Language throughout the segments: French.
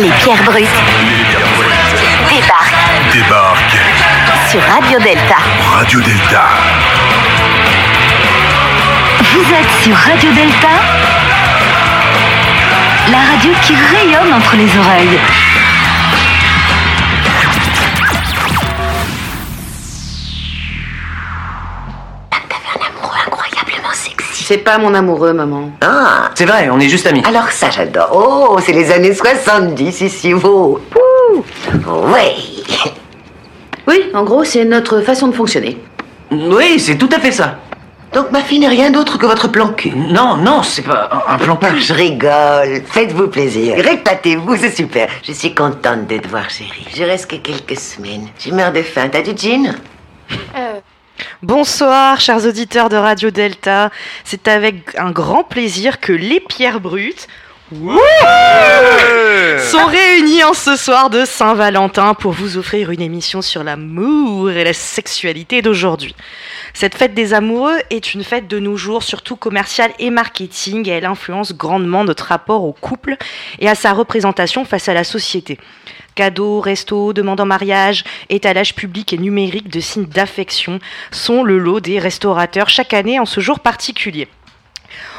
Les pierres brutes débarquent Débarque sur Radio Delta. Radio Delta. Vous êtes sur Radio Delta La radio qui rayonne entre les oreilles. C'est pas mon amoureux, maman. Ah, c'est vrai, on est juste amis. Alors ça, j'adore. Oh, c'est les années 70 ici. Oh, Ouh. Oui. Oui, en gros, c'est notre façon de fonctionner. Oui, c'est tout à fait ça. Donc ma fille n'est rien d'autre que votre plan cul. Non, non, c'est pas un, plan cul. Je rigole. Faites-vous plaisir. Répatez-vous, c'est super. Je suis contente de te voir, chérie. Je reste que quelques semaines. Je meurs de faim. T'as du gin? Bonsoir, chers auditeurs de Radio Delta. C'est avec un grand plaisir que les pierres brutes sont réunies en ce soir de Saint-Valentin pour vous offrir une émission sur l'amour et la sexualité d'aujourd'hui. Cette fête des amoureux est une fête de nos jours, surtout commerciale et marketing, et elle influence grandement notre rapport au couple et à sa représentation face à la société. Cadeaux, restos, demandes en mariage, étalage public et numérique de signes d'affection sont le lot des restaurateurs chaque année en ce jour particulier.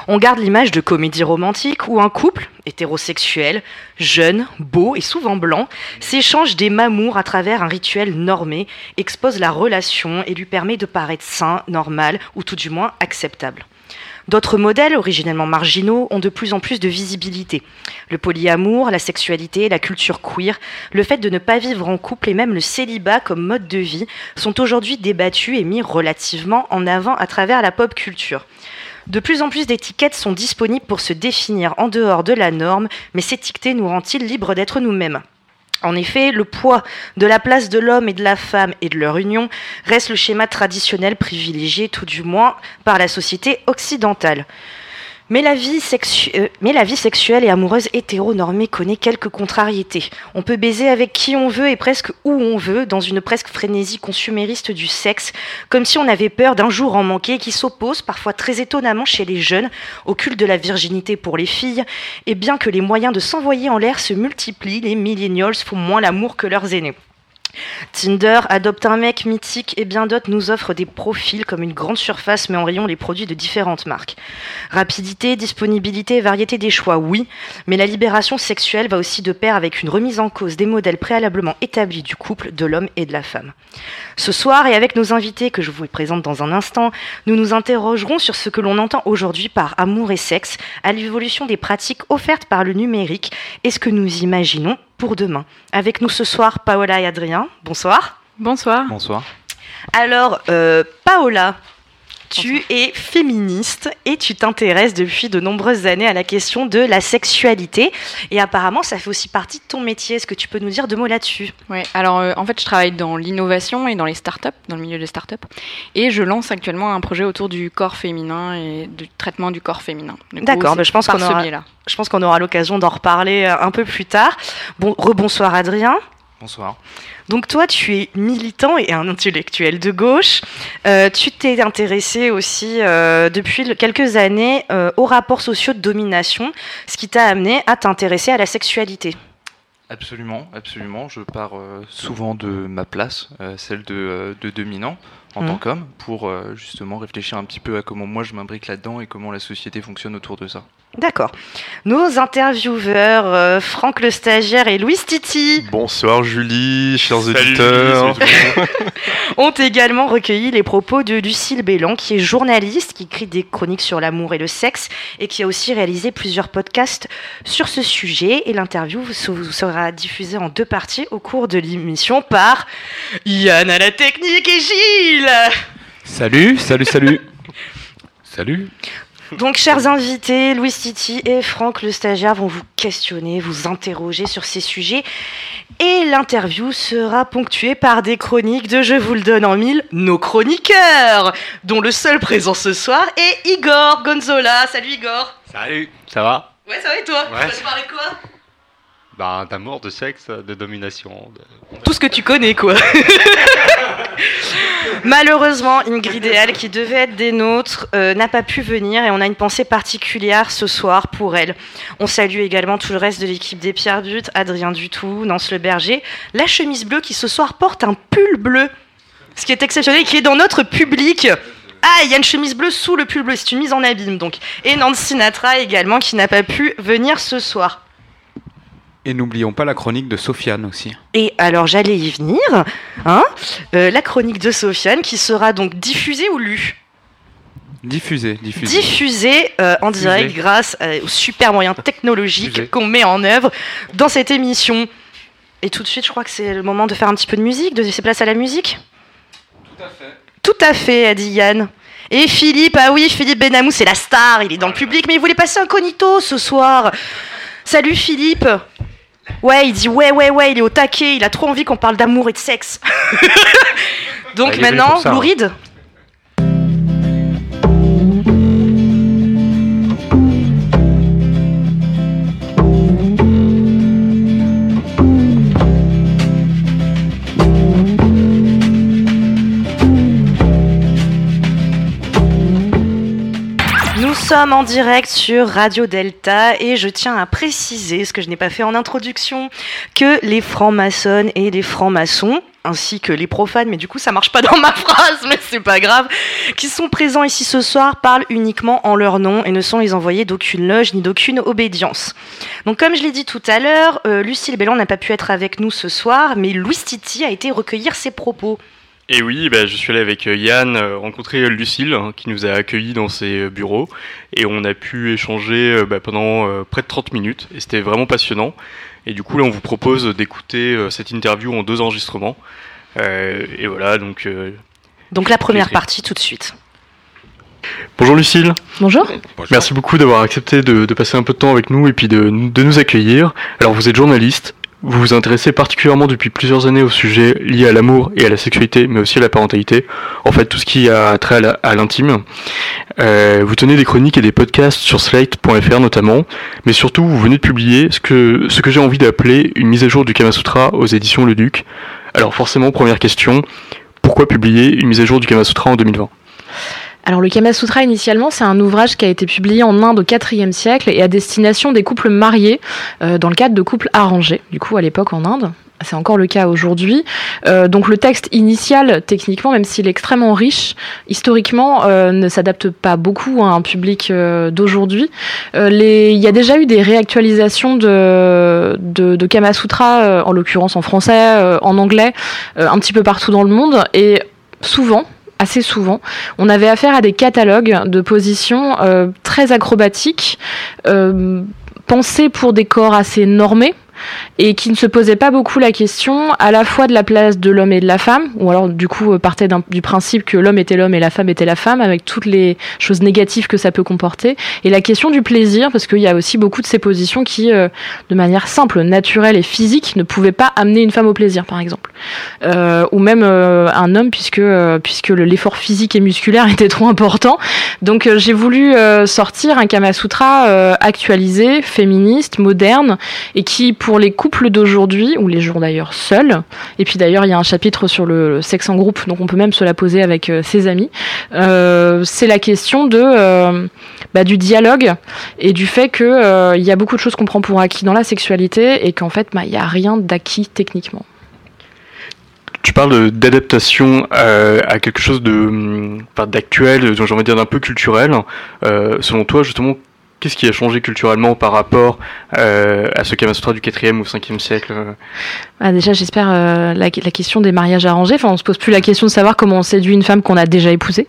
On garde l'image de comédie romantique où un couple, hétérosexuel, jeune, beau et souvent blanc, s'échange des mamours à travers un rituel normé, expose la relation et lui permet de paraître sain, normal ou tout du moins acceptable. D'autres modèles, originellement marginaux, ont de plus en plus de visibilité. Le polyamour, la sexualité, la culture queer, le fait de ne pas vivre en couple et même le célibat comme mode de vie sont aujourd'hui débattus et mis relativement en avant à travers la pop culture. De plus en plus d'étiquettes sont disponibles pour se définir en dehors de la norme, mais s'étiqueter nous rend-il libres d'être nous-mêmes? En effet, le poids de la place de l'homme et de la femme et de leur union reste le schéma traditionnel privilégié, tout du moins, par la société occidentale. Mais la, vie sexu- euh, mais la vie sexuelle et amoureuse hétéronormée connaît quelques contrariétés. On peut baiser avec qui on veut et presque où on veut, dans une presque frénésie consumériste du sexe, comme si on avait peur d'un jour en manquer, qui s'oppose parfois très étonnamment chez les jeunes au culte de la virginité pour les filles. Et bien que les moyens de s'envoyer en l'air se multiplient, les millennials font moins l'amour que leurs aînés. Tinder, Adopte un mec, Mythique et bien d'autres nous offrent des profils comme une grande surface met en rayon les produits de différentes marques. Rapidité, disponibilité, variété des choix, oui, mais la libération sexuelle va aussi de pair avec une remise en cause des modèles préalablement établis du couple, de l'homme et de la femme. Ce soir, et avec nos invités que je vous présente dans un instant, nous nous interrogerons sur ce que l'on entend aujourd'hui par amour et sexe, à l'évolution des pratiques offertes par le numérique et ce que nous imaginons pour demain. Avec nous ce soir, Paola et Adrien. Bonsoir. Bonsoir. Bonsoir. Alors, euh, Paola, tu es féministe et tu t'intéresses depuis de nombreuses années à la question de la sexualité. Et apparemment, ça fait aussi partie de ton métier. Est-ce que tu peux nous dire deux mots là-dessus? Ouais, alors euh, en fait, je travaille dans l'innovation et dans les startups, dans le milieu des startups. Et je lance actuellement un projet autour du corps féminin et du traitement du corps féminin. D'accord, bah, je pense qu'on aura- aura l'occasion d'en reparler euh, un peu plus tard. Bon, rebonsoir Adrien. Bonsoir. Donc toi, tu es militant et un intellectuel de gauche. Euh, tu t'es intéressé aussi euh, depuis le- quelques années euh, aux rapports sociaux de domination, ce qui t'a amené à t'intéresser à la sexualité. Absolument, absolument. Je pars souvent de ma place, celle de, de dominant en tant qu'homme, pour euh, justement réfléchir un petit peu à comment moi je m'imbrique là-dedans et comment la société fonctionne autour de ça. D'accord. Nos intervieweurs, euh, Franck le stagiaire et Louis Titi, Bonsoir Julie, chers Salut, auditeurs. Julie, ont également recueilli les propos de Lucille Bélan, qui est journaliste, qui écrit des chroniques sur l'amour et le sexe, et qui a aussi réalisé plusieurs podcasts sur ce sujet. Et l'interview vous sera diffusée en deux parties au cours de l'émission par Yann à la technique et Gilles. Salut, salut, salut. Salut. Donc, chers invités, Louis Titi et Franck le stagiaire vont vous questionner, vous interroger sur ces sujets. Et l'interview sera ponctuée par des chroniques de Je vous le donne en mille, nos chroniqueurs, dont le seul présent ce soir est Igor Gonzola. Salut Igor. Salut. Ça va? Ouais, ça va et toi? Ouais. Tu vas nous parler de quoi? Bah, d'amour, de sexe, de domination. de- Tout ce que tu connais, quoi. Malheureusement, Ingrid et qui devaient être des nôtres, euh, n'a pas pu venir et on a une pensée particulière ce soir pour elle. On salue également tout le reste de l'équipe des Pierres Buttes, Adrien Dutou, Nance Le Berger, la chemise bleue qui ce soir porte un pull bleu, ce qui est exceptionnel et qui est dans notre public. Ah, il y a une chemise bleue sous le pull bleu, c'est une mise en abîme donc. Et Nancy Sinatra également qui n'a pas pu venir ce soir. Et n'oublions pas la chronique de Sofiane aussi. Et alors j'allais y venir, hein, euh, la chronique de Sofiane qui sera donc diffusée ou lue? Diffusé, diffusé. Diffusée euh, en Diffusée. direct grâce euh, aux super moyens technologiques Diffusée. qu'on met en œuvre dans cette émission. Et tout de suite, je crois que c'est le moment de faire un petit peu de musique, de laisser place à la musique? Tout à fait. Tout à fait, a dit Yann. Et Philippe, ah oui, Philippe Benamou, c'est la star, il est dans le public, mais il voulait passer incognito ce soir. Salut Philippe. Ouais, il dit ouais, ouais, ouais, il est au taquet, il a trop envie qu'on parle d'amour et de sexe. Donc Ah, maintenant, ça. Louride. Sommes en direct sur Radio Delta et je tiens à préciser, ce que je n'ai pas fait en introduction, que les francs-maçonnes et les francs-maçons, ainsi que les profanes, mais du coup ça marche pas dans ma phrase, mais c'est pas grave, qui sont présents ici ce soir parlent uniquement en leur nom et ne sont les envoyés d'aucune loge ni d'aucune obédience. Donc comme je l'ai dit tout à l'heure, euh, Lucille Bellon n'a pas pu être avec nous ce soir, mais Louis Titi a été recueillir ses propos. Et oui, bah, je suis allé avec euh, Yann euh, rencontrer Lucille hein, qui nous a accueillis dans ses euh, bureaux et on a pu échanger euh, bah, pendant euh, près de 30 minutes et c'était vraiment passionnant. Et du coup là on vous propose d'écouter euh, cette interview en deux enregistrements. Euh, et voilà donc. euh, Donc la première partie tout de suite. Bonjour Lucille. Bonjour. Merci beaucoup d'avoir accepté de, de passer un peu de temps avec nous et puis de, de nous accueillir. Alors vous êtes journaliste, vous vous intéressez particulièrement depuis plusieurs années au sujet lié à l'amour et à la sexualité, mais aussi à la parentalité. En fait, tout ce qui a trait à l'intime. Euh, vous tenez des chroniques et des podcasts sur Slate.fr notamment, mais surtout vous venez de publier ce que, ce que j'ai envie d'appeler une mise à jour du Kama Sutra aux éditions Le Duc. Alors forcément, première question, pourquoi publier une mise à jour du Kama Sutra en 2020 Alors le Kama Sutra initialement c'est un ouvrage qui a été publié en Inde au IVe siècle et à destination des couples mariés euh, dans le cadre de couples arrangés. Du coup à l'époque en Inde. C'est encore le cas aujourd'hui. Euh, donc le texte initial, techniquement, même s'il est extrêmement riche, historiquement, euh, ne s'adapte pas beaucoup à un public d'aujourd'hui. Il y a déjà eu des réactualisations de, de, de Kama Sutra, en l'occurrence en français, en anglais, un petit peu partout dans le monde, et souvent, assez souvent, on avait affaire à des catalogues de positions euh, très acrobatiques, euh, pensés pour des corps assez normés et qui ne se posaient pas beaucoup la question à la fois de la place de l'homme et de la femme, ou alors du coup euh, partait du principe que l'homme était l'homme et la femme était la femme, avec toutes les choses négatives que ça peut comporter, et la question du plaisir, parce qu'il y a aussi beaucoup de ces positions qui, euh, de manière simple, naturelle et physique, ne pouvaient pas amener une femme au plaisir, par exemple. Euh, ou même un homme, puisque, puisque le- l'effort physique et musculaire était trop important. Donc j'ai voulu sortir un Kama Sutra actualisé, féministe, moderne, et qui, pour les couples d'aujourd'hui, ou les jours d'ailleurs seuls, et puis d'ailleurs il y a un chapitre sur le, sexe en groupe, donc on peut même se la poser avec euh, ses amis, euh, c'est la question de, euh, bah, du dialogue et du fait euh, il y a beaucoup de choses qu'on prend pour acquis dans la sexualité et qu'en fait bah, il n'y a rien d'acquis techniquement. Tu parles d'adaptation à quelque chose hum, d'actuel, j'ai envie de dire d'un peu culturel. Selon toi, justement, qu'est-ce qui a changé culturellement par rapport euh, à ce Kama Sutra du 4e ou 5e siècle euh? Ah, déjà, j'espère euh, la, question des mariages arrangés. Enfin, on se pose plus la question de savoir comment on séduit une femme qu'on a déjà épousée,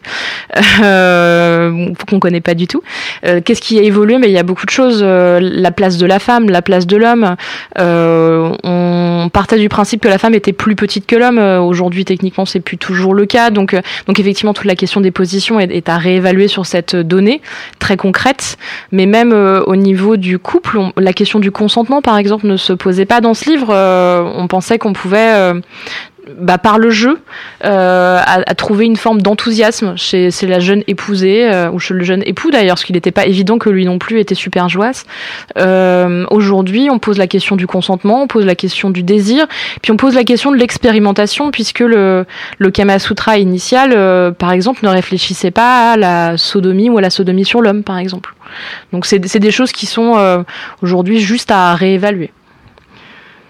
euh, qu'on connaît pas du tout. Euh, Qu'est-ce qui a évolué? Mais il y a beaucoup de choses. La place de la femme, la place de l'homme. On partait du principe que la femme était plus petite que l'homme. Aujourd'hui, techniquement, c'est plus toujours le cas. Donc, donc effectivement, toute la question des positions est, est à réévaluer sur cette donnée très concrète. Mais même euh, au niveau du couple, la question du consentement, par exemple, ne se posait pas dans ce livre. Euh, on pensait qu'on pouvait euh, bah, par le jeu, euh, à, trouver une forme d'enthousiasme chez, la jeune épousée, euh, ou chez le jeune époux d'ailleurs, parce qu'il n'était pas évident que lui non plus était super joasse. Euh, Aujourd'hui, on pose la question du consentement, on pose la question du désir, puis on pose la question de l'expérimentation, puisque le, le Kama Sutra initial, euh, par exemple, ne réfléchissait pas à la sodomie ou à la sodomie sur l'homme, par exemple. Donc c'est des choses qui sont euh, aujourd'hui juste à réévaluer.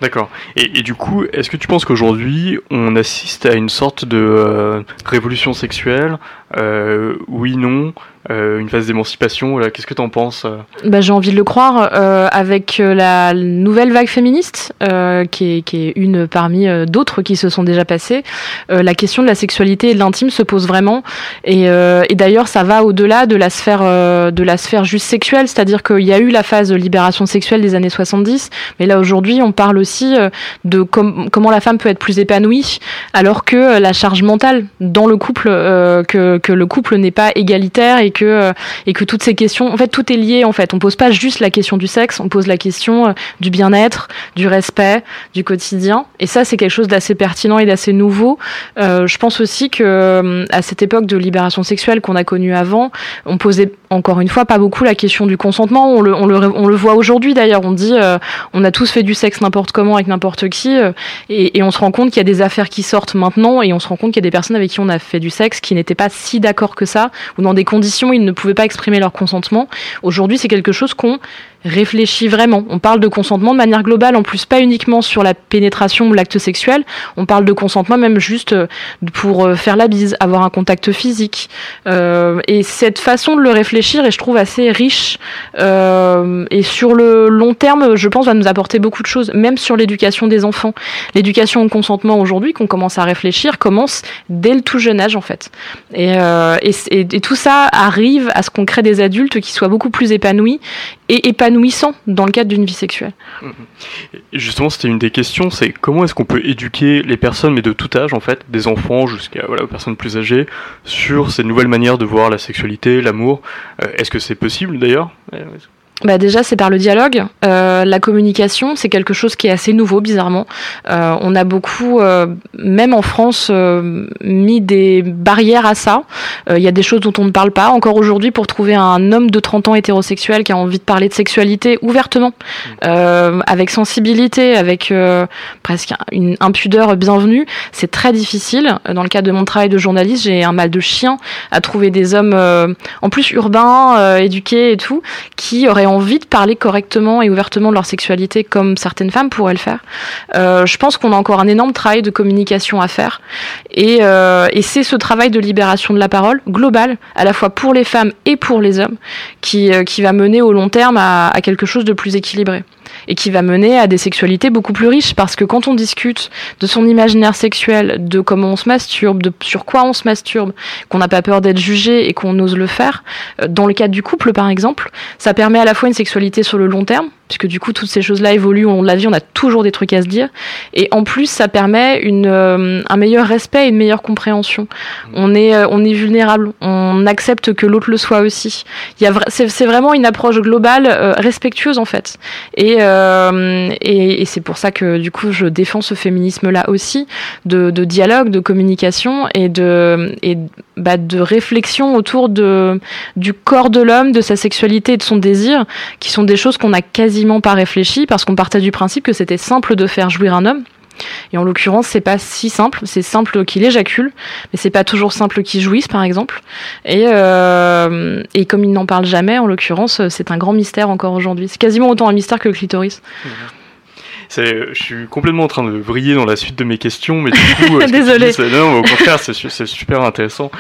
D'accord. Et, du coup, est-ce que tu penses qu'aujourd'hui, on assiste à une sorte de euh, révolution sexuelle euh, Oui, non euh, une phase d'émancipation. Qu'est-ce que tu en penses euh bah, J'ai envie de le croire. Euh, avec la nouvelle vague féministe, qui est, une parmi d'autres qui se sont déjà passées, la question de la sexualité et de l'intime se pose vraiment. Et, d'ailleurs, ça va au-delà de la sphère de la sphère juste sexuelle, c'est-à-dire qu'il y a eu la phase de libération sexuelle des années 70, mais là aujourd'hui, on parle aussi de comment la femme peut être plus épanouie, alors que la charge mentale dans le couple, que, que le couple n'est pas égalitaire et que euh, et que toutes ces questions, en fait, tout est lié. En fait, on pose pas juste la question du sexe, on pose la question euh, du bien-être, du respect, du quotidien. Et ça, c'est quelque chose d'assez pertinent et d'assez nouveau. Euh, je pense aussi que à cette époque de libération sexuelle qu'on a connue avant, on posait encore une fois pas beaucoup la question du consentement. On le, voit aujourd'hui d'ailleurs. On dit, on a tous fait du sexe n'importe comment avec n'importe qui, et, et, on se rend compte qu'il y a des affaires qui sortent maintenant, et on se rend compte qu'il y a des personnes avec qui on a fait du sexe qui n'étaient pas si d'accord que ça, ou dans des conditions ils ne pouvaient pas exprimer leur consentement. Aujourd'hui, c'est quelque chose qu'on réfléchit vraiment. On parle de consentement de manière globale, en plus pas uniquement sur la pénétration ou l'acte sexuel, on parle de consentement même juste euh, pour euh, faire la bise, avoir un contact physique. Euh, et cette façon de le réfléchir est, je trouve, assez riche. Et sur le long terme, je pense, va nous apporter beaucoup de choses, même sur l'éducation des enfants. L'éducation au consentement aujourd'hui, qu'on commence à réfléchir, commence dès le tout jeune âge, en fait. Et, et, tout ça arrive à ce qu'on crée des adultes qui soient beaucoup plus épanouis et épanouissants dans le cadre d'une vie sexuelle. Justement, c'était une des questions, c'est comment est-ce qu'on peut éduquer les personnes, mais de tout âge en fait, des enfants jusqu'à voilà, aux personnes plus âgées, sur ces nouvelles manières de voir la sexualité, l'amour. Euh, est-ce que c'est possible d'ailleurs? Bah déjà, c'est par le dialogue. Euh, la communication, c'est quelque chose qui est assez nouveau, bizarrement. Euh, on a beaucoup, euh, même en France, euh, mis des barrières à ça. Euh, il y a des choses dont on ne parle pas. Encore aujourd'hui, pour trouver un homme de 30 ans hétérosexuel qui a envie de parler de sexualité ouvertement, avec sensibilité, avec presque une impudeur bienvenue, c'est très difficile. Dans le cadre de mon travail de journaliste, j'ai un mal de chien à trouver des hommes, en plus urbains, éduqués et tout, qui auraient envie de parler correctement et ouvertement de leur sexualité comme certaines femmes pourraient le faire. Euh, je pense qu'on a encore un énorme travail de communication à faire. Et, euh, c'est ce travail de libération de la parole globale, à la fois pour les femmes et pour les hommes, qui, euh, va mener au long terme à quelque chose de plus équilibré et qui va mener à des sexualités beaucoup plus riches. Parce que quand on discute de son imaginaire sexuel, de comment on se masturbe, de sur quoi on se masturbe, qu'on n'a pas peur d'être jugé et qu'on ose le faire, euh, dans le cadre du couple par exemple, ça permet à la fois une sexualité sur le long terme, puisque du coup toutes ces choses-là évoluent de la vie, on a toujours des trucs à se dire, et en plus ça permet une, euh, un meilleur respect et une meilleure compréhension. On est, euh, on est vulnérable, on accepte que l'autre le soit aussi. Il y a, c'est, vraiment une approche globale, respectueuse en fait, et euh, et, et c'est pour ça que du coup je défends ce féminisme-là aussi, de, de, dialogue, de communication et de, et, bah, de réflexion autour de, du corps de l'homme, de sa sexualité et de son désir, qui sont des choses qu'on n'a quasiment pas réfléchi parce qu'on partait du principe que c'était simple de faire jouir un homme. Et en l'occurrence, c'est pas si simple. C'est simple qu'il éjacule, mais c'est pas toujours simple qu'il jouisse, par exemple. Et, euh, et comme il n'en parle jamais, en l'occurrence, c'est un grand mystère encore aujourd'hui. C'est quasiment autant un mystère que le clitoris. Mmh. Je suis complètement en train de vriller dans la suite de mes questions, mais du coup, désolé. non, au contraire, c'est super intéressant.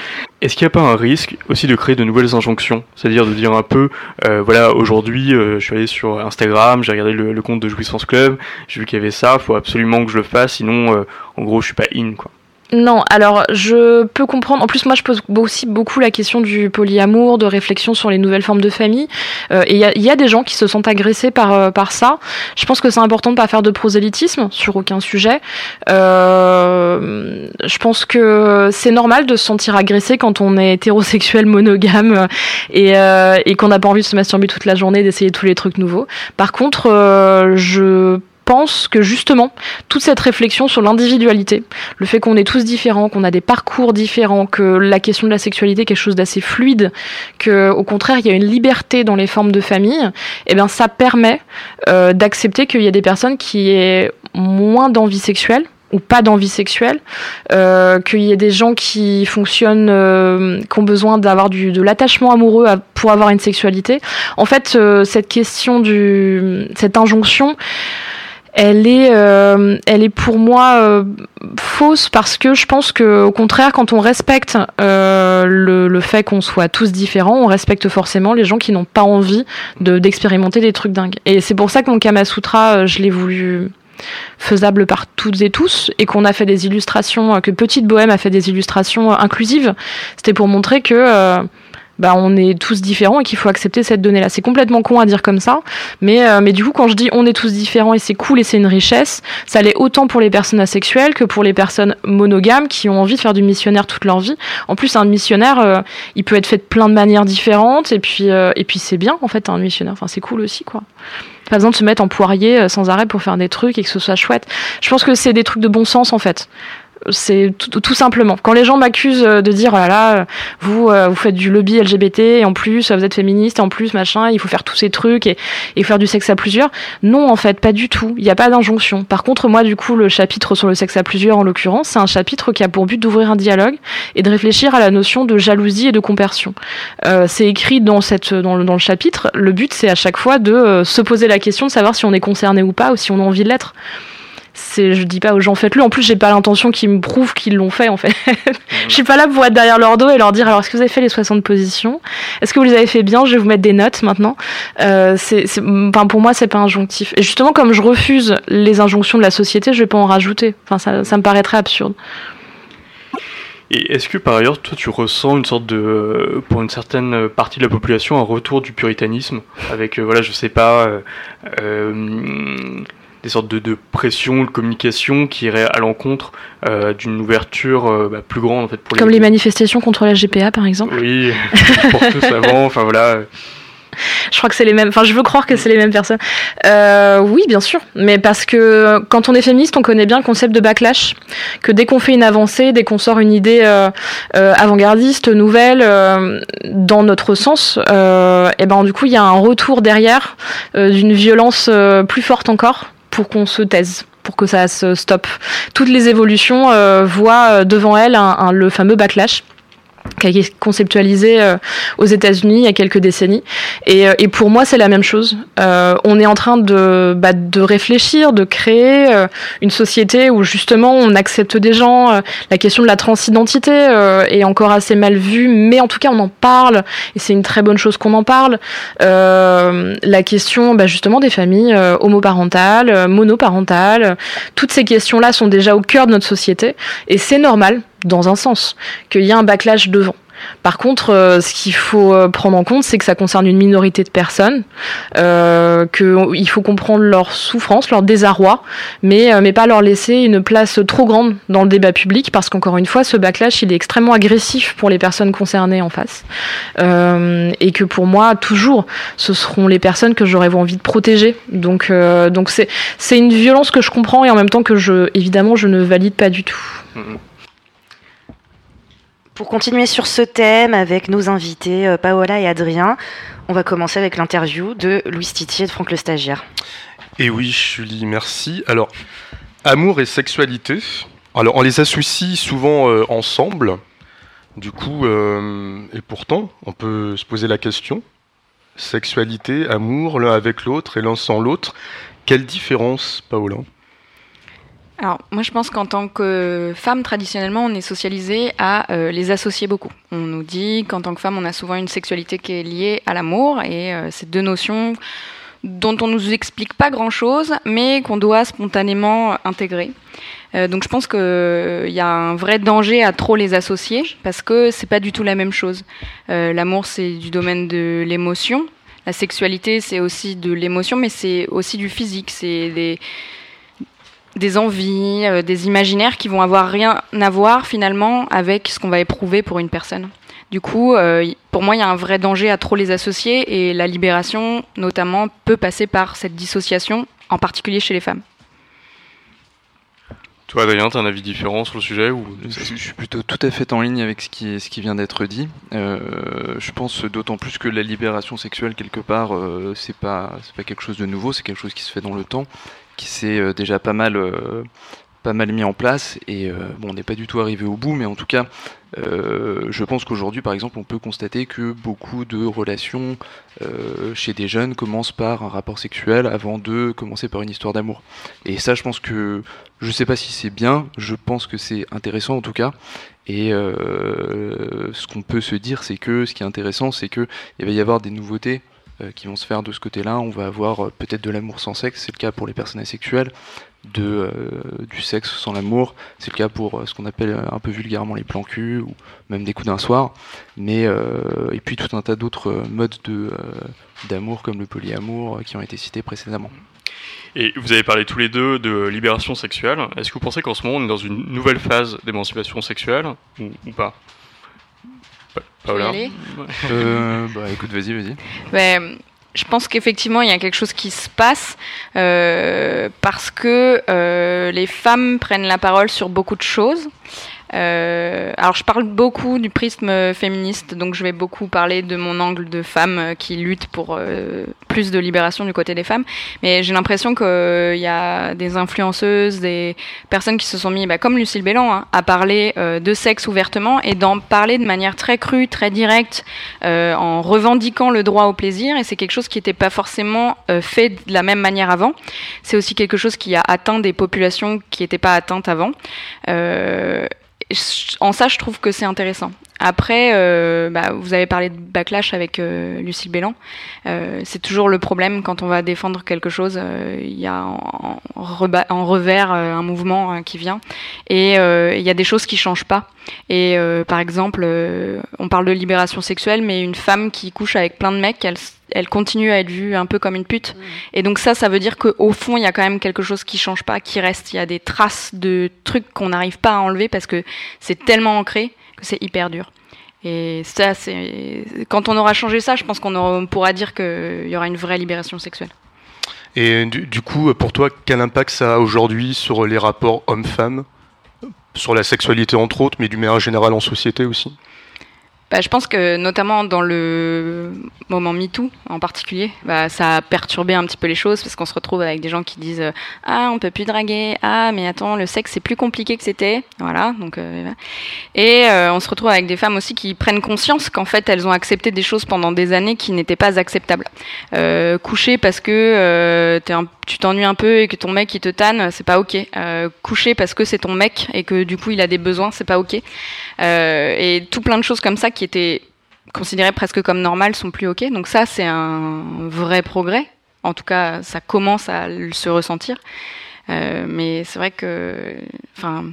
Est-ce qu'il n'y a pas un risque aussi de créer de nouvelles injonctions, c'est-à-dire de dire un peu, euh, voilà, aujourd'hui, euh, je suis allé sur Instagram, j'ai regardé le, le, compte de Jouissance Club, j'ai vu qu'il y avait ça, faut absolument que je le fasse, sinon, euh, en gros, je suis pas in, quoi. Non, alors je peux comprendre. En plus, moi, je pose aussi beaucoup la question du polyamour, de réflexion sur les nouvelles formes de famille. Euh, et il y, y, a des gens qui se sentent agressés par euh, par ça. Je pense que c'est important de pas faire de prosélytisme sur aucun sujet. Euh, je pense que c'est normal de se sentir agressé quand on est hétérosexuel monogame et, euh, et qu'on n'a pas envie de se masturber toute la journée, d'essayer tous les trucs nouveaux. Par contre, je pense que justement, toute cette réflexion sur l'individualité, le fait qu'on est tous différents, qu'on a des parcours différents, que la question de la sexualité est quelque chose d'assez fluide, que au contraire il y a une liberté dans les formes de famille, eh bien ça permet euh, d'accepter qu'il y a des personnes qui aient moins d'envie sexuelle ou pas d'envie sexuelle, euh, qu'il y ait des gens qui fonctionnent, euh, qui ont besoin d'avoir du de l'attachement amoureux à- pour avoir une sexualité. En fait, euh, cette question du, cette injonction, elle est, euh, elle est pour moi euh, fausse parce que je pense que au contraire, quand on respecte euh, le, fait qu'on soit tous différents, on respecte forcément les gens qui n'ont pas envie de d'expérimenter des trucs dingues. Et c'est pour ça que mon Kama Sutra, je l'ai voulu faisable par toutes et tous et qu'on a fait des illustrations, que Petite Bohème a fait des illustrations inclusives. C'était pour montrer que bah, on est tous différents et qu'il faut accepter cette donnée-là. C'est complètement con à dire comme ça, mais, euh, mais du coup, quand je dis on est tous différents et c'est cool et c'est une richesse, ça l'est autant pour les personnes asexuelles que pour les personnes monogames qui ont envie de faire du missionnaire toute leur vie. En plus, un missionnaire, euh, il peut être fait de plein de manières différentes et puis, euh, et puis c'est bien en fait, un missionnaire. Enfin, c'est cool aussi, quoi. Pas besoin de se mettre en poirier sans arrêt pour faire des trucs et que ce soit chouette. Je pense que c'est des trucs de bon sens en fait. C'est tout, simplement. Quand les gens m'accusent euh, de dire oh là là, vous euh, vous faites du lobby LGBT et en plus vous êtes féministe et en plus machin, il faut faire tous ces trucs et, et faire du sexe à plusieurs. Non en fait, pas du tout. Il n'y a pas d'injonction. Par contre moi du coup le chapitre sur le sexe à plusieurs en l'occurrence, c'est un chapitre qui a pour but d'ouvrir un dialogue et de réfléchir à la notion de jalousie et de compersion. Euh, c'est écrit dans cette dans le, dans le chapitre. Le but c'est à chaque fois de se poser la question de savoir si on est concerné ou pas ou si on a envie de l'être c'est je dis pas aux gens faites-le. En plus j'ai pas l'intention qu'ils me prouvent qu'ils l'ont fait en fait. Je suis pas là pour être derrière leur dos et leur dire alors est-ce que vous avez fait les 60 positions? Est-ce que vous les avez fait bien? Je vais vous mettre des notes maintenant. Euh, c'est enfin pour moi c'est pas injonctif. Et justement comme je refuse les injonctions de la société je vais pas en rajouter. Enfin ça, ça me paraîtrait absurde. Et est-ce que par ailleurs, toi, tu ressens une sorte de, pour une certaine partie de la population, un retour du puritanisme, avec, euh, voilà, je sais pas, euh, euh, des sortes de, de pression, de communication qui iraient à l'encontre euh, d'une ouverture euh, bah, plus grande en fait pour comme les manifestations contre la GPA par exemple Oui, pour tous avant, enfin voilà. Je crois que c'est les mêmes. Enfin, je veux croire que c'est les mêmes personnes. Euh, oui, bien sûr. Mais parce que quand on est féministe, on connaît bien le concept de backlash. Que dès qu'on fait une avancée, dès qu'on sort une idée euh, euh, avant-gardiste, nouvelle, dans notre sens, et ben du coup, il y a un retour derrière d'une violence plus forte encore pour qu'on se taise pour que ça se stoppe. Toutes les évolutions euh, voient euh, devant elles un- un- le fameux backlash qui a été conceptualisé euh, aux États-Unis il y a quelques décennies. Et, euh, et pour moi, c'est la même chose. Euh, on est en train de, bah, de réfléchir, de créer euh, une société où justement on accepte des gens. la question de la transidentité est encore assez mal vue, mais en tout cas on en parle et c'est une très bonne chose qu'on en parle. Euh, la question bah, justement des familles homoparentales, monoparentales, toutes ces questions-là sont déjà au cœur de notre société et c'est normal dans un sens qu'il y ait un backlash devant. Par contre, euh, ce qu'il faut euh, prendre en compte, c'est que ça concerne une minorité de personnes, euh, qu'il faut comprendre leur souffrance, leur désarroi, mais, mais pas leur laisser une place trop grande dans le débat public, parce qu'encore une fois, ce backlash, il est extrêmement agressif pour les personnes concernées en face. Et que pour moi, toujours, ce seront les personnes que j'aurais envie de protéger. Donc, donc c'est, c'est une violence que je comprends et en même temps que je, évidemment, je ne valide pas du tout. Pour continuer sur ce thème avec nos invités euh, Paola et Adrien, on va commencer avec l'interview de Louis Titier et de Franck le Stagiaire. Et oui, Julie, merci. Alors, amour et sexualité, alors on les associe souvent euh, ensemble. Du coup, euh, et pourtant, on peut se poser la question sexualité, amour, l'un avec l'autre et l'un sans l'autre. Quelle différence, Paola? Alors, moi, je pense qu'en tant que femme, traditionnellement, on est socialisé à euh, les associer beaucoup. On nous dit qu'en tant que femme, on a souvent une sexualité qui est liée à l'amour, et euh, ces deux notions dont on nous explique pas grand-chose, mais qu'on doit spontanément intégrer. Euh, donc, je pense qu'il y a un vrai danger à trop les associer, parce que c'est pas du tout la même chose. Euh, l'amour, c'est du domaine de l'émotion. La sexualité, c'est aussi de l'émotion, mais c'est aussi du physique. C'est des des envies, euh, des imaginaires qui vont avoir rien à voir finalement avec ce qu'on va éprouver pour une personne. Du coup, euh, pour moi, il y a un vrai danger à trop les associer et la libération, notamment, peut passer par cette dissociation, en particulier chez les femmes. Toi, Adrien, tu as un avis différent sur le sujet ou... je, suis plutôt tout à fait en ligne avec ce qui, ce qui vient d'être dit. Euh, je pense d'autant plus que la libération sexuelle, quelque part, euh, c'est pas, pas quelque chose de nouveau, c'est quelque chose qui se fait dans le temps, qui s'est euh, déjà pas mal, pas mal mis en place. Et euh, bon, on n'est pas du tout arrivé au bout, mais en tout cas, euh, je pense qu'aujourd'hui, par exemple, on peut constater que beaucoup de relations euh, chez des jeunes commencent par un rapport sexuel avant de commencer par une histoire d'amour. Et ça, je pense que je sais pas si c'est bien, je pense que c'est intéressant en tout cas. Et ce qu'on peut se dire, c'est que ce qui est intéressant, c'est que il va y avoir des nouveautés qui vont se faire de ce côté-là. On va avoir peut-être de l'amour sans sexe, c'est le cas pour les personnes asexuelles, de, euh, du sexe sans l'amour, c'est le cas pour euh, ce qu'on appelle euh, un peu vulgairement les plans cul ou même des coups d'un soir. Mais euh, et puis tout un tas d'autres modes de euh, d'amour comme le polyamour qui ont été cités précédemment. Et vous avez parlé tous les deux de libération sexuelle. Est-ce que vous pensez qu'en ce moment on est dans une nouvelle phase d'émancipation sexuelle ou, ou pas? Pa- Paola? Euh, bah écoute, vas-y, vas-y. Ben, je pense qu'effectivement, il y a quelque chose qui se passe euh, parce que euh, les femmes prennent la parole sur beaucoup de choses. Euh, alors, je parle beaucoup du prisme féministe, donc je vais beaucoup parler de mon angle de femme euh, qui lutte pour euh, plus de libération du côté des femmes. Mais j'ai l'impression qu'il y a des influenceuses, des personnes qui se sont mis, bah, comme Lucille Bélan, hein, à parler euh, de sexe ouvertement et d'en parler de manière très crue, très directe, euh, en revendiquant le droit au plaisir. Et c'est quelque chose qui n'était pas forcément euh, fait de la même manière avant. C'est aussi quelque chose qui a atteint des populations qui n'étaient pas atteintes avant. Euh, en ça, je trouve que c'est intéressant. Après, euh, bah, vous avez parlé de backlash avec euh, Lucille Bélan. Euh, c'est toujours le problème quand on va défendre quelque chose. euh, Il y a en, en revers un mouvement qui vient et il y a des choses qui changent pas. Et par exemple, on parle de libération sexuelle, mais une femme qui couche avec plein de mecs, elle, elle continue à être vue un peu comme une pute. Et donc ça, ça veut dire qu'au fond, il y a quand même quelque chose qui change pas, qui reste. Il y a des traces de trucs qu'on n'arrive pas à enlever parce que c'est tellement ancré que c'est hyper dur. Et ça, c'est quand on aura changé ça, je pense qu'on aura- pourra dire qu'il y aura une vraie libération sexuelle. Et du, du coup, pour toi, quel impact ça a aujourd'hui sur les rapports hommes-femmes, sur la sexualité entre autres, mais du manière générale en société aussi? Bah, je pense que notamment dans le moment MeToo en particulier, bah, ça a perturbé un petit peu les choses parce qu'on se retrouve avec des gens qui disent euh, ah on peut plus draguer ah mais attends le sexe c'est plus compliqué que c'était. Voilà donc euh, et euh, on se retrouve avec des femmes aussi qui prennent conscience qu'en fait elles ont accepté des choses pendant des années qui n'étaient pas acceptables. Coucher parce que tu t'ennuies un peu et que ton mec il te tanne c'est pas ok. Coucher parce que c'est ton mec et que du coup il a des besoins c'est pas ok. Et tout plein de choses comme ça qui étaient considérées presque comme normales sont plus ok. Donc ça, c'est un vrai progrès. En tout cas, ça commence à se ressentir. Euh, mais c'est vrai que, enfin,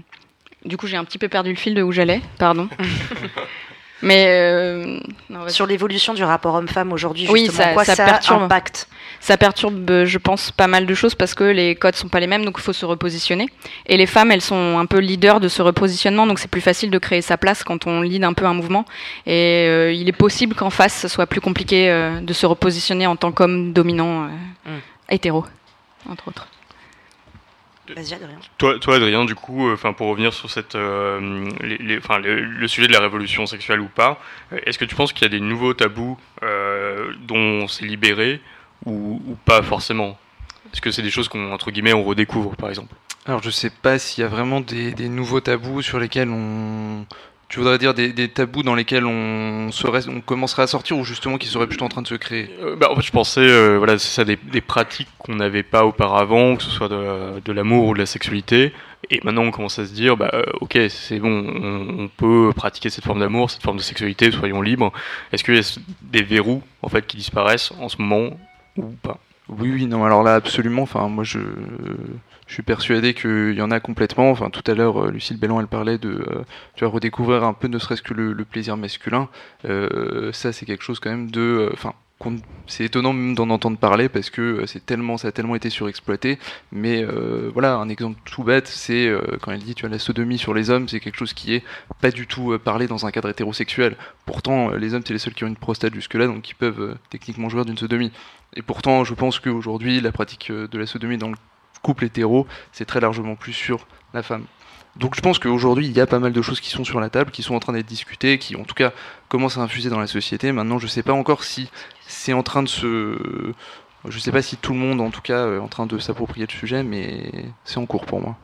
du coup, j'ai un petit peu perdu le fil de où j'allais. Pardon. mais euh, non. Sur l'évolution du rapport homme-femme aujourd'hui, Oui, justement, ça, quoi ça ça, perturbe. impacte Ça perturbe, euh, je pense, pas mal de choses parce que les codes sont pas les mêmes, donc il faut se repositionner. Et les femmes, elles sont un peu leaders de ce repositionnement, donc c'est plus facile de créer sa place quand on lead un peu un mouvement. Et euh, il est possible qu'en face, ce soit plus compliqué euh, de se repositionner en tant qu'homme dominant euh, Mm. hétéro, entre autres. Vas-y, Adrien. Toi, toi, Adrien, du coup, euh, enfin, pour revenir sur cette, euh, les, les- enfin, le, le sujet de la révolution sexuelle ou pas, euh, est-ce que tu penses qu'il y a des nouveaux tabous euh, dont on s'est libéré ou, ou pas forcément? Est-ce que c'est des choses qu'on entre guillemets on redécouvre, par exemple? Alors je sais pas s'il y a vraiment des, des nouveaux tabous sur lesquels on... Tu voudrais dire des, des tabous dans lesquels on, serait, on commencerait à sortir ou justement qui seraient plutôt en train de se créer? Euh, bah, en fait, je pensais, euh, voilà, c'est ça, des, des pratiques qu'on n'avait pas auparavant, que ce soit de, de l'amour ou de la sexualité. Et maintenant, on commence à se dire, bah, euh, ok, c'est bon, on, on peut pratiquer cette forme d'amour, cette forme de sexualité, soyons libres. Est-ce qu'il y a des verrous, en fait, qui disparaissent en ce moment ou pas? Oui, oui, non, alors là, absolument. Enfin, moi, je, je suis persuadé qu'il y en a complètement. Enfin, tout à l'heure, euh, Lucille Bellan, elle parlait de, euh, redécouvrir un peu, ne serait-ce que le, plaisir masculin. Euh, ça, c'est quelque chose quand même de, enfin. c'est étonnant même d'en entendre parler parce que c'est tellement, ça a tellement été surexploité. Mais voilà, un exemple tout bête, c'est quand elle dit tu as la sodomie sur les hommes, c'est quelque chose qui est pas du tout parlé dans un cadre hétérosexuel. Pourtant, les hommes, c'est les seuls qui ont une prostate jusque-là, donc qui peuvent techniquement jouir d'une sodomie. Et pourtant, je pense qu'aujourd'hui, la pratique de la sodomie dans le couple hétéro, c'est très largement plus sur la femme. Donc je pense qu'aujourd'hui, il y a pas mal de choses qui sont sur la table, qui sont en train d'être discutées, qui en tout cas commencent à infuser dans la société. Maintenant, je ne sais pas encore si c'est en train de se... Je ne sais pas si tout le monde, en tout cas, est en train de s'approprier le sujet, mais c'est en cours pour moi.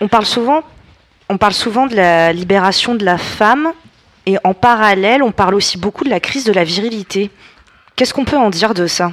On parle souvent de la libération de la femme, et en parallèle, on parle aussi beaucoup de la crise de la virilité. Qu'est-ce qu'on peut en dire de ça?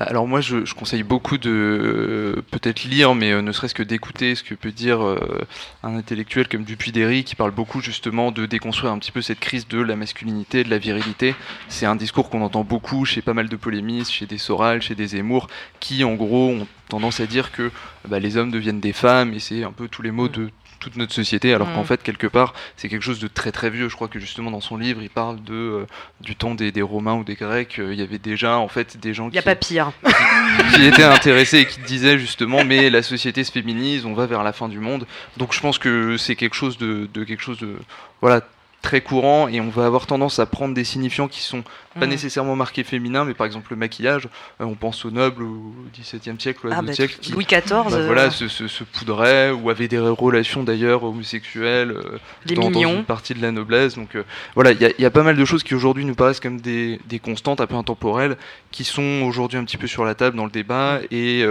Alors moi, je, conseille beaucoup de peut-être lire, mais euh, ne serait-ce que d'écouter ce que peut dire euh, un intellectuel comme Dupuy-Derry, qui parle beaucoup justement de déconstruire un petit peu cette crise de la masculinité, de la virilité. C'est un discours qu'on entend beaucoup chez pas mal de polémistes, chez des Soral, chez des Zemmour, qui en gros ont tendance à dire que bah, les hommes deviennent des femmes, et c'est un peu tous les mots de toute notre société, alors qu'en mm. fait, quelque part, c'est quelque chose de très très vieux. Je crois que justement dans son livre, il parle de, euh, du temps des, Romains ou des Grecs. Euh, il y avait déjà en fait des gens qui, a pas pire. Qui, étaient intéressés et qui disaient justement, mais la société se féminise, on va vers la fin du monde. Donc je pense que c'est quelque chose de, de quelque chose de voilà très courant et on va avoir tendance à prendre des signifiants qui sont pas mm. nécessairement marqués féminins, mais par exemple le maquillage, euh, on pense aux nobles au XVIIe siècle ou ah, bah, siècle qui Louis XIV, bah, voilà, se, se, poudrait ou avait des relations d'ailleurs homosexuelles euh, dans, une partie de la noblesse. Donc euh, voilà, il y, y, a pas mal de choses qui aujourd'hui nous paraissent comme des, des, constantes un peu intemporelles qui sont aujourd'hui un petit peu sur la table dans le débat et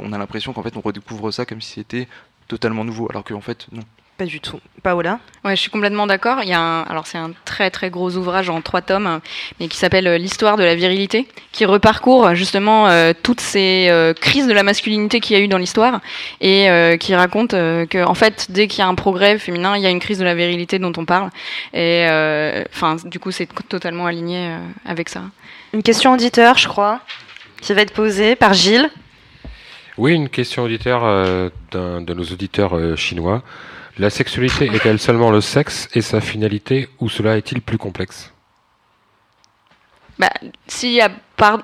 on a l'impression qu'en fait on redécouvre ça comme si c'était totalement nouveau, alors qu'en fait non. Pas du tout. Paola Ouais, je suis complètement d'accord. Il y a un, alors c'est un très très gros ouvrage en trois tomes, mais qui s'appelle euh, L'histoire de la virilité, qui reparcourt justement euh, toutes ces euh, crises de la masculinité qu'il y a eu dans l'histoire et qui raconte que en fait dès qu'il y a un progrès féminin, il y a une crise de la virilité dont on parle. Et enfin, du coup, c'est totalement aligné avec ça. Une question auditeur, je crois, qui va être posée par Gilles. Oui, une question auditeur d'un de nos auditeurs chinois. La sexualité est-elle seulement le sexe et sa finalité ou cela est-il plus complexe? Bah, si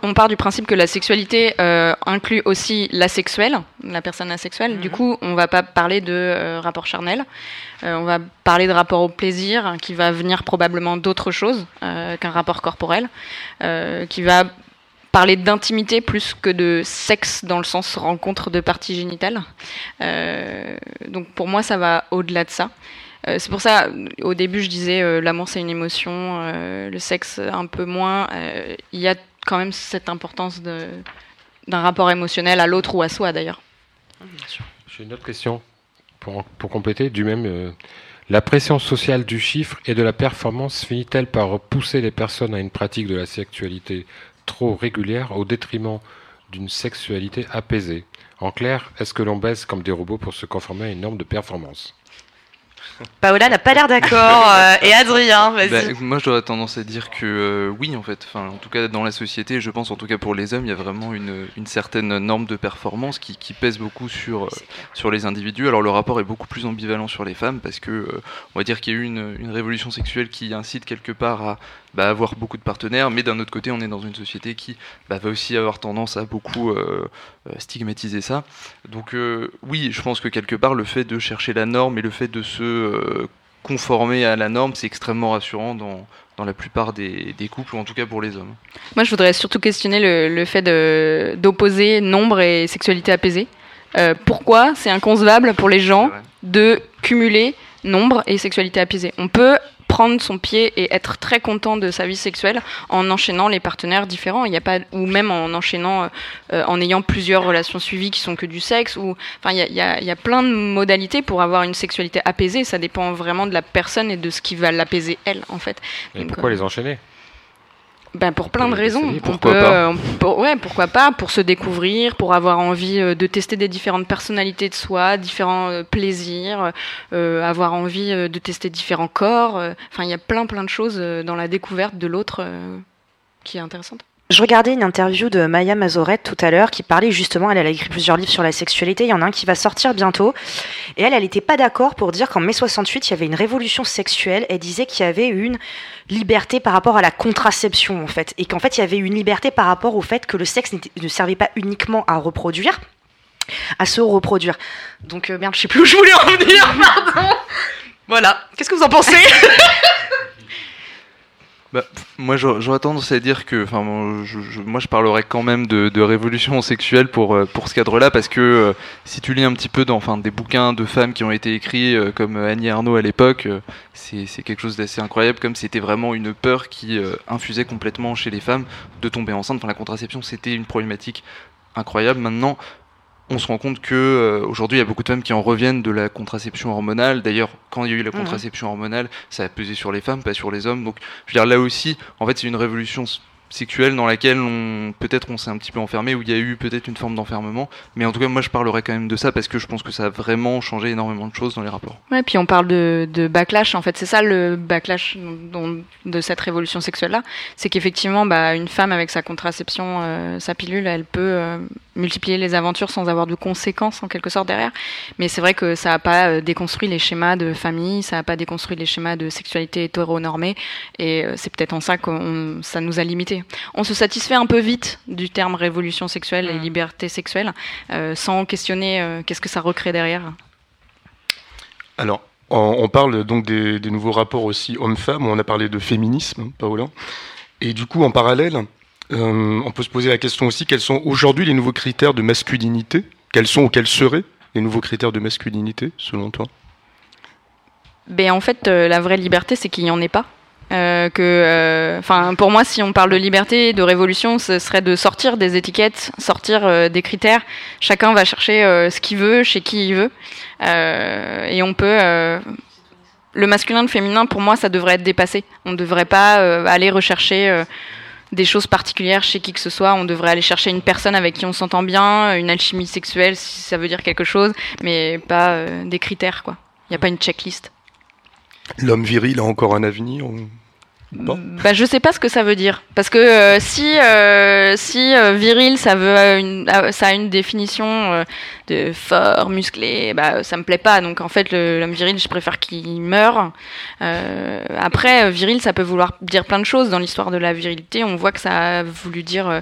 on part du principe que la sexualité euh, inclut aussi l'asexuel, la personne asexuelle, du mhm. coup, on va pas parler de euh, rapport charnel, euh, on va parler de rapport au plaisir, qui va venir probablement d'autre chose qu'un rapport corporel, qui va parler d'intimité plus que de sexe dans le sens rencontre de parties génitales. Euh, donc pour moi, ça va au-delà de ça. Euh, c'est pour ça, au début, je disais euh, l'amour c'est une émotion, le sexe un peu moins. Il y a quand même cette importance d'un rapport émotionnel à l'autre ou à soi d'ailleurs. J'ai une autre question pour, pour compléter du même. La pression sociale du chiffre et de la performance finit-elle par pousser les personnes à une pratique de la sexualité trop régulière au détriment d'une sexualité apaisée. En clair, est-ce que l'on baisse comme des robots pour se conformer à une norme de performance? Paola n'a pas l'air d'accord. Euh, et Adrien, vas-y. Bah, moi, j'aurais tendance à dire que euh, oui, en fait. Enfin, en tout cas, dans la société, je pense, en tout cas pour les hommes, il y a vraiment une, une certaine norme de performance qui, qui pèse beaucoup sur, euh, sur les individus. Alors, le rapport est beaucoup plus ambivalent sur les femmes parce que, on va dire qu'il y a eu une, une, révolution sexuelle qui incite quelque part à bah, avoir beaucoup de partenaires, mais d'un autre côté, on est dans une société qui bah, va aussi avoir tendance à beaucoup stigmatiser ça. Donc, oui, je pense que quelque part, le fait de chercher la norme et le fait de se euh, conformer à la norme, c'est extrêmement rassurant dans, dans la plupart des, des, couples, ou en tout cas pour les hommes. Moi, je voudrais surtout questionner le, le fait d'opposer nombre et sexualité apaisée. Euh, pourquoi c'est inconcevable pour les gens de cumuler nombre et sexualité apaisée? On peut prendre son pied et être très content de sa vie sexuelle en enchaînant les partenaires différents. Il a pas ou même en enchaînant, euh, en ayant plusieurs relations suivies qui sont que du sexe. Ou enfin, il y a, y a, plein de modalités pour avoir une sexualité apaisée. Ça dépend vraiment de la personne et de ce qui va l'apaiser elle, en fait. Et pourquoi euh, les enchaîner? Ben pour plein de raisons. Pourquoi pas euh, Ouais, pourquoi pas Pour se découvrir, pour avoir envie euh, de tester des différentes personnalités de soi, différents euh, plaisirs, avoir envie de tester différents corps. Enfin, il y a plein plein de choses dans la découverte de l'autre qui est intéressante. Je regardais une interview de Maya Mazorette tout à l'heure qui parlait justement, elle, a écrit plusieurs livres sur la sexualité, il y en a un qui va sortir bientôt, Et elle, elle n'était pas d'accord pour dire qu'en mai 68, il y avait une révolution sexuelle. Elle disait qu'il y avait une liberté par rapport à la contraception, en fait. Et qu'en fait, il y avait une liberté par rapport au fait que le sexe ne servait pas uniquement à reproduire, à se reproduire. Donc, euh, merde, je sais plus où je voulais en venir, pardon. Voilà. Qu'est-ce que vous en pensez? Bah, moi, j'aurais tendance à dire que, enfin, je, je, moi, je parlerais quand même de, révolution sexuelle pour euh, pour ce cadre-là, parce que euh, si tu lis un petit peu enfin, des bouquins de femmes qui ont été écrits euh, comme Annie Arnaud à l'époque, c'est quelque chose d'assez incroyable, comme c'était vraiment une peur qui infusait complètement chez les femmes de tomber enceinte. Enfin, la contraception, c'était une problématique incroyable. Maintenant, on se rend compte que euh, aujourd'hui il y a beaucoup de femmes qui en reviennent de la contraception hormonale. D'ailleurs, quand il y a eu la Mhm. contraception hormonale, ça a pesé sur les femmes, pas sur les hommes. Donc, je veux dire là aussi, en fait, c'est une révolution sexuelle dans laquelle peut-être on s'est un petit peu enfermé où il y a eu peut-être une forme d'enfermement mais en tout cas moi je parlerai quand même de ça parce que je pense que ça a vraiment changé énormément de choses dans les rapports Ouais, puis on parle de, backlash. En fait, c'est ça le backlash de cette révolution sexuelle-là. C'est qu'effectivement, bah, une femme avec sa contraception, euh, sa pilule, elle peut euh, multiplier les aventures sans avoir de conséquences en quelque sorte derrière. Mais c'est vrai que ça n'a pas euh, déconstruit les schémas de famille, ça n'a pas déconstruit les schémas de sexualité hétéronormée. Et c'est peut-être en ça que ça nous a On se satisfait un peu vite du terme révolution sexuelle et liberté sexuelle, euh, sans questionner euh, qu'est-ce que ça recrée derrière. Alors, on, on parle donc des, des nouveaux rapports aussi hommes-femmes. On a parlé de féminisme, Paola. Et du coup, en parallèle, euh, on peut se poser la question aussi quels sont aujourd'hui les nouveaux critères de masculinité? Quels sont ou quels seraient les nouveaux critères de masculinité, selon toi? Ben en fait, euh, la vraie liberté, c'est qu'il n'y en ait pas. Euh, que, euh, enfin, pour moi, si on parle de liberté, de révolution, ce serait de sortir des étiquettes, sortir euh, des critères. Chacun va chercher ce qu'il veut, chez qui il veut, et on peut. le masculin, le féminin, pour moi, ça devrait être dépassé. On ne devrait pas aller rechercher des choses particulières chez qui que ce soit. On devrait aller chercher une personne avec qui on s'entend bien, une alchimie sexuelle, si ça veut dire quelque chose, mais pas des critères, quoi. Il n'y a pas une checklist. L'homme viril a encore un avenir pas Bah, je sais pas ce que ça veut dire. Parce que euh, si, euh, si euh, viril, ça, veut, ça a une définition de fort, musclé, bah, ça me plaît pas. Donc en fait, l'homme viril, je préfère qu'il meure. Après, viril, ça peut vouloir dire plein de choses. Dans l'histoire de la virilité, on voit que ça a voulu dire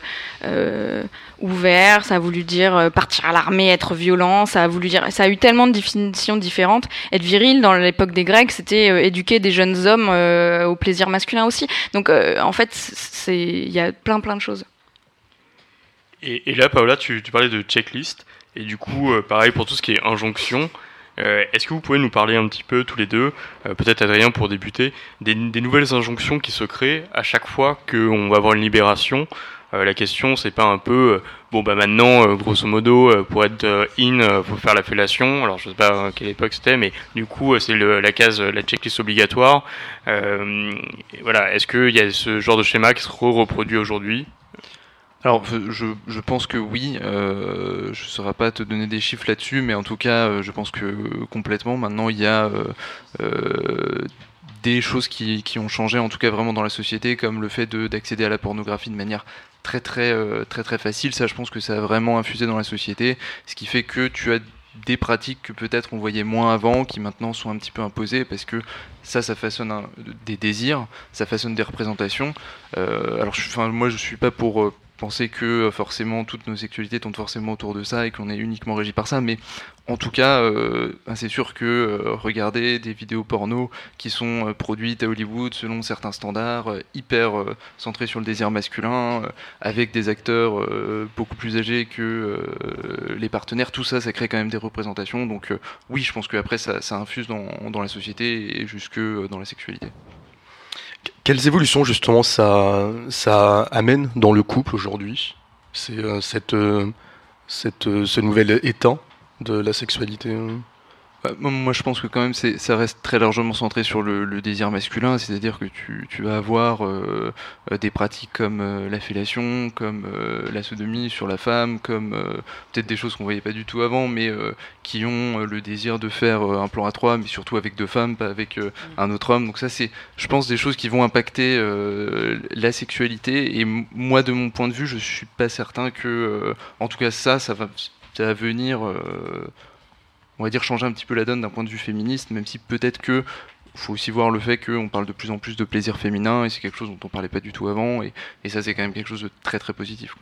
ouvert, ça a voulu dire partir à l'armée, être violent, ça a voulu dire, ça a eu tellement de définitions différentes. Être viril dans l'époque des Grecs, c'était éduquer des jeunes hommes au plaisir masculin aussi. Donc euh, en fait, il y a plein plein de choses. Et, là, Paola, tu, parlais de checklist. Et du coup, euh, pareil pour tout ce qui est injonction. euh, Est-ce que vous pouvez nous parler un petit peu tous les deux, peut-être Adrien pour débuter, des, des nouvelles injonctions qui se créent à chaque fois qu'on va avoir une libération La question, c'est pas un peu, euh, bon bah maintenant, euh, grosso modo, euh, pour être euh, in, euh, faut faire la fellation. Alors je sais pas à quelle époque c'était, mais du coup, euh, c'est la case, euh, la checklist obligatoire. Euh, voilà, est-ce qu'il y a ce genre de schéma qui se reproduit aujourd'hui? Alors, je, je pense que oui. Euh, je ne saurais pas te donner des chiffres là-dessus, mais en tout cas, euh, je pense que complètement. Maintenant, il y a euh, euh, des choses qui, qui ont changé, en tout cas vraiment dans la société, comme le fait de- d'accéder à la pornographie de manière très très euh, très très facile. Ça, je pense que ça a vraiment infusé dans la société, ce qui fait que tu as des pratiques que peut-être on voyait moins avant, qui maintenant sont un petit peu imposées, parce que ça, ça façonne des désirs, ça façonne des représentations. Euh, alors, je, moi, je suis pas pour euh, penser que euh, forcément toutes nos sexualités tournent forcément autour de ça et qu'on est uniquement régi par ça, mais en tout cas, euh, c'est sûr que euh, regarder des vidéos porno qui sont euh, produites à Hollywood selon certains standards, euh, hyper euh, centrés sur le désir masculin, euh, avec des acteurs euh, beaucoup plus âgés que euh, les partenaires, tout ça, ça crée quand même des représentations. Donc euh, oui, je pense qu'après, ça, ça infuse dans, dans la société et jusque euh, dans la sexualité. Quelles évolutions justement ça, ça amène dans le couple aujourd'hui? C'est euh, euh, euh, ce nouvel état de la sexualité moi- Moi, je pense que quand même, ça reste très largement centré sur le, le désir masculin, c'est-à-dire que tu, tu vas avoir euh, des pratiques comme euh, la fellation, comme euh, la sodomie sur la femme, comme euh, peut-être des choses qu'on voyait pas du tout avant, mais qui ont le désir de faire un plan à trois, mais surtout avec deux femmes, pas avec euh, un autre homme. Donc ça, c'est, je pense, des choses qui vont impacter la sexualité. Et moi, de mon point de vue, je suis pas certain que, en tout cas, ça, ça va, ça va venir. On va dire, changer un petit peu la donne d'un point de vue féministe, même si peut-être que faut aussi voir le fait qu'on parle de plus en plus de plaisir féminin et c'est quelque chose dont on parlait pas du tout avant et, ça c'est quand même quelque chose de très très positif.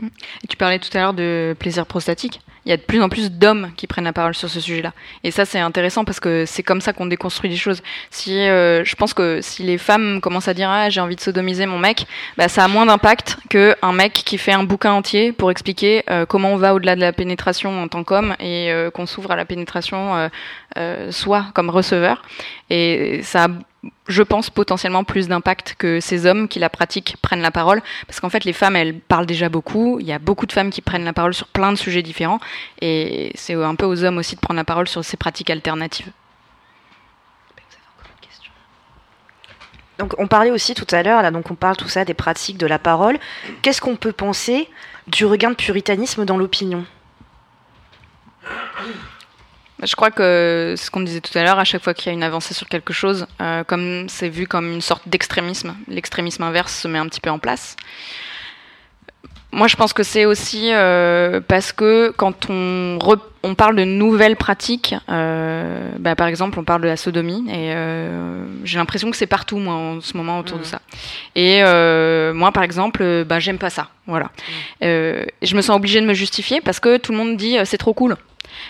Et tu parlais tout à l'heure de plaisir prostatique. Il y a de plus en plus d'hommes qui prennent la parole sur ce sujet-là. Et ça c'est intéressant parce que c'est comme ça qu'on déconstruit les choses. Si euh, je pense que si les femmes commencent à dire ah j'ai envie de sodomiser mon mec, bah, ça a moins d'impact que un mec qui fait un bouquin entier pour expliquer euh, comment on va au-delà de la pénétration en tant qu'homme et euh, qu'on s'ouvre à la pénétration euh, euh, soi comme receveur. Et ça a, je pense, potentiellement plus d'impact que ces hommes qui la pratiquent prennent la parole. Parce qu'en fait, les femmes, elles parlent déjà beaucoup. Il y a beaucoup de femmes qui prennent la parole sur plein de sujets différents. Et c'est un peu aux hommes aussi de prendre la parole sur ces pratiques alternatives. Donc on parlait aussi tout à l'heure, là, donc on parle tout ça des pratiques de la parole. Qu'est-ce qu'on peut penser du regain de puritanisme dans l'opinion? Je crois que ce qu'on disait tout à l'heure, à chaque fois qu'il y a une avancée sur quelque chose, euh, comme c'est vu comme une sorte d'extrémisme, l'extrémisme inverse se met un petit peu en place. Moi, je pense que c'est aussi euh, parce que quand on, re- on parle de nouvelles pratiques, euh, bah, par exemple, on parle de la sodomie, et euh, j'ai l'impression que c'est partout, moi, en ce moment, autour de ça. Et moi, par exemple, bah, j'aime pas ça. Voilà. Et je me sens obligée de me justifier parce que tout le monde dit c'est trop cool.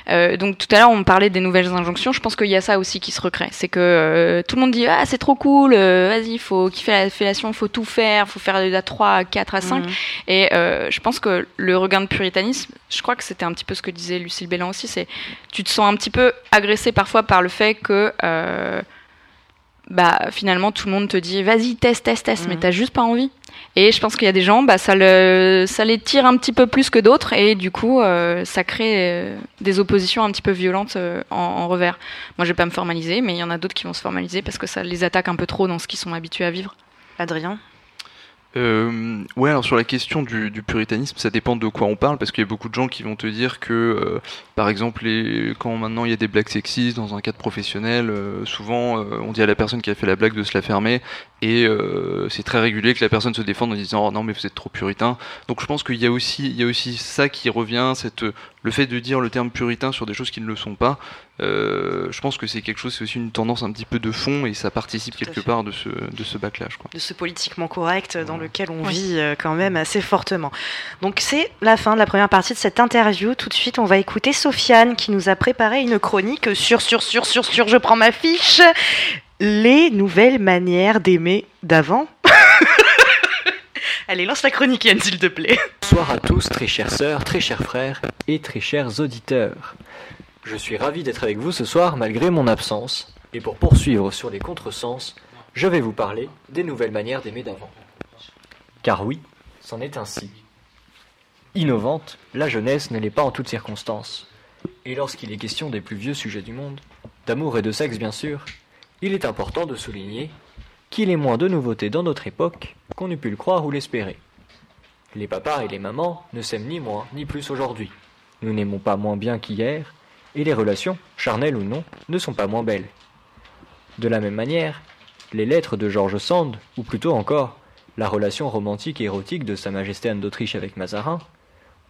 Euh, donc tout à l'heure on parlait des nouvelles injonctions, je pense qu'il y a ça aussi qui se recrée. C'est que euh, tout le monde dit ah c'est trop cool, euh, vas-y, faut kiffer la fellation, faut tout faire, faut faire de la 3 à 4 à 5. Mhm. Et je pense que le regain de puritanisme, je crois que c'était un petit peu ce que disait Lucille Bélan aussi, c'est tu te sens un petit peu agressé parfois par le fait que bah finalement tout le monde te dit vas-y teste teste teste mais t'as juste pas envie. Et je pense qu'il y a des gens bah ça le ça les tire un petit peu plus que d'autres et du coup euh, ça crée euh, des oppositions un petit peu violentes euh, en, en revers. Moi je vais pas me formaliser mais il y en a d'autres qui vont se formaliser parce que ça les attaque un peu trop dans ce qu'ils sont habitués à vivre. Adrien? Euh, ouais, alors sur la question du, puritanisme, ça dépend de quoi on parle, parce qu'il y a beaucoup de gens qui vont te dire que, euh, par exemple, les, quand maintenant il y a des blagues sexistes dans un cadre professionnel, euh, souvent euh, on dit à la personne qui a fait la blague de se la fermer, et euh, c'est très régulier que la personne se défende en disant oh non mais vous êtes trop puritain. Donc je pense qu'il y a aussi, il y a aussi ça qui revient, cette, le fait de dire le terme puritain sur des choses qui ne le sont pas. Euh, je pense que c'est quelque chose, c'est aussi une tendance un petit peu de fond, et ça participe quelque part de ce, de ce backlash. Quoi. de ce politiquement correct dans lequel on vit euh, quand même assez fortement. Donc c'est la fin de la première partie de cette interview. Tout de suite, on va écouter Sofiane qui nous a préparé une chronique sur, sur, sur, sur, sur, je prends ma fiche, les nouvelles manières d'aimer d'avant. Allez, lance la chronique, Yann, s'il te plaît. Bonsoir à tous, très chères sœurs, très chers frères et très chers auditeurs. Je suis ravi d'être avec vous ce soir malgré mon absence. Et pour poursuivre sur les contresens, je vais vous parler des nouvelles manières d'aimer d'avant. Car oui, c'en est ainsi. Innovante, la jeunesse ne l'est pas en toutes circonstances. Et lorsqu'il est question des plus vieux sujets du monde, d'amour et de sexe bien sûr, il est important de souligner qu'il est moins de nouveautés dans notre époque qu'on eût pu le croire ou l'espérer. Les papas et les mamans ne s'aiment ni moins ni plus aujourd'hui. Nous n'aimons pas moins bien qu'hier, et les relations, charnelles ou non, ne sont pas moins belles. De la même manière, les lettres de George Sand, ou plutôt encore la relation romantique et érotique de Sa Majesté Anne d'Autriche avec Mazarin,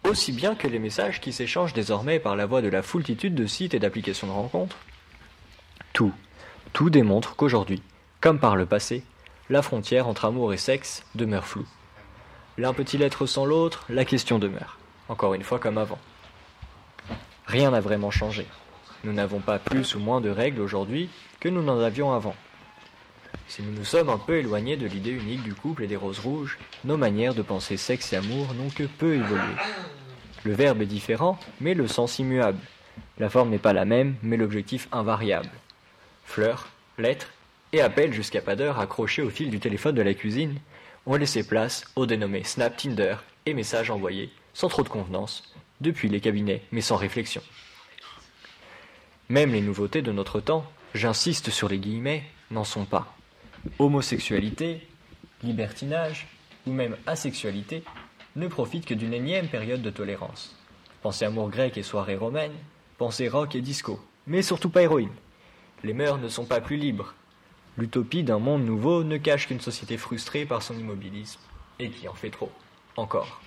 aussi bien que les messages qui s'échangent désormais par la voie de la foultitude de sites et d'applications de rencontres, tout, tout démontre qu'aujourd'hui, comme par le passé, la frontière entre amour et sexe demeure floue. L'un peut-il être sans l'autre? La question demeure, encore une fois comme avant. Rien n'a vraiment changé. Nous n'avons pas plus ou moins de règles aujourd'hui que nous n'en avions avant. Si nous nous sommes un peu éloignés de l'idée unique du couple et des roses rouges, nos manières de penser sexe et amour n'ont que peu évolué. Le verbe est différent, mais le sens immuable. La forme n'est pas la même, mais l'objectif invariable. Fleurs, lettres et appels jusqu'à pas d'heure accrochés au fil du téléphone de la cuisine ont laissé place aux dénommés Snap Tinder et messages envoyés, sans trop de convenance, depuis les cabinets, mais sans réflexion. Même les nouveautés de notre temps, j'insiste sur les guillemets, n'en sont pas. Homosexualité, libertinage ou même asexualité ne profitent que d'une énième période de tolérance. Pensez amour grec et soirée romaine, pensez rock et disco, mais surtout pas héroïne. Les mœurs ne sont pas plus libres. L'utopie d'un monde nouveau ne cache qu'une société frustrée par son immobilisme, et qui en fait trop, encore.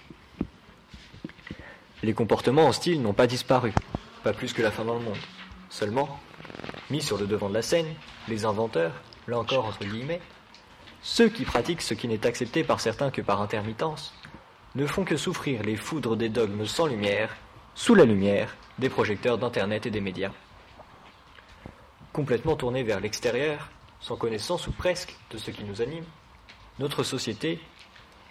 Les comportements hostiles n'ont pas disparu, pas plus que la fin dans le monde. Seulement, mis sur le devant de la scène, les inventeurs, là encore entre guillemets, ceux qui pratiquent ce qui n'est accepté par certains que par intermittence, ne font que souffrir les foudres des dogmes sans lumière, sous la lumière des projecteurs d'Internet et des médias. Complètement tournés vers l'extérieur, sans connaissance ou presque de ce qui nous anime, notre société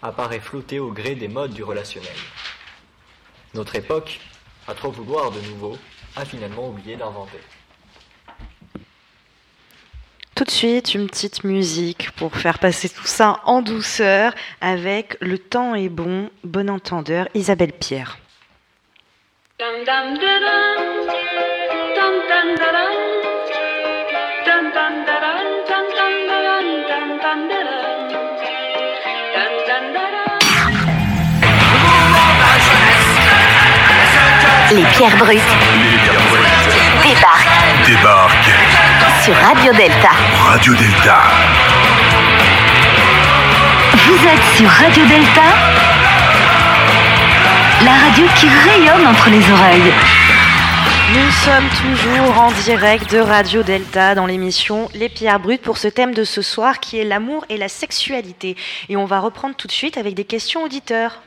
apparaît flotter au gré des modes du relationnel. Notre époque, à trop vouloir de nouveau, a finalement oublié d'inventer. Tout de suite, une petite musique pour faire passer tout ça en douceur avec Le temps est bon, bon entendeur, Isabelle Pierre. Les pierres brutes débarquent Débarque. sur Radio Delta. Radio Delta. Vous êtes sur Radio Delta, la radio qui rayonne entre les oreilles. Nous sommes toujours en direct de Radio Delta dans l'émission Les Pierres Brutes pour ce thème de ce soir qui est l'amour et la sexualité. Et on va reprendre tout de suite avec des questions auditeurs.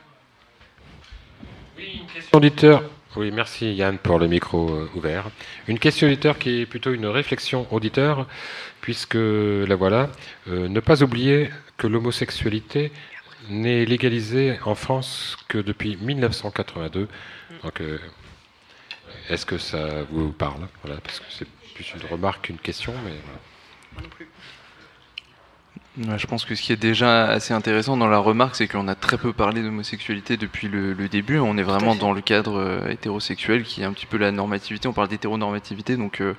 question auditeur. Oui, merci Yann pour le micro euh, ouvert. Une question auditeur qui est plutôt une réflexion auditeur, puisque la voilà. Euh, ne pas oublier que l'homosexualité n'est légalisée en France que depuis 1982. Donc, euh, est-ce que ça vous parle? Parce que c'est plus une remarque qu'une question, mais. Ouais, je pense que ce qui est déjà assez intéressant dans la remarque, c'est qu'on a très peu parlé d'homosexualité depuis le, le début. On est vraiment dans le cadre euh, hétérosexuel qui est un petit peu la normativité. On parle d'hétéronormativité, donc euh,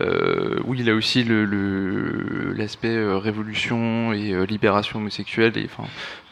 euh, oui, il a aussi le- le- l'aspect euh, révolution et euh, libération homosexuelle. Et enfin,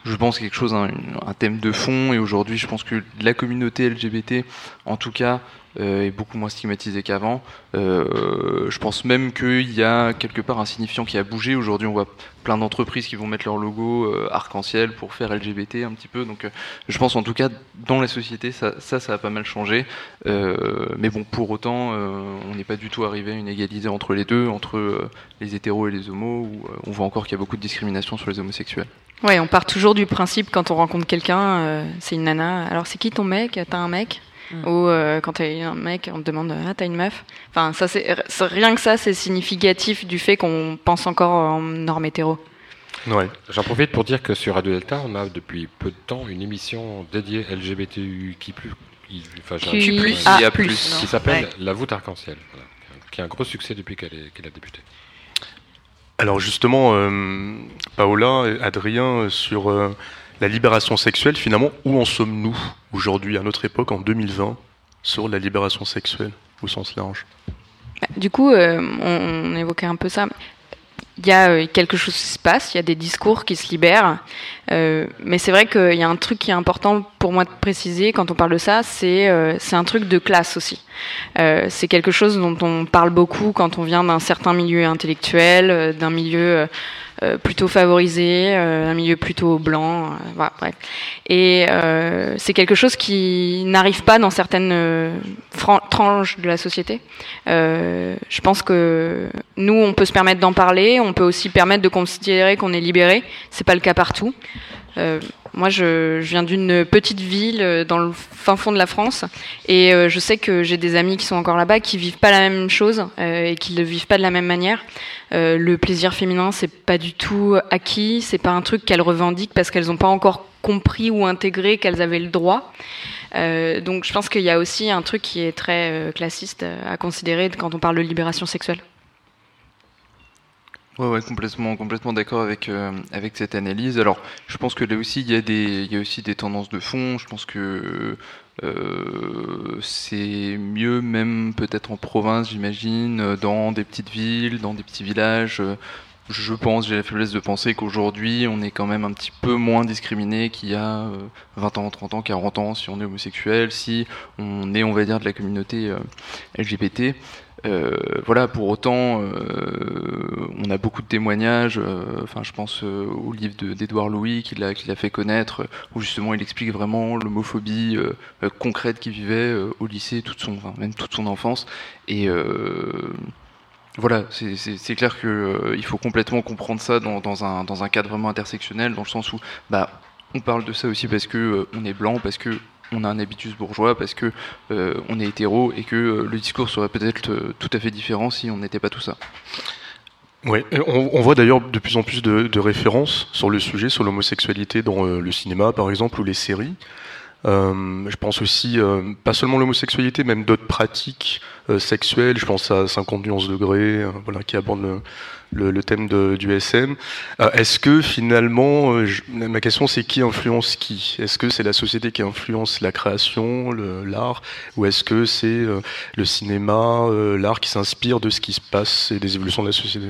je pense quelque chose, un, un thème de fond. Et aujourd'hui, je pense que la communauté LGBT, en tout cas, est beaucoup moins stigmatisée qu'avant. Euh, je pense même qu'il y a quelque part un signifiant qui a bougé. Aujourd'hui, on voit plein d'entreprises qui vont mettre leur logo euh, arc-en-ciel pour faire LGBT un petit peu. Donc, euh, je pense en tout cas dans la société, ça, ça, a pas mal changé. Euh, mais bon, pour autant, euh, on n'est pas du tout arrivé à une égalité entre les deux, entre euh, les hétéros et les homos. Où euh, on voit encore qu'il y a beaucoup de discrimination sur les homosexuels. Ouais, on part toujours du principe quand on rencontre quelqu'un, euh, c'est une nana. Alors c'est qui ton mec? T'as un mec? Ou euh, quand t'as un mec, on te demande ah t'as une meuf. Enfin ça c'est rien que ça c'est significatif du fait qu'on pense encore en normes hétéro. J'en profite pour dire que sur Radio Delta, on a depuis peu de temps une émission dédiée LGBTQ qui plus, qui, enfin, plus. Ah, qui s'appelle Ouais. La voûte arc-en-ciel, voilà, qui a un gros succès depuis qu'elle est- qu'elle a débuté. Alors justement, euh, Paola, et Adrien, sur euh, la libération sexuelle, finalement, où en sommes-nous aujourd'hui, à notre époque, en 2020, sur la libération sexuelle au sens large? Bah, Du coup, euh, on, évoquait un peu ça. Il y a euh, quelque chose qui se passe, il y a des discours qui se libèrent, euh, mais c'est vrai qu'il y a un truc qui est important pour moi de préciser quand on parle de ça, c'est c'est un truc de classe aussi. C'est quelque chose dont on parle beaucoup quand on vient d'un certain milieu intellectuel, d'un milieu euh, plutôt favorisé, euh, un milieu plutôt blanc, euh, voilà, bref. Et euh, c'est quelque chose qui n'arrive pas dans certaines tranches de la société. Je pense que nous, on peut se permettre d'en parler, on peut aussi permettre de considérer qu'on est libéré. C'est pas le cas partout. Moi, je, je viens d'une petite ville euh, dans le fin fond de la France, et euh, je sais que j'ai des amis qui sont encore là-bas qui vivent pas la même chose euh, et qui le vivent pas de la même manière. Le plaisir féminin, c'est pas du tout acquis, c'est pas un truc qu'elles revendiquent parce qu'elles n'ont pas encore compris ou intégré qu'elles avaient le droit. Donc, je pense qu'il y a aussi un truc qui est très classiste à considérer quand on parle de libération sexuelle. Ouais, ouais, complètement, complètement d'accord avec euh, avec cette analyse. Alors, je pense que là aussi il y a des y a aussi des tendances de fond. Je pense que euh, c'est mieux même peut-être en province, j'imagine, euh, dans des petites villes, dans des petits villages. Je pense, j'ai la faiblesse de penser qu'aujourd'hui, on est quand même un petit peu moins discriminé qu'il y a euh, 20 ans, 30 ans, 40 ans, si on est homosexuel, si on est, on va dire, de la communauté LGBT. Euh, voilà, pour autant, euh, on a beaucoup de témoignages. euh, Enfin, je pense au livre de- d'Édouard Louis qui l'a qui l'a fait connaître, où justement il explique vraiment l'homophobie concrète qu'il vivait au lycée, toute son, même toute son enfance. Et voilà, c'est- clair qu'il faut complètement comprendre ça dans, un, cadre vraiment intersectionnel, dans le sens où bah, on parle de ça aussi parce que on est blanc, parce que on a un habitus bourgeois, parce que euh, on est hétéro et que euh, le discours serait peut-être euh, tout à fait différent si on n'était pas tout ça. Et on, voit d'ailleurs de plus en plus de, références sur le sujet, sur l'homosexualité dans le cinéma par exemple ou les séries. Euh, je pense aussi, euh, pas seulement l'homosexualité, même d'autres pratiques euh, sexuelles. Je pense à 50 nuances degrés, voilà, qui aborde le, le, le thème de, du SM. Est-ce que finalement, je- ma question c'est qui influence qui? Est-ce que c'est la société qui influence la création, l'art, ou est-ce que c'est le cinéma, l'art qui s'inspire de ce qui se passe et des évolutions de la société?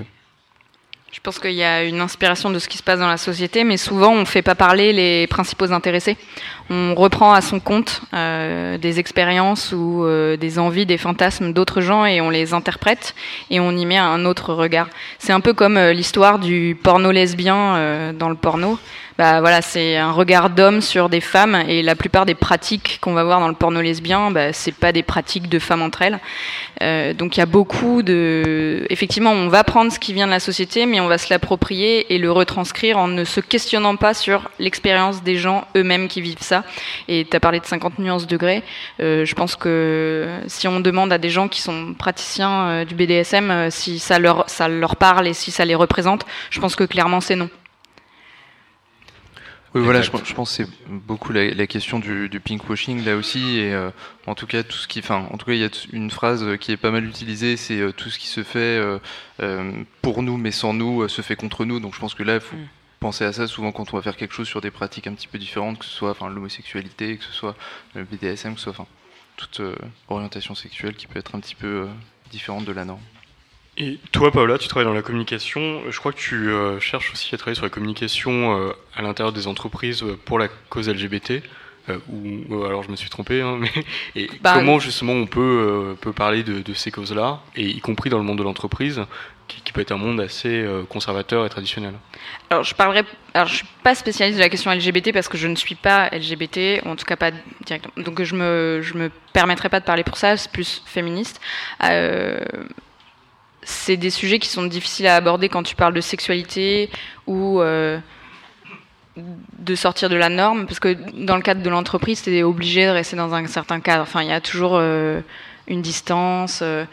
Je pense qu'il y a une inspiration de ce qui se passe dans la société, mais souvent on ne fait pas parler les principaux intéressés. On reprend à son compte euh, des expériences ou euh, des envies, des fantasmes d'autres gens et on les interprète et on y met un autre regard. C'est un peu comme euh, l'histoire du porno lesbien dans le porno. Bah voilà, c'est un regard d'homme sur des femmes et la plupart des pratiques qu'on va voir dans le porno lesbien, bah, c'est pas des pratiques de femmes entre elles. Euh, donc il y a beaucoup de, effectivement, on va prendre ce qui vient de la société, mais on va se l'approprier et le retranscrire en ne se questionnant pas sur l'expérience des gens eux-mêmes qui vivent ça. Et tu parlé de 50 nuances degrés. Euh, je pense que si on demande à des gens qui sont praticiens euh, du BDSM euh, si ça leur, ça leur parle et si ça les représente, je pense que clairement c'est non. Oui, voilà, je, je pense que c'est beaucoup la, la question du, du pinkwashing là aussi, et euh, en tout cas tout ce qui, enfin, en tout cas il y a t- une phrase qui est pas mal utilisée, c'est euh, tout ce qui se fait euh, euh, pour nous mais sans nous euh, se fait contre nous. Donc je pense que là il faut penser à ça souvent quand on va faire quelque chose sur des pratiques un petit peu différentes, que ce soit enfin l'homosexualité, que ce soit le BDSM, que ce soit enfin toute euh, orientation sexuelle qui peut être un petit peu euh, différente de la norme. Et toi, Paola, tu travailles dans la communication. Je crois que tu euh, cherches aussi à travailler sur la communication euh, à l'intérieur des entreprises euh, pour la cause LGBT. euh, ou alors je me suis trompé, hein, mais et Bah, comment justement on peut, peut parler de, de ces causes-là, et y compris dans le monde de l'entreprise, qui, qui peut être un monde assez conservateur et traditionnel? Alors je parlerai, alors je suis pas spécialiste de la question LGBT parce que je ne suis pas LGBT, ou en tout cas pas directement. Donc je me, je me permettrai pas de parler pour ça, c'est plus féministe. C'est des sujets qui sont difficiles à aborder quand tu parles de sexualité ou euh, de sortir de la norme, parce que dans le cadre de l'entreprise, tu es obligé de rester dans un certain cadre. Enfin, il y a toujours euh, une distance. euh,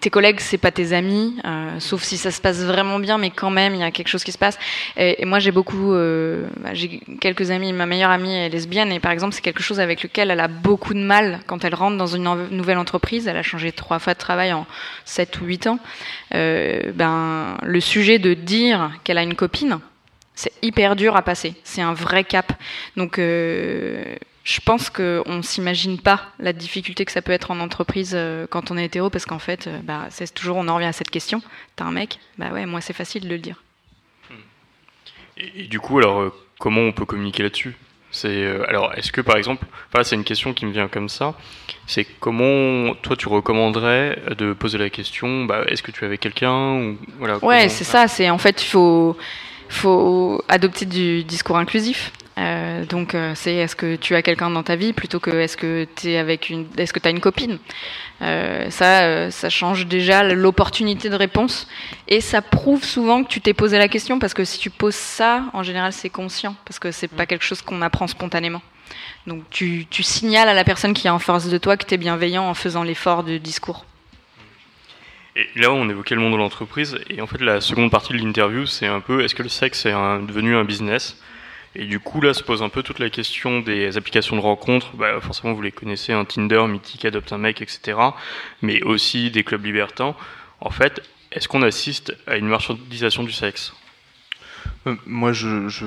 tes collègues, c'est pas tes amis, euh, sauf si ça se passe vraiment bien, mais quand même, il y a quelque chose qui se passe. Et, et moi, j'ai beaucoup, euh, bah, j'ai quelques amis. Ma meilleure amie est lesbienne, et par exemple, c'est quelque chose avec lequel elle a beaucoup de mal quand elle rentre dans une nouvelle entreprise. Elle a changé trois fois de travail en 7 ou 8 ans. Euh, ben, le sujet de dire qu'elle a une copine, c'est hyper dur à passer. C'est un vrai cap. Donc, euh, je pense qu'on ne s'imagine pas la difficulté que ça peut être en entreprise euh, quand on est hétéro, parce qu'en fait, euh, bah, c'est toujours, on en revient à cette question. T'as un mec Bah ouais, moi c'est facile de le dire. Et, et du coup, alors, euh, comment on peut communiquer là-dessus? C'est euh, alors, est-ce que par exemple, voilà, c'est une question qui me vient comme ça. C'est comment toi tu recommanderais de poser la question bah, Est-ce que tu es avec quelqu'un ou voilà Ouais, c'est ça. C'est en fait, il faut, faut adopter du discours inclusif. Euh, donc, euh, c'est est-ce que tu as quelqu'un dans ta vie plutôt que est-ce que tu es avec une, est-ce que tu as une copine. Euh, ça, euh, ça change déjà l'opportunité de réponse et ça prouve souvent que tu t'es posé la question parce que si tu poses ça, en général, c'est conscient parce que c'est pas quelque chose qu'on apprend spontanément. Donc, tu, tu signales à la personne qui est en face de toi que tu es bienveillant en faisant l'effort de discours. Et là, on évoquait le monde de l'entreprise, et en fait, la seconde partie de l'interview, c'est un peu est-ce que le sexe est un- devenu un business? Et du coup, là se pose un peu toute la question des applications de rencontres. Bah, forcément, vous les connaissez, un Tinder, Mythique, Adopte un mec, etc. Mais aussi des clubs libertins. En fait, est-ce qu'on assiste à une marchandisation du sexe? Euh, Moi, je, je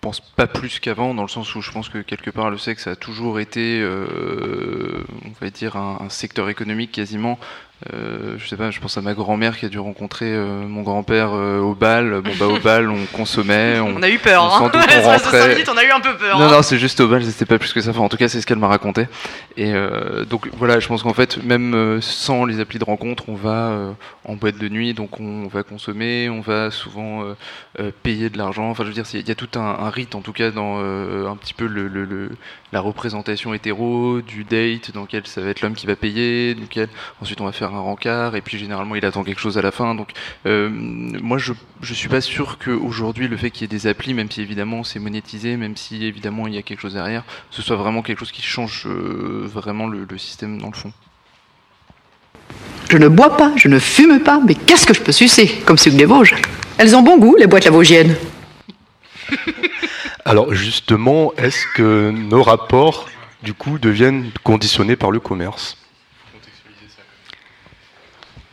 pense pas plus qu'avant, dans le sens où je pense que quelque part le sexe a toujours été, euh, on va dire, un secteur économique quasiment euh, je sais pas, je pense à ma grand-mère qui a dû rencontrer euh, mon grand-père euh, au bal. Bon bah au bal, on consommait, on, On a eu peur, on, hein. doute, on rentrait. minutes, on a eu un peu peur, Non hein. non, c'est juste au bal, c'était pas plus que ça. Enfin, en tout cas, c'est ce qu'elle m'a raconté. Et donc voilà, je pense qu'en fait, même sans les applis de rencontre, on va en boîte de nuit, donc on va consommer, on va souvent payer de l'argent. Enfin, je veux dire, il y a tout un, un rite, en tout cas, dans un petit peu le, le- le- la représentation hétéro du date, dans lequel ça va être l'homme qui va payer, duquel ensuite on va faire un rencard, et puis généralement il attend quelque chose à la fin. Donc euh, moi je je suis pas sûr qu'aujourd'hui le fait qu'il y ait des applis, même si évidemment c'est monétisé, même si évidemment il y a quelque chose derrière, ce soit vraiment quelque chose qui change euh, vraiment le, le système dans le fond. Je ne bois pas, je ne fume pas, mais qu'est-ce que je peux sucer Comme sucre des Vosges? Elles ont bon goût, les boîtes lavaugiennes. Alors justement, est-ce que nos rapports, du coup, deviennent conditionnés par le commerce?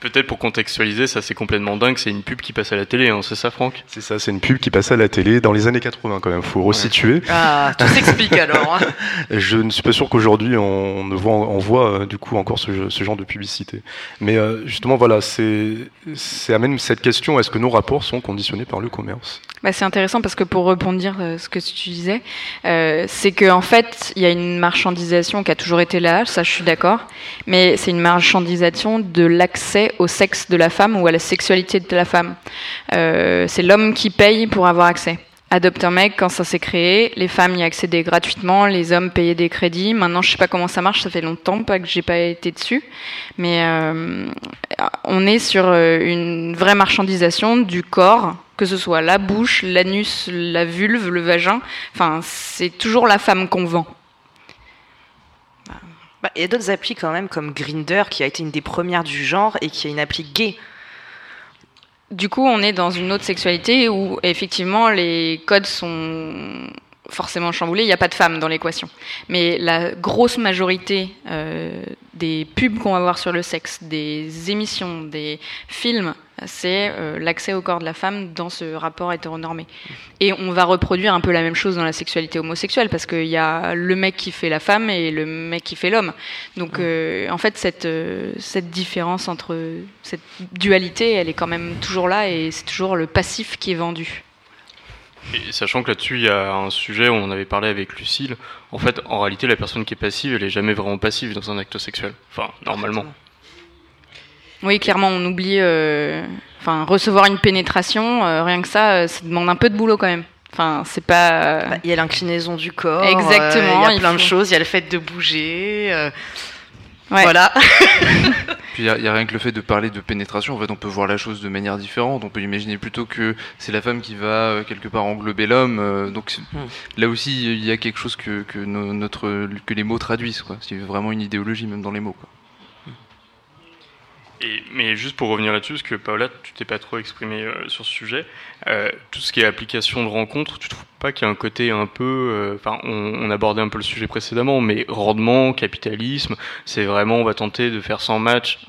Peut-être pour contextualiser, ça c'est complètement dingue, c'est une pub qui passe à la télé, hein, c'est ça Franck? C'est ça, c'est une pub qui passait à la télé dans les années 80 quand même, faut resituer. Ah, tout s'explique alors. hein. Je ne suis pas sûr qu'aujourd'hui on, ne voit, on voit euh, du coup encore ce, ce genre de publicité. Mais euh, justement, voilà, c'est c'est amène cette question est-ce que nos rapports sont conditionnés par le commerce? Bah, c'est intéressant parce que pour rebondir euh, ce que tu disais, euh, c'est qu'en en fait, il y a une marchandisation qui a toujours été là, ça je suis d'accord, mais c'est une marchandisation de l'accès au sexe de la femme ou à la sexualité de la femme. Euh, c'est l'homme qui paye pour avoir accès. Adopte un mec, quand ça s'est créé, les femmes y accédaient gratuitement, les hommes payaient des crédits. Maintenant, je sais pas comment ça marche, ça fait longtemps pas que j'ai pas été dessus, mais euh, on est sur euh, une vraie marchandisation du corps, que ce soit la bouche, l'anus, la vulve, le vagin. Enfin, c'est toujours la femme qu'on vend. Il y a d'autres applis quand même, comme Grinder, qui a été une des premières du genre et qui est une appli gay. Du coup, on est dans une autre sexualité où effectivement les codes sont forcément chamboulés. Il n'y a pas de femmes dans l'équation. Mais la grosse majorité euh, des pubs qu'on va voir sur le sexe, des émissions, des films, c'est euh, l'accès au corps de la femme dans ce rapport hétéronormé. Et on va reproduire un peu la même chose dans la sexualité homosexuelle parce qu'il y a le mec qui fait la femme et le mec qui fait l'homme. Donc euh, en fait, cette, euh, cette différence entre cette dualité, elle est quand même toujours là et c'est toujours le passif qui est vendu. Et sachant que là-dessus, il y a un sujet où on avait parlé avec Lucille. En fait, en réalité, la personne qui est passive, elle est jamais vraiment passive dans un acte sexuel. Enfin, normalement. Oui, clairement, on oublie. euh, Enfin, recevoir une pénétration, euh, rien que ça, euh, ça demande un peu de boulot quand même. Enfin, c'est pas. euh, Bah, Il y a l'inclinaison du corps. Exactement, euh, Il y a plein de choses. Il y a le fait de bouger. euh, Ouais. Voilà. Puis il y, a- il y a rien que le fait de parler de pénétration, en fait, on peut voir la chose de manière différente. On peut imaginer plutôt que c'est la femme qui va euh, quelque part englober l'homme. euh, donc c'est- là aussi, il y a quelque chose que, que no- notre que les mots traduisent. C'est vraiment une idéologie même dans les mots. Quoi. Mais juste pour revenir là-dessus, parce que Paola, tu t'es pas trop exprimé euh, sur ce sujet, euh, tout ce qui est application de rencontre, tu trouves pas qu'il y a un côté un peu, euh, enfin, on, abordait un peu le sujet précédemment, mais rendement, capitalisme, c'est vraiment, on va tenter de faire 100 matchs,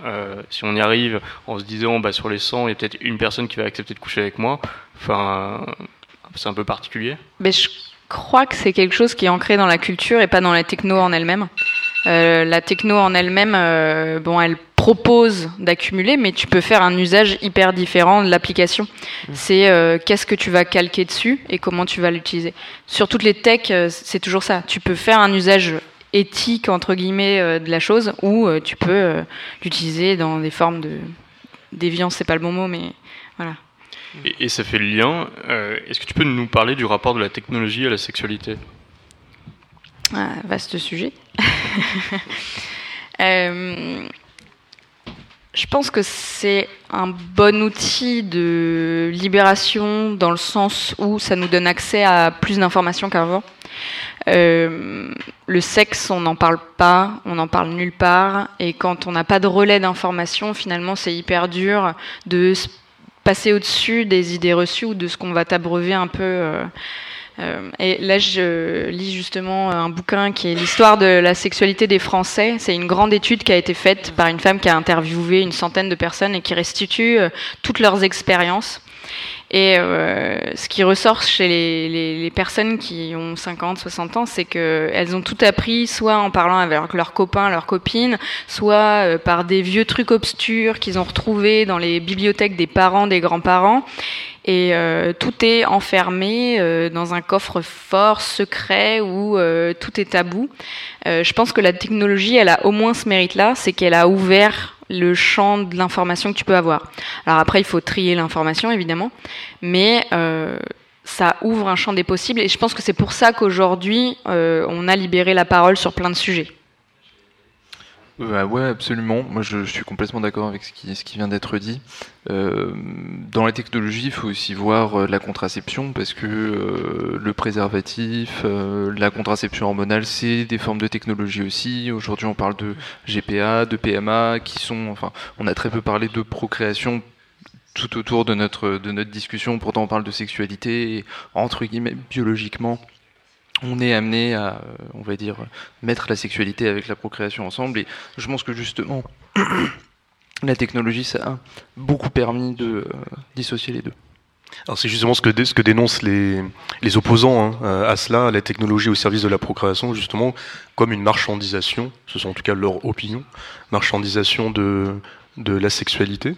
si on y arrive, en se disant, bah, sur les 100, il y a peut-être une personne qui va accepter de coucher avec moi, enfin, c'est un peu particulier. Mais je crois que c'est quelque chose qui est ancré dans la culture et pas dans la techno en elle-même. La techno en elle-même, bon, elle propose d'accumuler, mais tu peux faire un usage hyper différent de l'application. C'est euh, qu'est-ce que tu vas calquer dessus et comment tu vas l'utiliser. Sur toutes les techs, euh, c'est toujours ça. Tu peux faire un usage éthique entre guillemets euh, de la chose ou euh, tu peux euh, l'utiliser dans des formes de déviance, c'est pas le bon mot, mais voilà. Et, et ça fait le lien. Euh, Est-ce que tu peux nous parler du rapport de la technologie à la sexualité? Ah, vaste sujet. Euh, je pense que c'est un bon outil de libération dans le sens où ça nous donne accès à plus d'informations qu'avant. Euh, le sexe, on n'en parle pas, on n'en parle nulle part, et quand on n'a pas de relais d'information, finalement, c'est hyper dur de passer au-dessus des idées reçues ou de ce qu'on va t'abreuver un peu. euh, euh, et là, je lis justement un bouquin qui est l'histoire de la sexualité des Français. C'est une grande étude qui a été faite par une femme qui a interviewé une centaine de personnes et qui restitue euh, toutes leurs expériences. Et euh, ce qui ressort chez les, personnes qui ont 50, 60 ans, c'est qu'elles ont tout appris, soit en parlant avec leurs copains, leurs copines, soit par des vieux trucs obscurs qu'ils ont retrouvés dans les bibliothèques des parents, des grands-parents. Et euh, tout est enfermé euh, dans un coffre fort, secret, où euh, tout est tabou. je pense que la technologie, elle a au moins ce mérite-là, c'est qu'elle a ouvert le champ de l'information que tu peux avoir. Alors après, il faut trier l'information, évidemment, mais ça ouvre un champ des possibles. Et je pense que c'est pour ça qu'aujourd'hui, on a libéré la parole sur plein de sujets. Euh, ouais, absolument. Moi, je, suis complètement d'accord avec ce qui, ce qui vient d'être dit. Euh, dans la technologie, il faut aussi voir euh, la contraception parce que euh, le préservatif, la contraception hormonale, c'est des formes de technologie aussi. Aujourd'hui, on parle de GPA, de PMA, qui sont, enfin, on a très peu parlé de procréation tout autour de notre de notre discussion. Pourtant, on parle de sexualité et, entre guillemets biologiquement on est amené à, on va dire, mettre la sexualité avec la procréation ensemble. Et je pense que justement, la technologie, ça a beaucoup permis de euh, dissocier les deux. Alors c'est justement ce que, ce que dénoncent les, les opposants hein, à cela, la technologie au service de la procréation, justement, comme une marchandisation, ce sont en tout cas leur opinion, marchandisation de, de la sexualité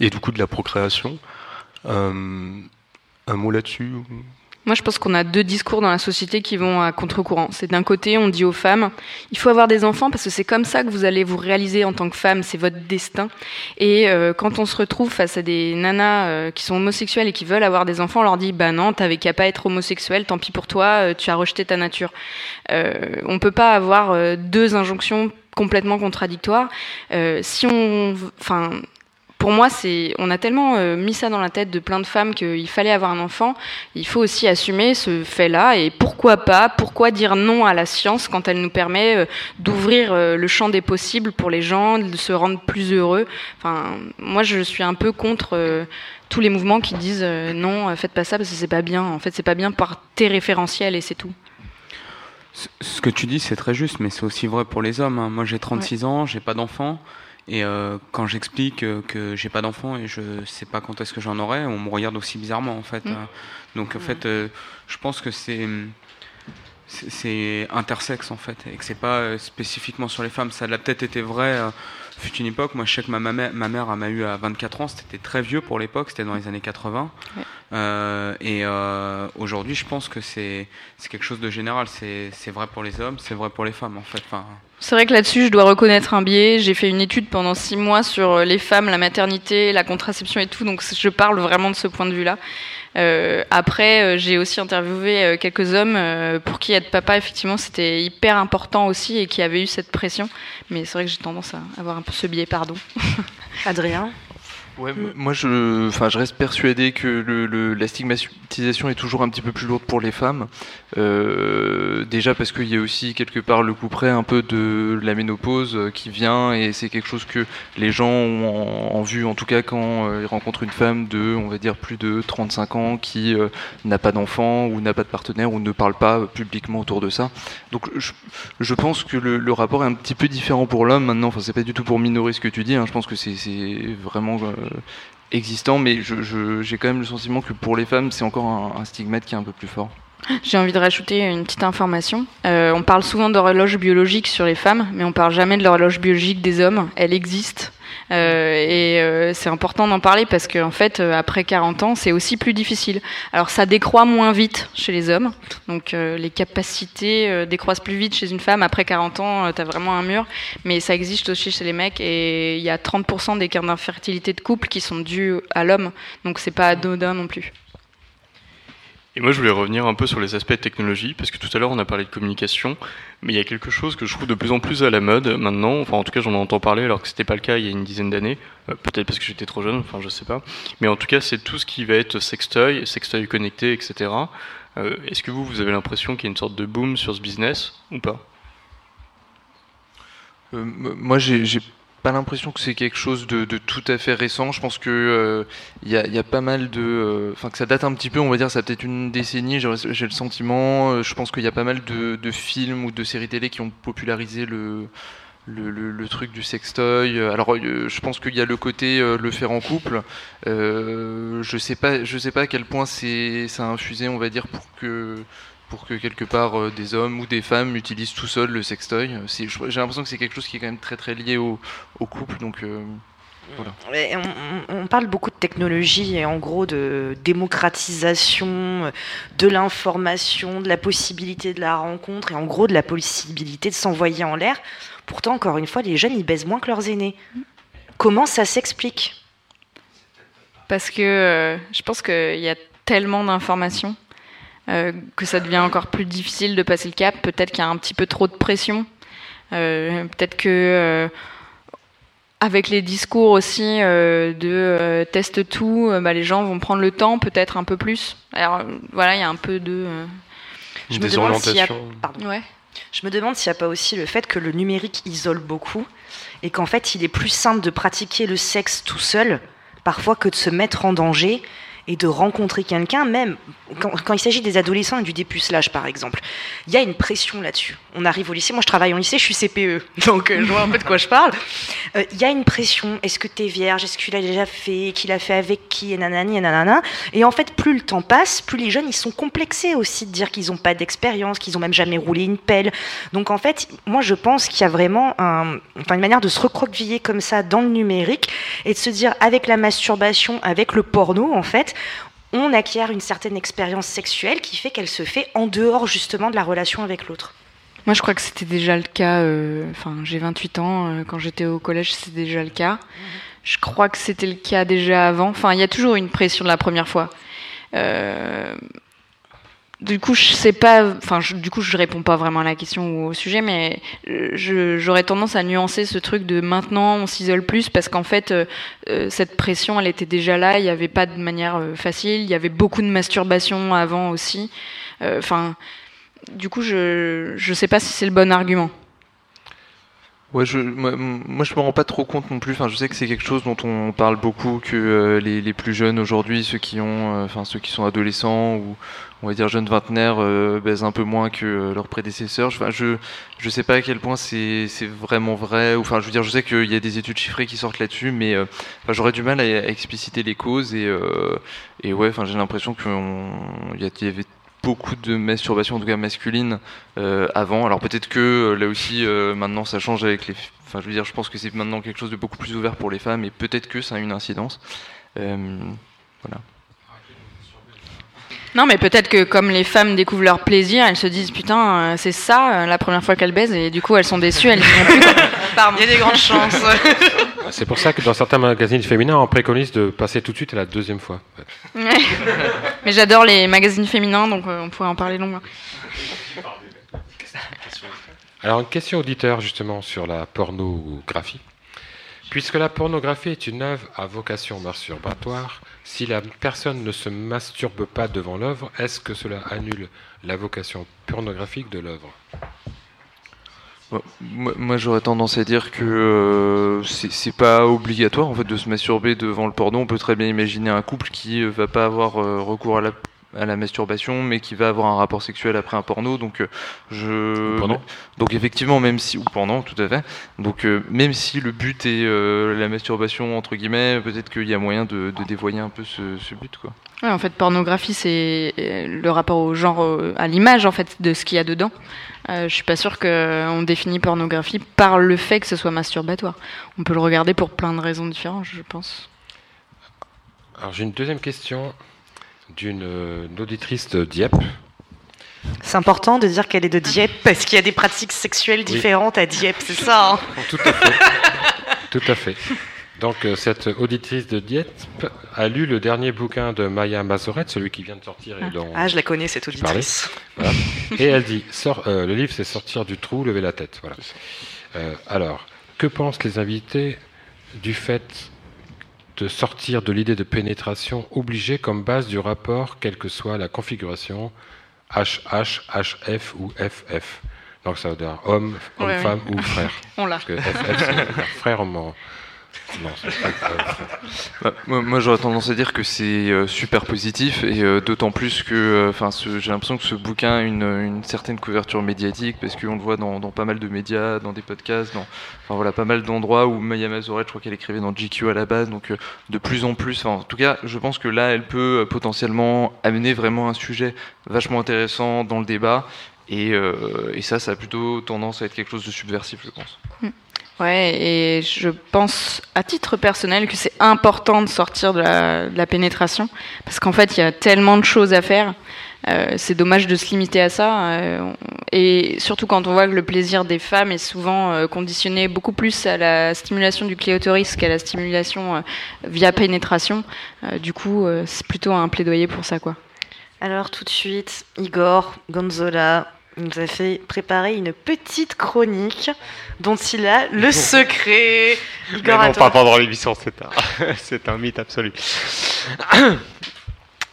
et du coup de la procréation. Euh, un mot là-dessus moi, je pense qu'on a deux discours dans la société qui vont à contre-courant. C'est d'un côté, on dit aux femmes, il faut avoir des enfants parce que c'est comme ça que vous allez vous réaliser en tant que femme, c'est votre destin. Et euh, quand on se retrouve face à des nanas euh, qui sont homosexuelles et qui veulent avoir des enfants, on leur dit, bah non, t'avais qu'à pas être homosexuel, tant pis pour toi, euh, tu as rejeté ta nature. On peut pas avoir deux injonctions complètement contradictoires. si on, enfin, pour moi, c'est, on a tellement euh, mis ça dans la tête de plein de femmes qu'il fallait avoir un enfant. Il faut aussi assumer ce fait-là et pourquoi pas, pourquoi dire non à la science quand elle nous permet euh, d'ouvrir euh, le champ des possibles pour les gens, de se rendre plus heureux. Enfin, moi, je suis un peu contre tous les mouvements qui disent non, faites pas ça parce que c'est pas bien. En fait, c'est pas bien par tes référentiels et c'est tout. Ce que tu dis, c'est très juste, mais c'est aussi vrai pour les hommes. Hein. Moi, j'ai 36 ans, j'ai pas d'enfant. Et euh, quand j'explique euh, que j'ai pas d'enfant et je sais pas quand est-ce que j'en aurai, on me regarde aussi bizarrement en fait. Mm. Hein. Donc en fait, euh, je pense que c'est c'est intersexe en fait et que c'est pas spécifiquement sur les femmes. Ça l'a peut-être été vrai fut une époque, moi je sais que ma, mère, ma mère m'a eu à 24 ans, c'était très vieux pour l'époque, c'était dans les années 80. Euh, et euh, aujourd'hui, je pense que c'est quelque chose de général. C'est vrai pour les hommes, c'est vrai pour les femmes en fait. Enfin, c'est vrai que là-dessus, je dois reconnaître un biais. J'ai fait une étude pendant six mois sur les femmes, la maternité, la contraception et tout, donc je parle vraiment de ce point de vue-là. Euh, après, euh, j'ai aussi interviewé euh, quelques hommes euh, pour qui être papa, effectivement, c'était hyper important aussi et qui avaient eu cette pression. Mais c'est vrai que j'ai tendance à avoir un peu ce biais, pardon. Adrien? Ouais, moi je, enfin, je reste persuadé que le, la stigmatisation est toujours un petit peu plus lourde pour les femmes. Euh, déjà parce qu'il y a aussi quelque part le coup près un peu de la ménopause euh, qui vient et c'est quelque chose que les gens ont en, vue, en tout cas quand euh, ils rencontrent une femme de, on va dire, plus de 35 ans qui euh, n'a pas d'enfant ou n'a pas de partenaire ou ne parle pas publiquement autour de ça. Donc je, je pense que le, le, rapport est un petit peu différent pour l'homme maintenant. Enfin, c'est pas du tout pour minorer ce que tu dis. Hein. Je pense que c'est vraiment euh, existant, mais j'ai je, quand même le sentiment que pour les femmes, c'est encore un, un, stigmate qui est un peu plus fort. J'ai envie de rajouter une petite information. Euh, on parle souvent d'horloge biologique sur les femmes, mais on parle jamais de l'horloge biologique des hommes. Elle existe. Euh, et euh, c'est important d'en parler parce qu'en en fait, après 40 ans, c'est aussi plus difficile. Alors ça décroît moins vite chez les hommes, donc les capacités décroissent plus vite chez une femme. Après 40 ans, tu as vraiment un mur, mais ça existe aussi chez les mecs et il y a 30% des cas d'infertilité de couple qui sont dus à l'homme, donc c'est pas anodin non plus. Et moi, je voulais revenir un peu sur les aspects technologie, parce que tout à l'heure, on a parlé de communication, mais il y a quelque chose que je trouve de plus en plus à la mode maintenant. Enfin, en tout cas, j'en entends parler alors que c'était pas le cas il y a une dizaine d'années. Euh, peut-être parce que j'étais trop jeune, enfin, je sais pas. Mais en tout cas, c'est tout ce qui va être sextoy, sextoy connecté, etc. Euh, Est-ce que vous, vous avez l'impression qu'il y a une sorte de boom sur ce business ou pas? Euh, Moi, j'ai pas l'impression que c'est quelque chose de, tout à fait récent. Je pense que il euh, y, a, y, a, pas mal de, euh, enfin que ça date un petit peu. On va dire ça peut-être une décennie. J'ai le sentiment. Euh, je pense qu'il y a pas mal de, films ou de séries télé qui ont popularisé le le, le- truc du sextoy. Alors, je pense qu'il y a le côté le faire en couple. Je sais sais pas à quel point ça a infusé, on va dire, pour que pour que quelque part euh, des hommes ou des femmes utilisent tout seuls le sextoy. Je- J'ai l'impression que c'est quelque chose qui est quand même très très lié au, au couple. Donc euh, voilà. Et on, parle beaucoup de technologie et en gros de démocratisation de l'information, de la possibilité de la rencontre et en gros de la possibilité de s'envoyer en l'air. Pourtant, encore une fois, les jeunes, ils baisent moins que leurs aînés. Comment ça s'explique? Parce que euh, je pense qu'il y a tellement d'informations euh, que ça devient encore plus difficile de passer le cap. Peut-être qu'il y a un petit peu trop de pression. Euh, Peut-être que euh, avec les discours aussi euh, de euh, teste tout, euh, bah, les gens vont prendre le temps peut-être un peu plus. Alors euh, voilà, il y a un peu de. euh, Je me demande s'il y a- pardon. Ouais. Je me demande s'il n'y a pas aussi le fait que le numérique isole beaucoup et qu'en fait il est plus simple de pratiquer le sexe tout seul parfois que de se mettre en danger et de rencontrer quelqu'un, même quand, il s'agit des adolescents et du dépucelage par exemple. Il y a une pression là-dessus. On arrive au lycée, moi je travaille en lycée, je suis CPE, donc euh, je vois un peu de quoi je parle. Euh, Il y a une pression, est-ce que tu es vierge, est-ce qu'il a déjà fait, qu'il a fait? Avec qui, et nanani, et nanana. Et en fait, plus le temps passe, plus les jeunes ils sont complexés aussi de dire qu'ils n'ont pas d'expérience, qu'ils n'ont même jamais roulé une pelle. Donc en fait, moi je pense qu'il y a vraiment une manière de se recroqueviller comme ça dans le numérique et de se dire avec la masturbation, avec le porno en fait, on acquiert une certaine expérience sexuelle qui fait qu'elle se fait en dehors justement de la relation avec l'autre. Moi, je crois que c'était déjà le cas. euh, Enfin, j'ai 28 ans. euh, quand j'étais au collège, c'était déjà le cas. Je crois que c'était le cas déjà avant. Enfin, il y a toujours une pression de la première fois. Euh, du coup, je sais pas. Enfin, du coup, je réponds pas vraiment à la question ou au sujet, mais euh, j'aurais tendance à nuancer ce truc de maintenant on s'isole plus parce qu'en fait, euh, euh, cette pression, elle était déjà là. Il n'y avait pas de manière facile. Il y avait beaucoup de masturbation avant aussi. Enfin, du coup, je je sais pas si c'est le bon argument. Ouais, je, moi, je me rends pas trop compte non plus. Enfin, je sais que c'est quelque chose dont on parle beaucoup, que euh, les, plus jeunes aujourd'hui, ceux qui ont, euh, enfin ceux qui sont adolescents ou on va dire jeunes vingtenaires, euh, baisent un peu moins que euh, leurs prédécesseurs. Enfin, je, je sais pas à quel point c'est, c'est vraiment vrai. Enfin, je veux dire, je sais qu'il y a des études chiffrées qui sortent là-dessus, mais enfin, j'aurais du mal à, expliciter les causes et, et ouais, enfin, j'ai l'impression qu'il y, y avait beaucoup de masturbation, en tout cas masculine, euh, avant. Alors peut-être que euh, là aussi, euh, maintenant, ça change avec les. Enfin, je veux dire, je pense que c'est maintenant quelque chose de beaucoup plus ouvert pour les femmes, et peut-être que ça a une incidence. Voilà. Non, mais peut-être que comme les femmes découvrent leur plaisir, elles se disent putain, euh, c'est ça euh, la première fois qu'elles baisent, et du coup elles sont déçues, elles vont plus. Pardon. Il y a des grandes chances. C'est pour ça que dans certains magazines féminins, on préconise de passer tout de suite à la deuxième fois. Ouais. mais j'adore les magazines féminins, donc euh, on pourrait en parler longuement. Alors, une question auditeur justement sur la pornographie. Puisque la pornographie est une œuvre à vocation masturbatoire, si la personne ne se masturbe pas devant l'œuvre, est-ce que cela annule la vocation pornographique de l'œuvre? Moi, j'aurais tendance à dire que euh, c'est c'est pas obligatoire en fait de se masturber devant le porno. On peut très bien imaginer un couple qui euh, va pas avoir euh, recours à la, à la masturbation, mais qui va avoir un rapport sexuel après un porno. Donc, euh, je Ou pendant. donc effectivement, même si ou pendant, tout à fait. Donc, euh, même si le but est euh, la masturbation entre guillemets, peut-être qu'il y a moyen de, de dévoyer un peu ce, ce but, quoi. Ouais, en fait, pornographie, c'est le rapport au genre, à l'image en fait de ce qu'il y a dedans. Euh, je suis pas sûre qu'on définit pornographie par le fait que ce soit masturbatoire. On peut le regarder pour plein de raisons différentes, je pense. Alors, j'ai une deuxième question d'une euh, auditrice de Dieppe. C'est important de dire qu'elle est de Dieppe parce qu'il y a des pratiques sexuelles différentes à Dieppe, c'est ça hein Tout à fait. Tout à fait. Donc, euh, cette auditrice de Dieppe a lu le dernier bouquin de Maya Mazorette, celui qui vient de sortir et dont Ah, je la connais cette auditrice. Voilà. Et elle dit sort, euh, le livre, c'est sortir du trou, lever la tête. Voilà. Euh, alors, que pensent les invités du fait de sortir de l'idée de pénétration obligée comme base du rapport, quelle que soit la configuration HH, HF ou FF Donc ça veut dire homme, homme, ouais. femme ou frère. On l'a. Parce que FF, c'est frère Non, Bah, moi, moi, j'aurais tendance à dire que c'est euh, super positif et euh, d'autant plus que euh, enfin ce- j'ai l'impression que ce bouquin a une, une certaine couverture médiatique parce qu'on le voit dans, dans pas mal de médias, dans des podcasts, dans enfin, voilà, pas mal d'endroits où Maya Mazoret, je crois qu'elle écrivait dans GQ à la base, donc euh, de plus en plus, en tout cas je pense que là elle peut euh, potentiellement amener vraiment un sujet vachement intéressant dans le débat et, euh, et ça ça a plutôt tendance à être quelque chose de subversif je pense. Ouais, et je pense à titre personnel que c'est important de sortir de la, pénétration, parce qu'en fait, il y a tellement de choses à faire. Euh, c'est dommage de se limiter à ça. euh, et surtout quand on voit que le plaisir des femmes est souvent euh, conditionné beaucoup plus à la stimulation du clitoris qu'à la stimulation via pénétration. Du coup, c'est plutôt un plaidoyer pour ça, quoi. Alors tout de suite, Igor Gonzola nous a fait préparer une petite chronique dont il a le secret. Igor, non, pas pendant l'émission, c'est un, c'est un mythe absolu.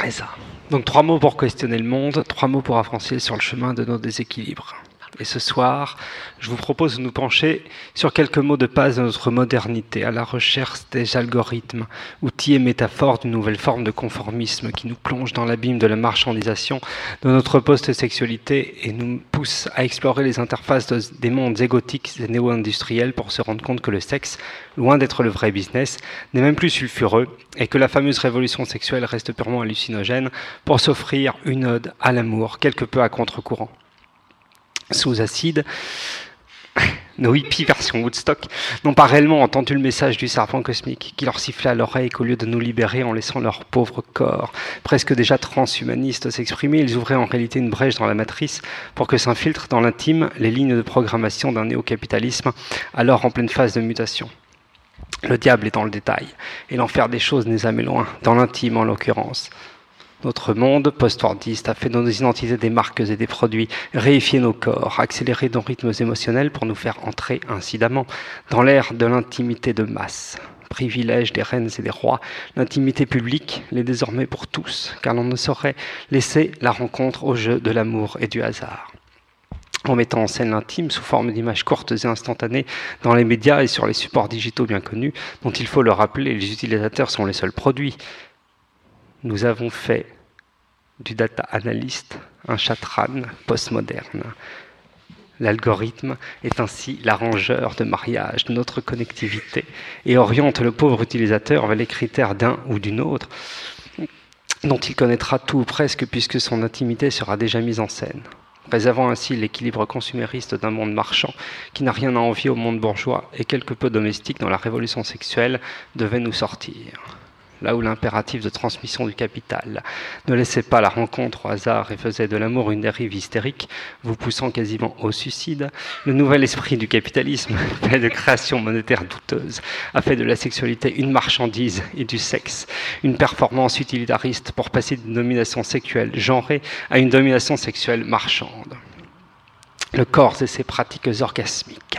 C'est ça. Donc trois mots pour questionner le monde, trois mots pour avancer sur le chemin de nos déséquilibres. Et ce soir, je vous propose de nous pencher sur quelques mots de base de notre modernité, à la recherche des algorithmes, outils et métaphores d'une nouvelle forme de conformisme qui nous plonge dans l'abîme de la marchandisation de notre post-sexualité et nous pousse à explorer les interfaces de- des mondes égotiques et néo-industriels pour se rendre compte que le sexe, loin d'être le vrai business, n'est même plus sulfureux et que la fameuse révolution sexuelle reste purement hallucinogène pour s'offrir une ode à l'amour quelque peu à contre-courant. Sous acide, nos hippies version Woodstock n'ont pas réellement entendu le message du serpent cosmique qui leur sifflait à l'oreille qu'au lieu de nous libérer en laissant leur pauvre corps, presque déjà transhumaniste, s'exprimer, ils ouvraient en réalité une brèche dans la matrice pour que s'infiltrent dans l'intime les lignes de programmation d'un néo-capitalisme alors en pleine phase de mutation. Le diable est dans le détail, et l'enfer des choses n'est jamais loin, dans l'intime en l'occurrence. Notre monde post-fordiste a fait de nos identités des marques et des produits, réifié nos corps, accéléré nos rythmes émotionnels pour nous faire entrer incidemment dans l'ère de l'intimité de masse. Privilège des reines et des rois, l'intimité publique l'est désormais pour tous, car l'on ne saurait laisser la rencontre au jeu de l'amour et du hasard en mettant en scène l'intime sous forme d'images courtes et instantanées dans les médias et sur les supports digitaux bien connus, dont il faut le rappeler, les utilisateurs sont les seuls produits. Nous avons fait du data analyst un chatran postmoderne. L'algorithme est ainsi l'arrangeur de mariage de notre connectivité et oriente le pauvre utilisateur vers les critères d'un ou d'une autre dont il connaîtra tout ou presque puisque son intimité sera déjà mise en scène préservant ainsi l'équilibre consumériste d'un monde marchand qui n'a rien à envier au monde bourgeois et quelque peu domestique dans la révolution sexuelle devait nous sortir. Là où l'impératif de transmission du capital ne laissait pas la rencontre au hasard et faisait de l'amour une dérive hystérique, vous poussant quasiment au suicide, le nouvel esprit du capitalisme, fait de création monétaire douteuse, a fait de la sexualité une marchandise et du sexe une performance utilitariste pour passer d'une domination sexuelle genrée à une domination sexuelle marchande. Le corps et ses pratiques orgasmiques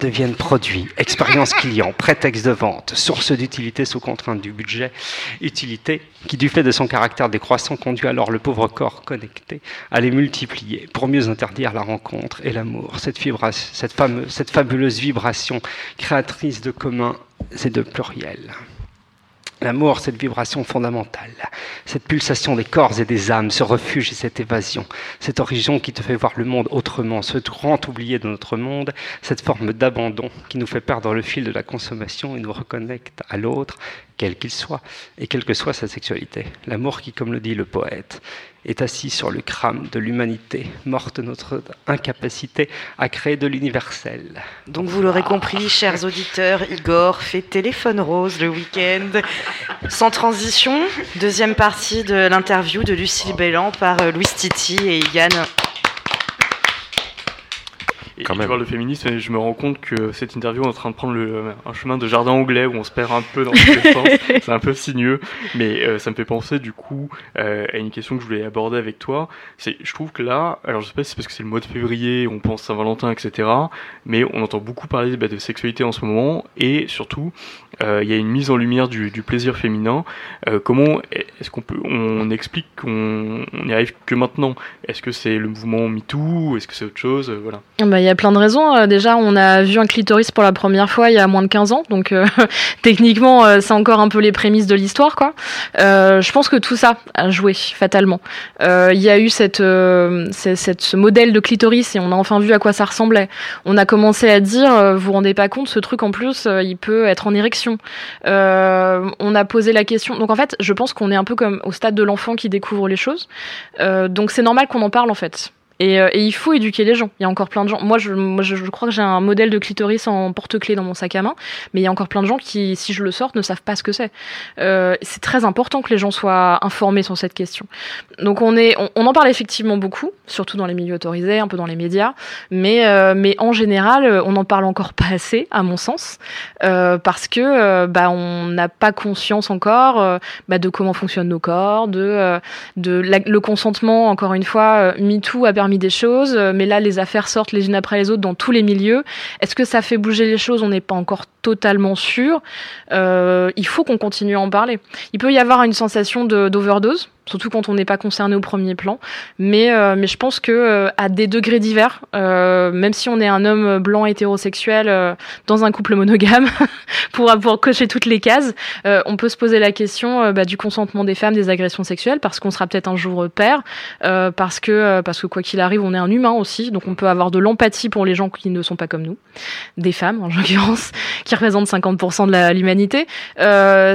deviennent produits, expérience client, prétexte de vente, source d'utilité sous contrainte du budget, utilité qui, du fait de son caractère décroissant, conduit alors le pauvre corps connecté à les multiplier pour mieux interdire la rencontre et l'amour, cette, cette, fameuse, cette fabuleuse vibration créatrice de commun et de pluriel. L'amour, cette vibration fondamentale, cette pulsation des corps et des âmes, ce refuge et cette évasion, cette origine qui te fait voir le monde autrement, ce grand oublié de notre monde, cette forme d'abandon qui nous fait perdre le fil de la consommation et nous reconnecte à l'autre, quel qu'il soit, et quelle que soit sa sexualité. L'amour qui, comme le dit le poète, est assis sur le crâne de l'humanité, morte notre incapacité à créer de l'universel. Donc vous l'aurez compris, chers auditeurs, Igor fait téléphone rose le week-end. Sans transition, deuxième partie de l'interview de Lucille Bellan par euh, Louis Titi et Yann. Et tu parles de féminisme et je me rends compte que cette interview est en train de prendre le, un chemin de jardin anglais où on se perd un peu dans tous les sens. C'est un peu sinueux, mais euh, ça me fait penser du coup euh, à une question que je voulais aborder avec toi. C'est, je trouve que là, alors je sais pas si c'est parce que c'est le mois de février, on pense Saint-Valentin, etc. Mais on entend beaucoup parler bah, de sexualité en ce moment et surtout euh, il y a une mise en lumière du, du plaisir féminin. Euh, comment est-ce qu'on peut, on explique qu'on on n'y arrive que maintenant? Est-ce que c'est le mouvement MeToo? Est-ce que c'est autre chose? Voilà. Ah bah, y a plein de raisons. Euh, déjà, on a vu un clitoris pour la première fois il y a moins de 15 ans, donc euh, techniquement, euh, c'est encore un peu les prémices de l'histoire, quoi. je pense que tout ça a joué fatalement. Il y a eu cette, cette, ce modèle de clitoris et on a enfin vu à quoi ça ressemblait. On a commencé à dire, vous vous rendez pas compte, ce truc en plus, il peut être en érection. on a posé la question. Donc en fait, je pense qu'on est un peu comme au stade de l'enfant qui découvre les choses. donc c'est normal qu'on en parle en fait. Euh, et, il faut éduquer les gens. Il y a encore plein de gens. Moi, je, crois que j'ai un modèle de clitoris en porte-clés dans mon sac à main, mais il y a encore plein de gens qui, si je le sors, ne savent pas ce que c'est. Euh, c'est très important que les gens soient informés sur cette question. Donc, on, est, on, en parle effectivement beaucoup, surtout dans les milieux autorisés, un peu dans les médias, mais, euh, mais en général, on n'en parle encore pas assez, à mon sens, parce que bah, on n'a pas conscience encore bah, de comment fonctionnent nos corps, de, de le consentement, encore une fois, MeToo a permis des choses, euh, mais là les affaires sortent les unes après les autres dans tous les milieux. Est-ce que ça fait bouger les choses? On n'est pas encore totalement sûr. Euh, il faut qu'on continue à en parler. Il peut y avoir une sensation d'overdose surtout quand on n'est pas concerné au premier plan. Mais, euh, mais je pense que euh, à des degrés divers, euh, même si on est un homme blanc hétérosexuel euh, dans un couple monogame, pour, pour cocher toutes les cases, on peut se poser la question bah, du consentement des femmes, des agressions sexuelles, parce qu'on sera peut-être un jour père, parce que parce que quoi qu'il arrive, on est un humain aussi, donc on peut avoir de l'empathie pour les gens qui ne sont pas comme nous, des femmes en l'occurrence, qui représentent 50% de l'humanité.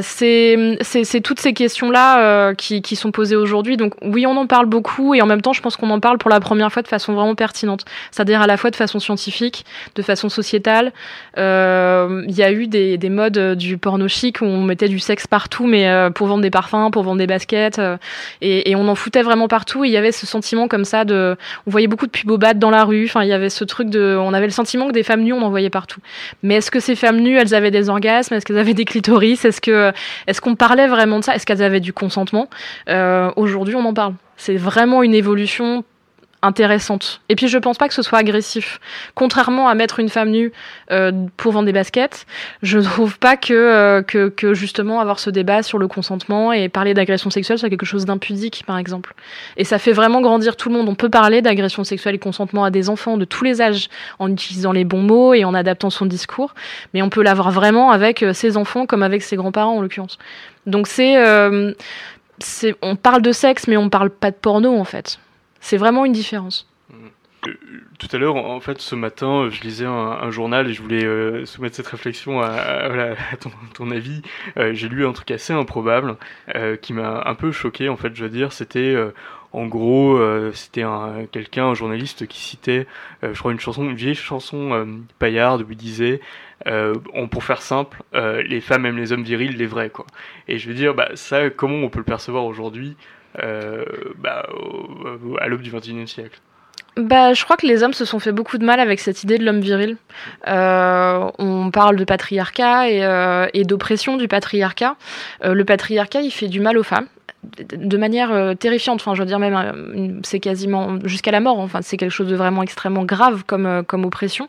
c'est toutes ces questions là qui, qui sont aujourd'hui. Donc oui, on en parle beaucoup et en même temps, je pense qu'on en parle pour la première fois de façon vraiment pertinente. C'est-à-dire à la fois de façon scientifique, de façon sociétale. Euh, il y a eu des, des, modes du porno chic où on mettait du sexe partout, mais euh, pour vendre des parfums, pour vendre des baskets, euh, et, on en foutait vraiment partout. il y avait ce sentiment comme ça de, on voyait beaucoup de pubobades dans la rue. Enfin, il y avait ce truc de, on avait le sentiment que des femmes nues, on en voyait partout. Mais est-ce que ces femmes nues, elles avaient des orgasmes? Est-ce qu'elles avaient des clitoris? Est-ce que, est-ce qu'on parlait vraiment de ça? Est-ce qu'elles avaient du consentement? Euh, aujourd'hui, on en parle. C'est vraiment une évolution intéressante. Et puis je pense pas que ce soit agressif. Contrairement à mettre une femme nue euh, pour vendre des baskets, je trouve pas euh, que, que, justement avoir ce débat sur le consentement et parler d'agression sexuelle soit quelque chose d'impudique, par exemple. Et ça fait vraiment grandir tout le monde. On peut parler d'agression sexuelle et consentement à des enfants de tous les âges en utilisant les bons mots et en adaptant son discours, mais on peut l'avoir vraiment avec ses enfants comme avec ses grands-parents en l'occurrence. Donc c'est on parle de sexe, mais on parle pas de porno en fait. C'est vraiment une différence. Euh, tout à l'heure, en fait, ce matin, je lisais un, journal et je voulais euh, soumettre cette réflexion à, ton, avis. Euh, j'ai lu un truc assez improbable qui m'a un peu choqué, en fait, je veux dire. C'était, en gros, c'était un, quelqu'un, un journaliste qui citait, je crois, une chanson, une vieille chanson paillarde où il disait euh, on, pour faire simple, euh, les femmes aiment les hommes virils, les vrais, quoi. Et je veux dire, bah, ça, comment on peut le percevoir aujourd'hui, euh, bah, à l'aube du XXIe siècle? Bah, je crois que les hommes se sont fait beaucoup de mal avec cette idée de l'homme viril. on parle de patriarcat et, et d'oppression du patriarcat. le patriarcat, il fait du mal aux femmes de manière euh, terrifiante. Enfin, je veux dire même, euh, c'est quasiment jusqu'à la mort. Enfin, c'est quelque chose de vraiment extrêmement grave comme euh, comme oppression.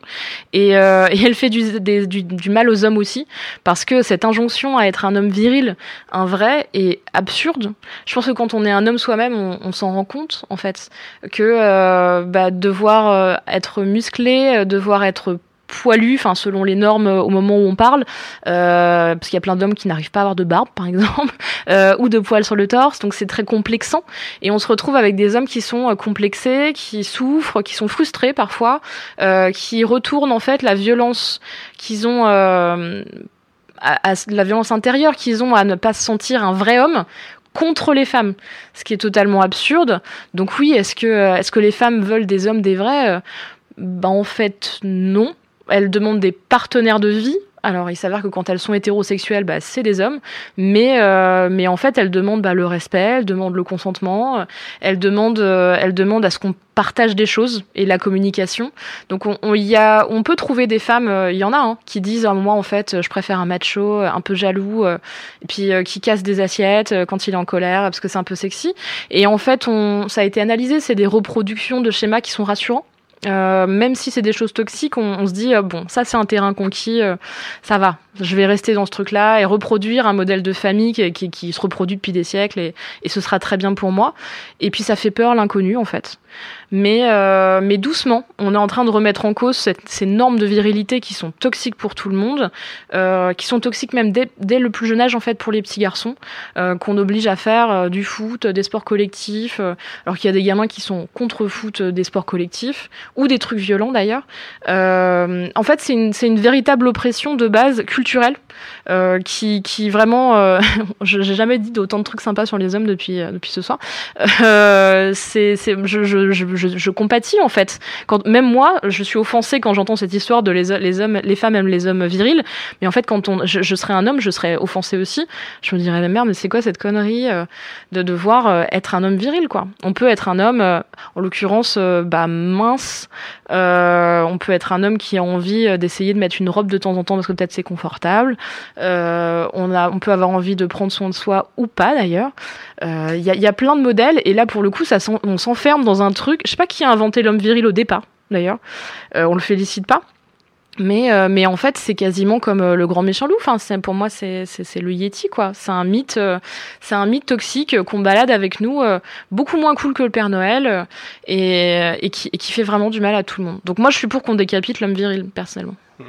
Et, et elle fait du, du, mal aux hommes aussi, parce que cette injonction à être un homme viril, un vrai, est absurde. Je pense que quand on est un homme soi-même, on, on s'en rend compte en fait que bah, devoir être musclé, devoir être poilu, enfin selon les normes euh, au moment où on parle, euh, parce qu'il y a plein d'hommes qui n'arrivent pas à avoir de barbe par exemple, euh, ou de poils sur le torse, donc c'est très complexant. Et on se retrouve avec des hommes qui sont complexés, qui souffrent, qui sont frustrés parfois, qui retournent en fait la violence qu'ils ont. à, la violence intérieure qu'ils ont à ne pas se sentir un vrai homme contre les femmes, ce qui est totalement absurde. Donc oui, est-ce que, est-ce que les femmes veulent des hommes des vrais? Ben, en fait non elles demandent des partenaires de vie. Alors, il s'avère que quand elles sont hétérosexuelles, bah, c'est des hommes, mais euh, mais en fait, elles demandent bah, le respect, elles demandent le consentement, elles demandent euh, elles demandent à ce qu'on partage des choses et la communication. Donc, on, y a, on peut trouver des femmes, euh, il y en a, hein, qui disent moi en fait, je préfère un macho, un peu jaloux, et puis qui casse des assiettes quand il est en colère parce que c'est un peu sexy. Et en fait, on, ça a été analysé, c'est des reproductions de schémas qui sont rassurants. Euh, même si c'est des choses toxiques, on, se dit euh, bon, ça c'est un terrain conquis, euh, ça va. Je vais rester dans ce truc-là et reproduire un modèle de famille qui, qui, se reproduit depuis des siècles et, et, ce sera très bien pour moi. Et puis ça fait peur l'inconnu en fait. Mais, euh, mais doucement. On est en train de remettre en cause ces normes de virilité qui sont toxiques pour tout le monde, euh, qui sont toxiques même dès, le plus jeune âge en fait pour les petits garçons, euh, qu'on oblige à faire du foot, des sports collectifs, alors qu'il y a des gamins qui sont contre foot, des sports collectifs ou des trucs violents d'ailleurs. En fait, c'est une véritable oppression de base culturelle euh, qui, qui vraiment, euh, j'ai jamais dit d'autant de trucs sympas sur les hommes depuis euh, depuis ce soir. Euh, c'est, c'est, je, je, je, je, compatis en fait. Quand même moi, je suis offensée quand j'entends cette histoire de les, hommes, les femmes aiment les hommes virils. Mais en fait, quand on, je, serais un homme, je serais offensée aussi. Je me dirais mais merde, mais c'est quoi cette connerie euh, de devoir euh, être un homme viril quoi? On peut être un homme, en l'occurrence, bah mince. On peut être un homme qui a envie d'essayer de mettre une robe de temps en temps parce que peut-être c'est confortable. Euh, on, a, on peut avoir envie de prendre soin de soi ou pas d'ailleurs. Euh, Il y, a, il y a plein de modèles et là pour le coup on s'enferme dans un truc. Je sais pas qui a inventé l'homme viril au départ d'ailleurs. Euh, on le félicite pas. Mais, euh, mais en fait, c'est quasiment comme euh, le grand méchant loup. Enfin, pour moi, c'est le Yeti, quoi. C'est un mythe, euh, c'est un mythe toxique euh, qu'on balade avec nous, euh, beaucoup moins cool que le Père Noël, euh, et qui fait vraiment du mal à tout le monde. Donc moi, je suis pour qu'on décapite l'homme viril, personnellement.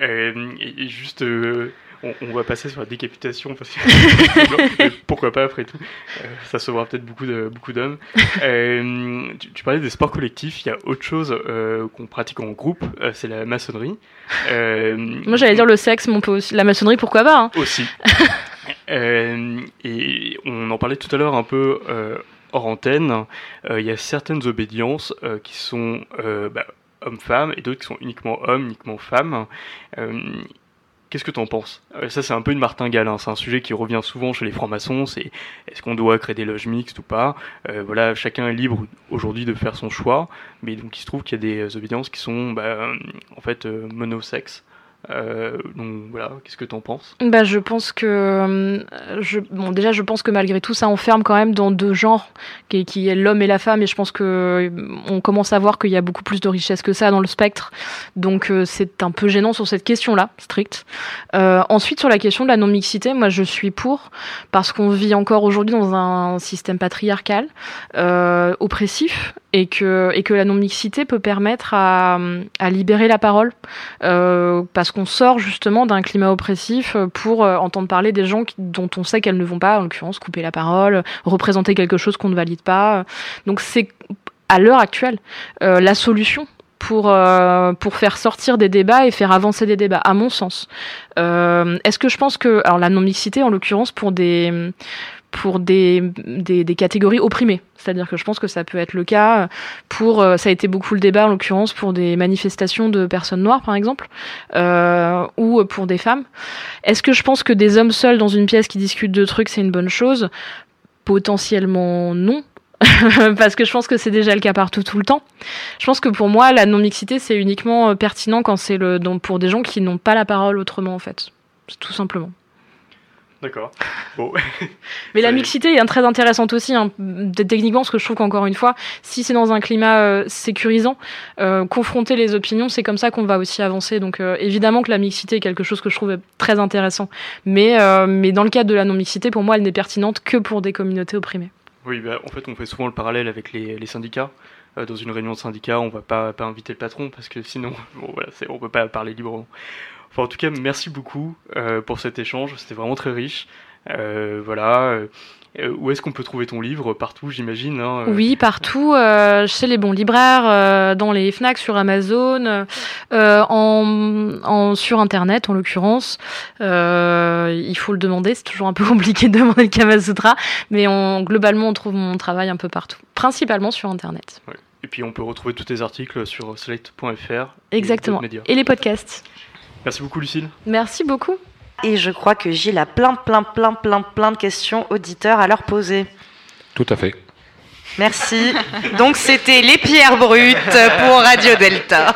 Euh, et, et juste, euh, on, on va passer sur la décapitation parce que pourquoi pas après tout. Euh, ça sauvera peut-être beaucoup de beaucoup d'hommes. Euh, tu, tu parlais des sports collectifs. Il y a autre chose euh, qu'on pratique en groupe, c'est la maçonnerie. Moi, j'allais dire le sexe, mais on peut aussi... la maçonnerie, pourquoi pas hein. aussi. Et on en parlait tout à l'heure un peu hors antenne. Euh, Il y a certaines obédiences euh, qui sont euh, bah, hommes-femmes et d'autres qui sont uniquement hommes, uniquement femmes. Euh, Qu'est-ce que tu en penses? Euh, Ça, c'est un peu une martingale. hein. C'est un sujet qui revient souvent chez les francs-maçons. C'est est-ce qu'on doit créer des loges mixtes ou pas? Euh, Voilà, chacun est libre aujourd'hui de faire son choix. Mais donc, il se trouve qu'il y a des obédiences qui sont, bah, en fait, monosexes. Euh, donc voilà, qu'est-ce que tu en penses? Bah, je pense que, euh, je, bon, déjà, je pense que malgré tout, ça enferme quand même dans deux genres, qui, est l'homme et la femme, et je pense que euh, commence à voir qu'il y a beaucoup plus de richesse que ça dans le spectre, donc euh, c'est un peu gênant sur cette question-là, stricte. Euh, ensuite, sur la question de la non-mixité, moi, je suis pour, parce qu'on vit encore aujourd'hui dans un système patriarcal, oppressif, et que, et que la non-mixité peut permettre à, à libérer la parole, parce qu'on sort justement d'un climat oppressif pour euh, entendre parler des gens dont on sait qu'elles ne vont pas, en l'occurrence, couper la parole, représenter quelque chose qu'on ne valide pas. Donc c'est à l'heure actuelle euh, la solution pour, euh, pour faire sortir des débats et faire avancer des débats, à mon sens. Euh, Est-ce que je pense que, alors la non-mixité en l'occurrence pour des pour des, catégories opprimées. C'est-à-dire que je pense que ça peut être le cas pour, euh, ça a été beaucoup le débat en l'occurrence pour des manifestations de personnes noires par exemple, euh, ou pour des femmes. Est-ce que je pense que des hommes seuls dans une pièce qui discutent de trucs c'est une bonne chose? Potentiellement non. parce que je pense que c'est déjà le cas partout tout le temps. Je pense que pour moi, la non-mixité, c'est uniquement euh, pertinent quand c'est le pour des gens qui n'ont pas la parole autrement, en fait. Tout simplement. D'accord. Bon. Mais la mixité est très intéressante aussi, hein, techniquement, parce que je trouve qu'encore une fois, si c'est dans un climat euh, sécurisant, euh, confronter les opinions, c'est comme ça qu'on va aussi avancer. Donc euh, évidemment que la mixité est quelque chose que je trouve très intéressant. Mais, mais dans le cadre de la non-mixité, pour moi, elle n'est pertinente que pour des communautés opprimées. Oui, bah, en fait, on fait souvent le parallèle avec les, les syndicats. Dans une réunion de syndicat, on va pas, pas inviter le patron parce que sinon, bon, voilà, on peut pas parler librement. Enfin, en tout cas, merci beaucoup euh, pour cet échange. C'était vraiment très riche. Euh, voilà. euh, où est-ce qu'on peut trouver ton livre? Partout, j'imagine. hein, euh. Oui, partout, euh, chez les bons libraires, dans les FNAC, sur Amazon, en, en, sur Internet en l'occurrence. Il faut le demander, c'est toujours un peu compliqué de demander le Kama Sutra, mais on, globalement on trouve mon travail un peu partout, principalement sur Internet. Ouais. Et puis on peut retrouver tous tes articles sur slate.fr. Exactement. Et, et les podcasts. Merci beaucoup, Lucille. Merci beaucoup. Et je crois que Gilles a plein, plein, plein, plein, plein de questions auditeurs à leur poser. Tout à fait. Merci. Donc c'était les pierres brutes pour Radio Delta.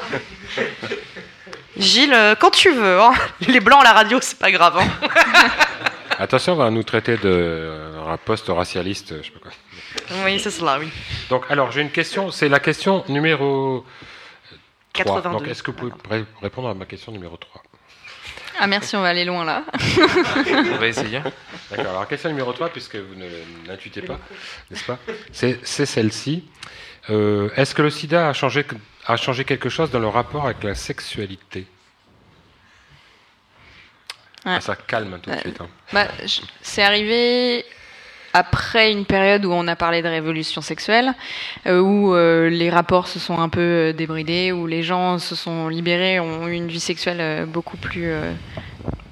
Gilles, euh, quand tu veux. hein. Les blancs à la radio, c'est pas grave. hein. Attention, on va nous traiter de euh, un poste racialiste, je sais pas quoi. Oui, c'est cela, oui. Donc, alors, j'ai une question, c'est la question numéro 3. 82. Donc, est-ce que vous pouvez ré- répondre à ma question numéro 3 Ah merci, on va aller loin là. On va essayer. D'accord. Alors, question numéro 3, puisque vous ne l'intuitez pas, n'est-ce pas? C'est c'est celle-ci. Euh, Est-ce que le sida a changé, a changé quelque chose dans le rapport avec la sexualité? Ouais. Ah, Ça calme tout de Ouais. suite. hein. Bah, je- c'est arrivé après une période où on a parlé de révolution sexuelle, euh, où euh, les rapports se sont un peu euh, débridés, où les gens se sont libérés, ont eu une vie sexuelle beaucoup plus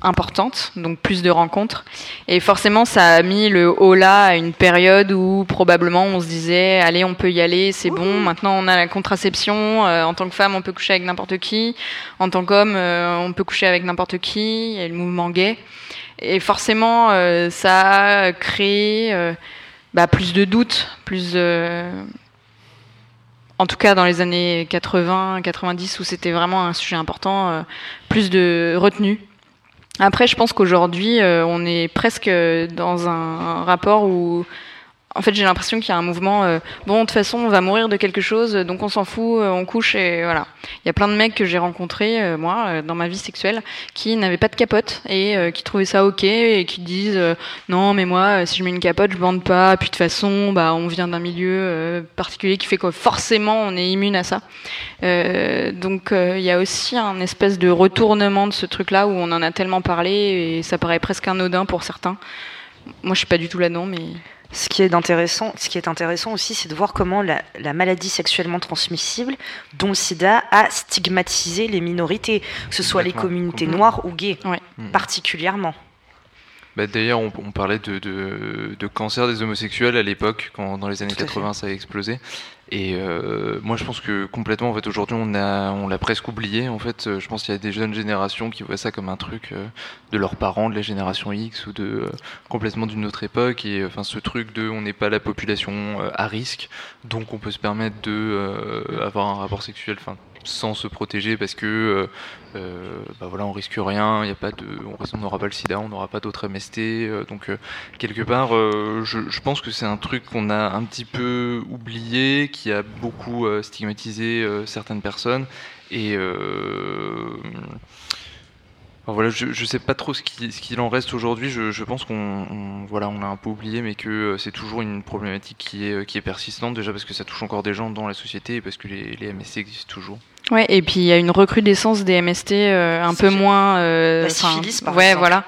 importante, donc plus de rencontres. Et forcément, ça a mis le haut là à une période où probablement on se disait, allez, on peut y aller, c'est bon. Maintenant, on a la contraception. euh, en tant que femme, on peut coucher avec n'importe qui. En tant qu'homme, euh, on peut coucher avec n'importe qui. Il y a le mouvement gay. Et forcément, euh, ça a créé euh, bah, plus de doutes, plus de... En tout cas, dans les années 80, 90, où c'était vraiment un sujet important, euh, plus de retenue. Après, je pense qu'aujourd'hui, euh, on est presque dans un, un rapport où, en fait, j'ai l'impression qu'il y a un mouvement. euh, bon, de toute façon, on va mourir de quelque chose, donc on s'en fout, euh, on couche et voilà. Il y a plein de mecs que j'ai rencontrés, euh, moi, euh, dans ma vie sexuelle, qui n'avaient pas de capote et euh, qui trouvaient ça ok et qui disent euh, non, mais moi, euh, si je mets une capote, je bande pas. Puis de toute façon, bah, on vient d'un milieu euh, particulier qui fait que forcément, on est immune à ça. Euh, donc, euh, il y a aussi un espèce de retournement de ce truc-là où on en a tellement parlé et ça paraît presque anodin pour certains. Moi, je suis pas du tout là-dedans, mais. Ce qui est intéressant, ce qui est intéressant aussi, c'est de voir comment la, la maladie sexuellement transmissible, dont le sida, a stigmatisé les minorités, que ce soit les communautés noires ou gays, Mm. particulièrement. Bah, D'ailleurs, on, on parlait de, de, de cancer des homosexuels à l'époque, quand dans les années Tout à 80 ça a explosé. Et euh, moi, je pense que complètement, en fait, aujourd'hui, on a, on l'a presque oublié. En fait, Euh, je pense qu'il y a des jeunes générations qui voient ça comme un truc euh, de leurs parents, de la génération X ou de euh, complètement d'une autre époque. Et enfin, ce truc de, on n'est pas la population à risque, donc on peut se permettre de avoir un rapport sexuel, sans se protéger parce que euh, euh, bah voilà on risque rien y a pas de on n'aura pas le sida on n'aura pas d'autres MST euh, donc quelque part je, pense que c'est un truc qu'on a un petit peu oublié qui a beaucoup stigmatisé certaines personnes et voilà je, je sais pas trop ce qui- ce qu'il en reste aujourd'hui. Je, pense qu'on on- voilà on l'a un peu oublié mais que c'est toujours une problématique qui est qui est persistante déjà parce que ça touche encore des gens dans la société et parce que les, les MST existent toujours Ouais, et puis il y a une recrudescence des MST euh, un peu moins. euh, La enfin, syphilis, par ouais, exemple. voilà.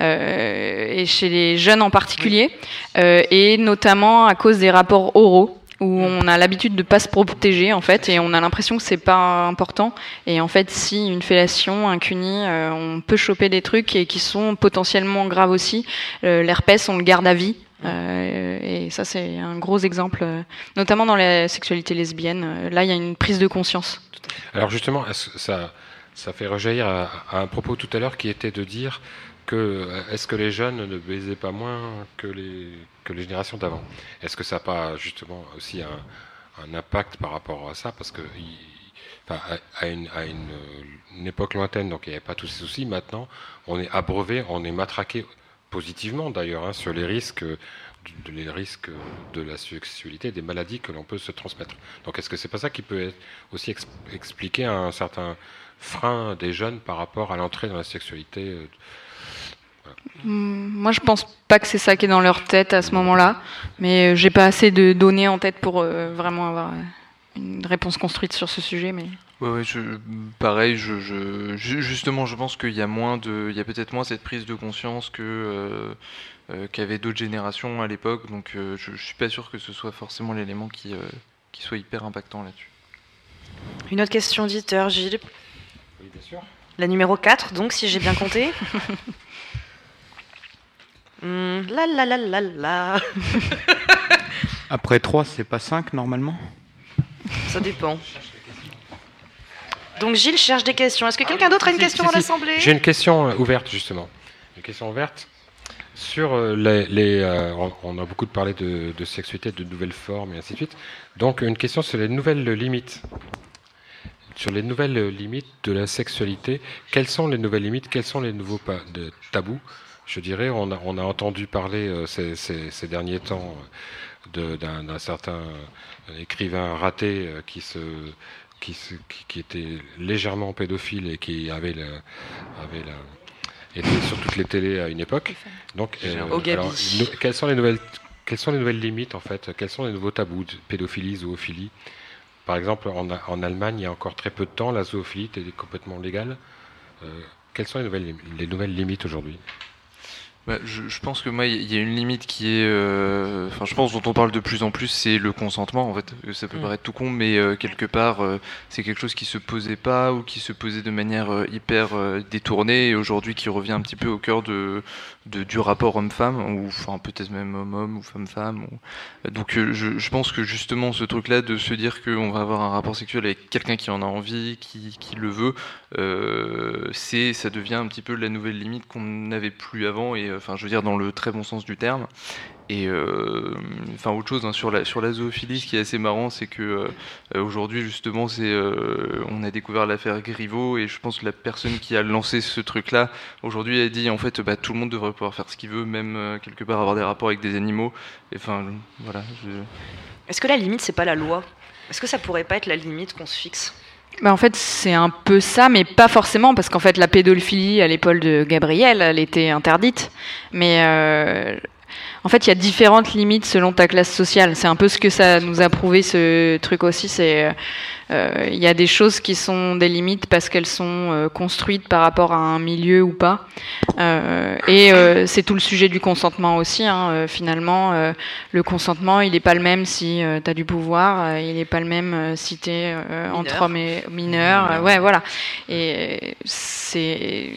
Euh, et chez les jeunes en particulier, euh, et notamment à cause des rapports oraux où on a l'habitude de pas se protéger en fait et on a l'impression que c'est pas important et en fait si une fellation un cuni euh, on peut choper des trucs et qui sont potentiellement graves aussi Euh, l'herpès on le garde à vie Euh, et ça c'est un gros exemple euh, notamment dans la sexualité lesbienne. Euh, là il y a une prise de conscience. Alors justement, ça, fait rejaillir à, un propos tout à l'heure qui était de dire que est-ce que les jeunes ne baisaient pas moins que les, générations d'avant? Est-ce que ça n'a pas justement aussi un, impact par rapport à ça? Parce que enfin, à, une, une époque lointaine, donc il n'y avait pas tous ces soucis, maintenant on est abreuvé, on est matraqué positivement d'ailleurs hein, sur les risques de- les de la sexualité, des maladies que l'on peut se transmettre. Donc est-ce que c'est pas ça qui peut aussi ex- expliquer un certain frein des jeunes par rapport à l'entrée dans la sexualité euh, Hmm, Moi, je pense pas que c'est ça qui est dans leur tête à ce moment-là, mais euh, j'ai pas assez de données en tête pour euh, vraiment avoir euh, une réponse construite sur ce sujet. Mais Ouais, ouais, je, pareil, je, je, ju- justement, je pense qu'il y a moins de, il y a peut-être moins cette prise de conscience que euh, euh, qu'avaient d'autres générations à l'époque. Donc, euh, je, je suis pas sûr que ce soit forcément l'élément qui, euh, qui soit hyper impactant là-dessus. Une autre question auditeur, Gilles. Oui, bien sûr. La numéro 4, donc, si j'ai bien compté. Hmm, la la la la la. Après 3, c'est pas 5 normalement? Ça dépend. Donc Gilles cherche des questions. Est-ce que quelqu'un d'autre a une question Si, dans si. l'Assemblée J'ai une question euh, ouverte justement. Une question ouverte sur euh, les. les, euh, on, a beaucoup parlé de, de sexualité, de nouvelles formes et ainsi de suite. Donc une question sur les nouvelles limites. Sur les nouvelles limites de la sexualité, quelles sont les nouvelles limites Quels sont les nouveaux de tabous? Je dirais, on a, on a entendu parler euh, ces, ces- ces derniers temps d'un certain écrivain raté qui se qui, se- qui, qui était légèrement pédophile et qui avait, le, avait la, était sur toutes les télés à une époque. Donc, euh, alors, no- quelles sont les nouvelles quelles sont les nouvelles limites en fait? Quels sont les nouveaux tabous de pédophilie, zoophilie? Par exemple, en, Allemagne, il y a encore très peu de temps, la zoophilie était complètement légale. Euh, quelles sont les nouvelles, lim- les nouvelles limites aujourd'hui? Bah, je, je pense que moi, il y a une limite qui est, euh, enfin, je pense dont on parle de plus en plus, c'est le consentement. En fait, Euh, ça peut Mm. paraître tout con, mais euh, quelque part, euh, c'est quelque chose qui se posait pas ou qui se posait de manière euh, hyper euh, détournée et aujourd'hui qui revient un petit peu au cœur de, de- du rapport homme-femme ou enfin peut-être même homme-homme ou femme-femme. ou- Donc, euh, je, je pense que justement, ce truc-là de se dire qu'on va avoir un rapport sexuel avec quelqu'un qui en a envie, qui, qui le veut, c'est, ça devient un petit peu la nouvelle limite qu'on n'avait plus avant et euh, enfin, je veux dire dans le très bon sens du terme. Et euh, enfin autre chose hein, sur la zoophilie, ce qui est assez marrant, c'est que euh, aujourd'hui justement, euh, on a découvert l'affaire Griveaux et je pense que la personne qui a lancé ce truc-là aujourd'hui a dit en fait bah, tout le monde devrait pouvoir faire ce qu'il veut, même euh, quelque part avoir des rapports avec des animaux. Enfin voilà. Est-ce que la limite, c'est pas la loi? Est-ce que ça pourrait pas être la limite qu'on se fixe? Bah, en fait, c'est un peu ça, mais pas forcément, parce qu'en fait, la pédophilie à l'épaule de Gabriel, elle était interdite. Mais euh, en fait, il y a différentes limites selon ta classe sociale. C'est un peu ce que ça nous a prouvé ce truc aussi. C'est euh, il y a des choses qui sont des limites parce qu'elles sont euh, construites par rapport à un milieu ou pas. Euh, et euh, c'est tout le sujet du consentement aussi. hein. Euh, finalement, euh, le consentement, il n'est pas le même si tu as du pouvoir, euh, il n'est pas le même euh, si tu es entre hommes et mineurs. euh, ouais, voilà. Et c'est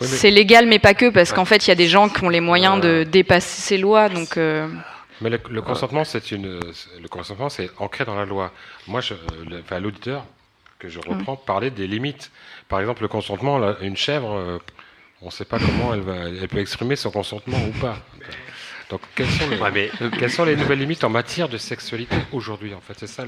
Oui, mais- c'est légal, mais pas que, parce Ouais. qu'en fait, il y a des gens qui ont les moyens de dépasser ces lois. Donc, euh, Mais le, le consentement, c'est une, le consentement, c'est ancré dans la loi. Moi, je, le- enfin, l'auditeur que je reprends parlait des limites. Par exemple, le consentement, là, une chèvre, euh, on ne sait pas comment elle va, elle peut exprimer son consentement ou pas. Donc, quelles sont les, Ouais, mais- euh, quelles sont les nouvelles limites en matière de sexualité aujourd'hui En fait, c'est ça.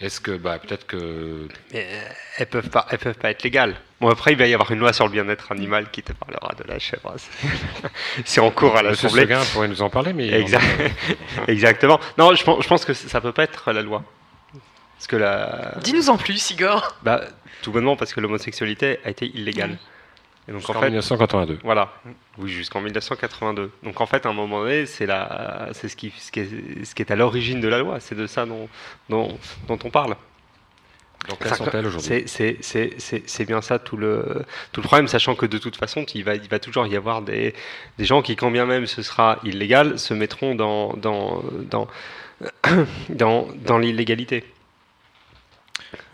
Est-ce que, bah, peut-être que Mais, euh, elles peuvent pas, elles peuvent pas être légales. Bon après il va y avoir une loi sur le bien-être animal qui te parlera de la chèvre. C'est- en cours à Monsieur l'Assemblée. Seguin pourrait nous en parler, mais Exact- Exactement. Non, je pense, je pense que ça peut pas être la loi. Parce que la. Dis-nous en plus, Igor. Bah, tout bonnement parce que l'homosexualité a été illégale. Et donc Jusqu'en 1982. Voilà. Oui, jusqu'en 1982. Donc en fait, à un moment donné, c'est la, c'est ce qui, ce qui est, ce qui est à l'origine de la loi. C'est de ça dont, dont, dont on parle. Donc, quelles Ça- sont-elles aujourd'hui c'est- bien ça tout le, tout le problème, sachant que de toute façon, il va, il va toujours y avoir des, des gens qui, quand bien même ce sera illégal, se mettront dans, dans, dans, dans, dans l'illégalité.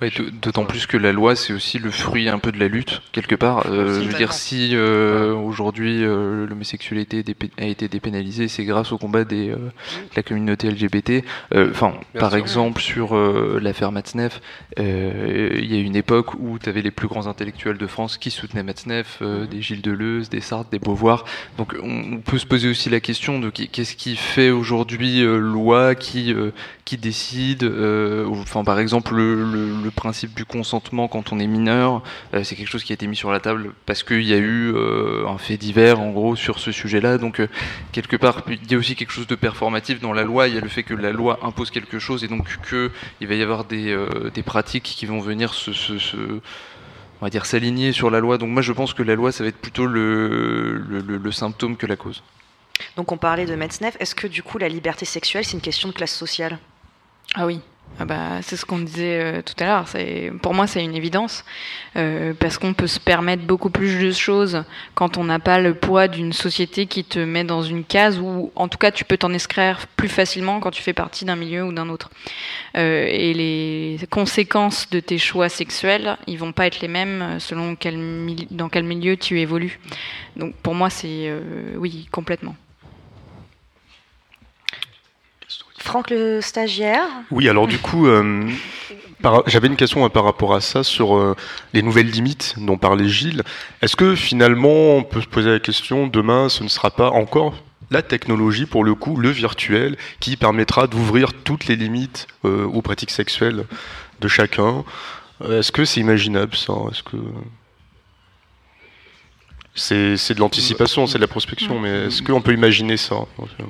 Ouais, d'autant plus que la loi, c'est aussi le fruit un peu de la lutte, quelque part. Euh, je veux dire, si euh, aujourd'hui euh, l'homosexualité a été dépénalisée, c'est grâce au combat des, euh, de la communauté LGBT. Euh, Enfin, par sûr. exemple, sur euh, l'affaire Matzneff, euh, il y a une époque où tu avais les plus grands intellectuels de France qui soutenaient Matzneff, euh, des Gilles Deleuze, des Sartre, des Beauvoir. Donc on, peut se poser aussi la question de qu'est-ce qui fait aujourd'hui euh, loi, qui, euh, qui décide. euh, Enfin, par exemple, le, le- le principe du consentement quand on est mineur, euh, c'est quelque chose qui a été mis sur la table parce qu'il y a eu euh, un fait divers, en gros, sur ce sujet-là. Donc, euh, quelque part, il y a aussi quelque chose de performatif dans la loi. Il y a le fait que la loi impose quelque chose et donc que il va y avoir des, euh, des pratiques qui vont venir se, se- se- on va dire s'aligner sur la loi. Donc, moi, je pense que la loi, ça va être plutôt le, le, le- le symptôme que la cause. Donc on parlait de Metzneff. Est-ce que du coup la liberté sexuelle c'est une question de classe sociale? Ah oui. Ah bah, c'est ce qu'on disait euh, tout à l'heure. C'est- Pour moi, c'est une évidence. Euh, parce qu'on peut se permettre beaucoup plus de choses quand on n'a pas le poids d'une société qui te met dans une case où, en tout cas, tu peux t'en inscrire plus facilement quand tu fais partie d'un milieu ou d'un autre. Euh, et les conséquences de tes choix sexuels, ils vont pas être les mêmes selon dans quel milieu tu évolues. Donc pour moi, c'est oui, complètement. Franck le stagiaire. Oui, alors du coup, euh, j'avais une question par rapport à ça sur euh, les nouvelles limites dont parlait Gilles. Est-ce que finalement, on peut se poser la question, demain, ce ne sera pas encore la technologie, pour le coup, le virtuel, qui permettra d'ouvrir toutes les limites euh, aux pratiques sexuelles de chacun? Euh, Est-ce que c'est imaginable ça? Est-ce que c'est de l'anticipation, c'est de la prospection, mais est-ce qu'on peut imaginer ça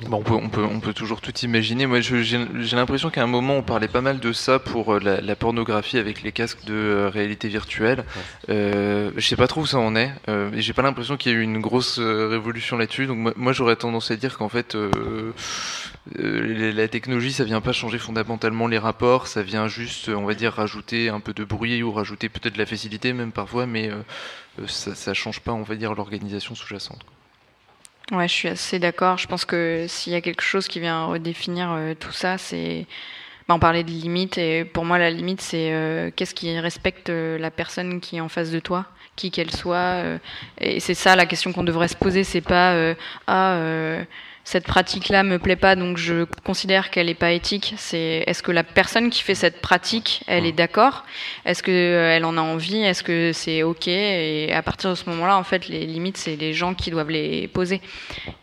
Bon, on, peut, on, peut, on peut toujours tout imaginer. Moi, j'ai l'impression qu'à un moment, on parlait pas mal de ça pour euh, la, la pornographie avec les casques de euh, réalité virtuelle. Euh, je sais pas trop où ça en est. Euh, et j'ai pas l'impression qu'il y a eu une grosse euh, révolution là-dessus. Donc moi, moi, j'aurais tendance à dire qu'en fait, la technologie, ça vient pas changer fondamentalement les rapports. Ça vient juste, on va dire, rajouter un peu de bruit ou rajouter peut-être de la facilité même parfois, mais ça, ça change pas, on va dire, l'organisation sous-jacente. Ouais, je suis assez d'accord. Je pense que s'il y a quelque chose qui vient redéfinir euh, tout ça, c'est. Bah, on parlait de limite, et pour moi, la limite, c'est euh, qu'est-ce qui respecte euh, la personne qui est en face de toi, qui qu'elle soit. euh, et c'est ça la question qu'on devrait se poser. C'est pas euh, ah euh, cette pratique-là me plaît pas, donc je considère qu'elle est pas éthique. C'est est-ce que la personne qui fait cette pratique, elle est d'accord? Est-ce que euh, elle en a envie? Est-ce que c'est ok? Et à partir de ce moment-là, en fait, les limites, c'est les gens qui doivent les poser.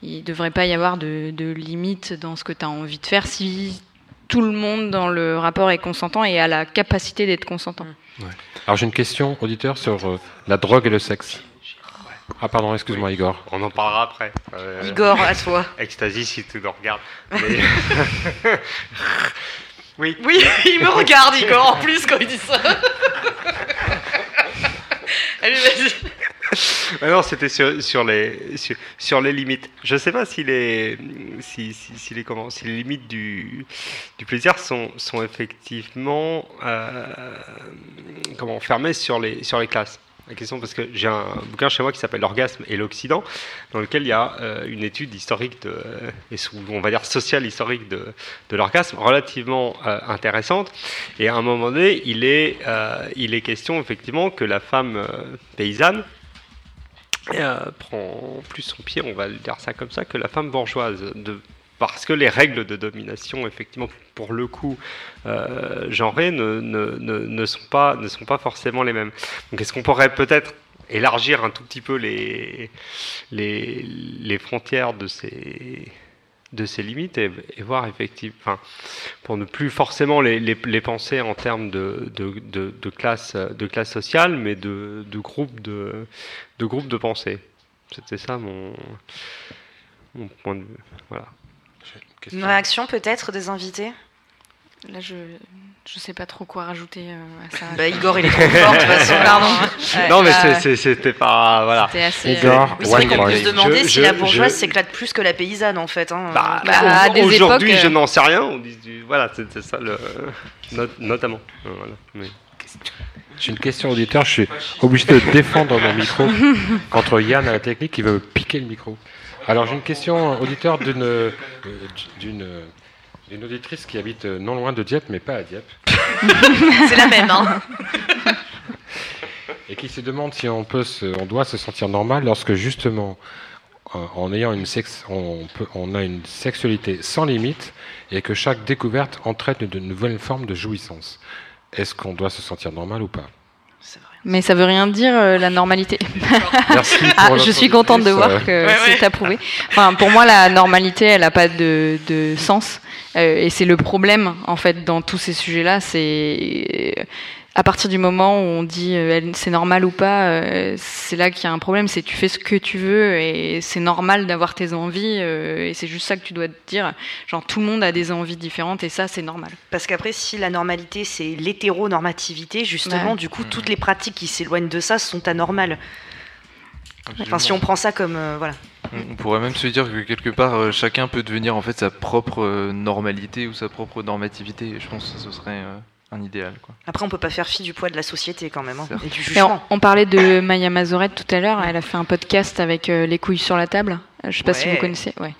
Il devrait pas y avoir de, de limites dans ce que tu as envie de faire si tout le monde dans le rapport est consentant et a la capacité d'être consentant. Alors j'ai une question, auditeur, sur euh, la drogue et le sexe. Ah pardon, excuse-moi Igor. On en parlera après. Euh, Igor, à toi. Ecstasy, si tu nous regardes. Mais- oui. Oui, il me regarde, Igor, en plus, quand il dit ça. Allez, vas-y. Ah non, c'était sur, sur les sur, sur les limites. Je sais pas si les si, si, si les comment si les limites du du plaisir sont sont effectivement euh, comment fermées sur les sur les classes. La question parce que j'ai un bouquin chez moi qui s'appelle L'orgasme et l'Occident, dans lequel il y a euh, une étude historique de et on va dire sociale historique de, l'orgasme relativement euh, intéressante. Et à un moment donné, il est euh, question effectivement que la femme euh, paysanne euh, prend plus son pied, on va le dire ça comme ça, que la femme bourgeoise. De, parce que les règles de domination, effectivement, pour le coup, euh, genrées, ne, ne, ne, sont pas, ne sont pas forcément les mêmes. Donc est-ce qu'on pourrait peut-être élargir un tout petit peu les, les, les frontières de ces, de ces limites et, voir effectivement, pour ne plus forcément les, les, penser en termes de, de, de, classe, de classe sociale, mais de, de groupe de, de groupe de pensée. C'était ça mon, mon point de vue. Voilà. Une réaction peut-être des invités? Là, je je sais pas trop quoi rajouter euh, à ça. Bah, Igor, il est trop fort, de toute façon. Pardon. non, mais bah, c'était pas. Voilà. C'était assez, Igor, Oui, c'est vrai qu'on peut se demander je- si la bourgeoise je- s'éclate plus que la paysanne, en fait. Hein. Bah, Bah, Aujourd'hui, époques, je euh, n'en sais rien. On dit du- voilà, c'est ça le, not- notamment. Euh, Voilà. Mais- J'ai une question auditeur, je suis obligé de défendre mon micro contre Yann à la technique qui veut me piquer le micro. Alors j'ai une question auditeur d'une euh, d'une d'une auditrice qui habite euh, non loin de Dieppe mais pas à Dieppe c'est la même, hein. et qui se demande si on peut se, on doit se sentir normal lorsque justement euh, en ayant une sexe, on, peut, on a une sexualité sans limite et que chaque découverte entraîne de nouvelles formes de jouissance. Est-ce qu'on doit se sentir normal ou pas? Mais ça veut rien dire euh, la normalité. Merci Ah, je suis contente de voir que Ouais, c'est ouais. approuvé. Enfin, pour moi, la normalité, elle n'a pas de, de sens. Euh, et c'est le problème, en fait, dans tous ces sujets-là. C'est à partir du moment où on dit euh, c'est normal ou pas, euh, c'est là qu'il y a un problème. C'est tu fais ce que tu veux et c'est normal d'avoir tes envies. euh, et c'est juste ça que tu dois te dire. Genre, tout le monde a des envies différentes et ça, c'est normal. Parce qu'après, si la normalité, c'est l'hétéronormativité, justement, Ouais. du coup, toutes les pratiques qui s'éloignent de ça sont anormales. Enfin, si on prend ça comme... euh, voilà. On pourrait même se dire que quelque part, euh, chacun peut devenir en fait sa propre euh, normalité ou sa propre normativité. Et je pense que ce serait euh, un idéal. Quoi. Après, on peut pas faire fi du poids de la société, quand même, hein, et du Et jugement. on, on parlait de Maya Mazoret tout à l'heure. Elle a fait un podcast avec euh, les couilles sur la table. Euh, Je sais pas si vous connaissez. Ouais.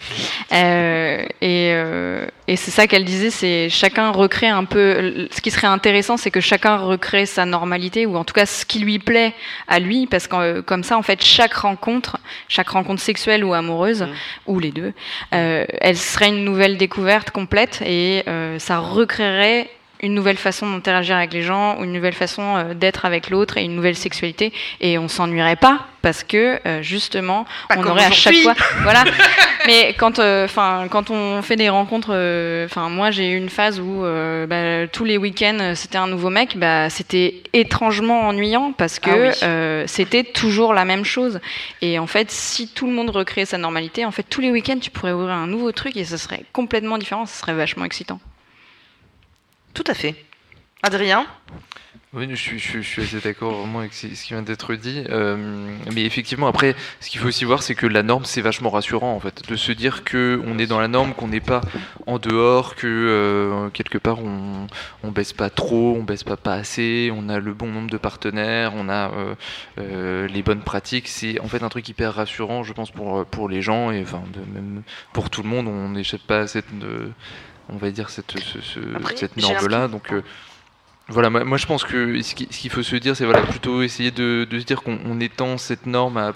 Euh, et euh, et c'est ça qu'elle disait, c'est chacun recrée un peu. Ce qui serait intéressant, c'est que chacun recrée sa normalité ou en tout cas ce qui lui plaît à lui, parce que comme ça, en fait, chaque rencontre, chaque rencontre sexuelle ou amoureuse ou les deux, euh, elle serait une nouvelle découverte complète et euh, ça recréerait une nouvelle façon d'interagir avec les gens, une nouvelle façon euh, d'être avec l'autre et une nouvelle sexualité. Et on s'ennuierait pas parce que euh, justement, Pas on aurait à chaque fois, voilà. Mais quand, euh, enfin, quand on fait des rencontres, euh, enfin, moi j'ai eu une phase où euh, bah, tous les week-ends c'était un nouveau mec. Bah, c'était étrangement ennuyant parce que Ah oui. c'était toujours la même chose. Et en fait, si tout le monde recréait sa normalité, en fait, tous les week-ends tu pourrais ouvrir un nouveau truc et ce serait complètement différent. Ce serait vachement excitant. Tout à fait. Adrien Oui, je suis, assez d'accord vraiment avec ce qui vient d'être dit. Euh, mais effectivement, après, ce qu'il faut aussi voir, c'est que la norme, c'est vachement rassurant, en fait. De se dire que on est dans la norme, qu'on n'est pas en dehors, que euh, quelque part, on, baisse pas trop, on baisse pas pas assez, on a le bon nombre de partenaires, on a euh, les bonnes pratiques. C'est en fait un truc hyper rassurant, je pense, pour, pour les gens et enfin, même pour tout le monde. On n'échappe pas à cette, on va dire, cette, ce- ce- Après, cette norme-là. Donc, euh, voilà, moi, moi, je pense que ce qui- ce qu'il faut se dire, c'est voilà, plutôt essayer de, de se dire qu'on on étend cette norme à,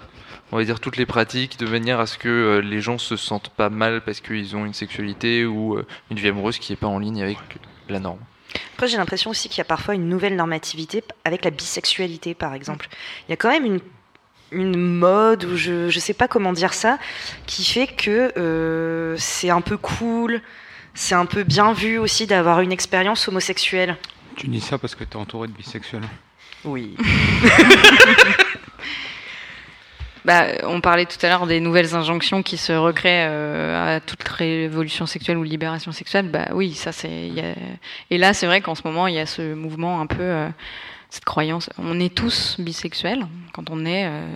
on va dire, toutes les pratiques de manière à ce que euh, les gens se sentent pas mal parce qu'ils ont une sexualité ou euh, une vie amoureuse qui est pas en ligne avec la norme. Après, j'ai l'impression aussi qu'il y a parfois une nouvelle normativité avec la bisexualité, par exemple. Il y a quand même une, une mode, ou je ne sais pas comment dire ça, qui fait que euh, c'est un peu cool, c'est un peu bien vu aussi d'avoir une expérience homosexuelle. Tu dis ça parce que tu es entouré de bisexuels. Oui. Bah, on parlait tout à l'heure des nouvelles injonctions qui se recréent euh, à toute révolution sexuelle ou libération sexuelle. Bah oui, ça c'est. a- Et là, c'est vrai qu'en ce moment, il y a ce mouvement un peu, euh, cette croyance. On est tous bisexuels quand on est. euh,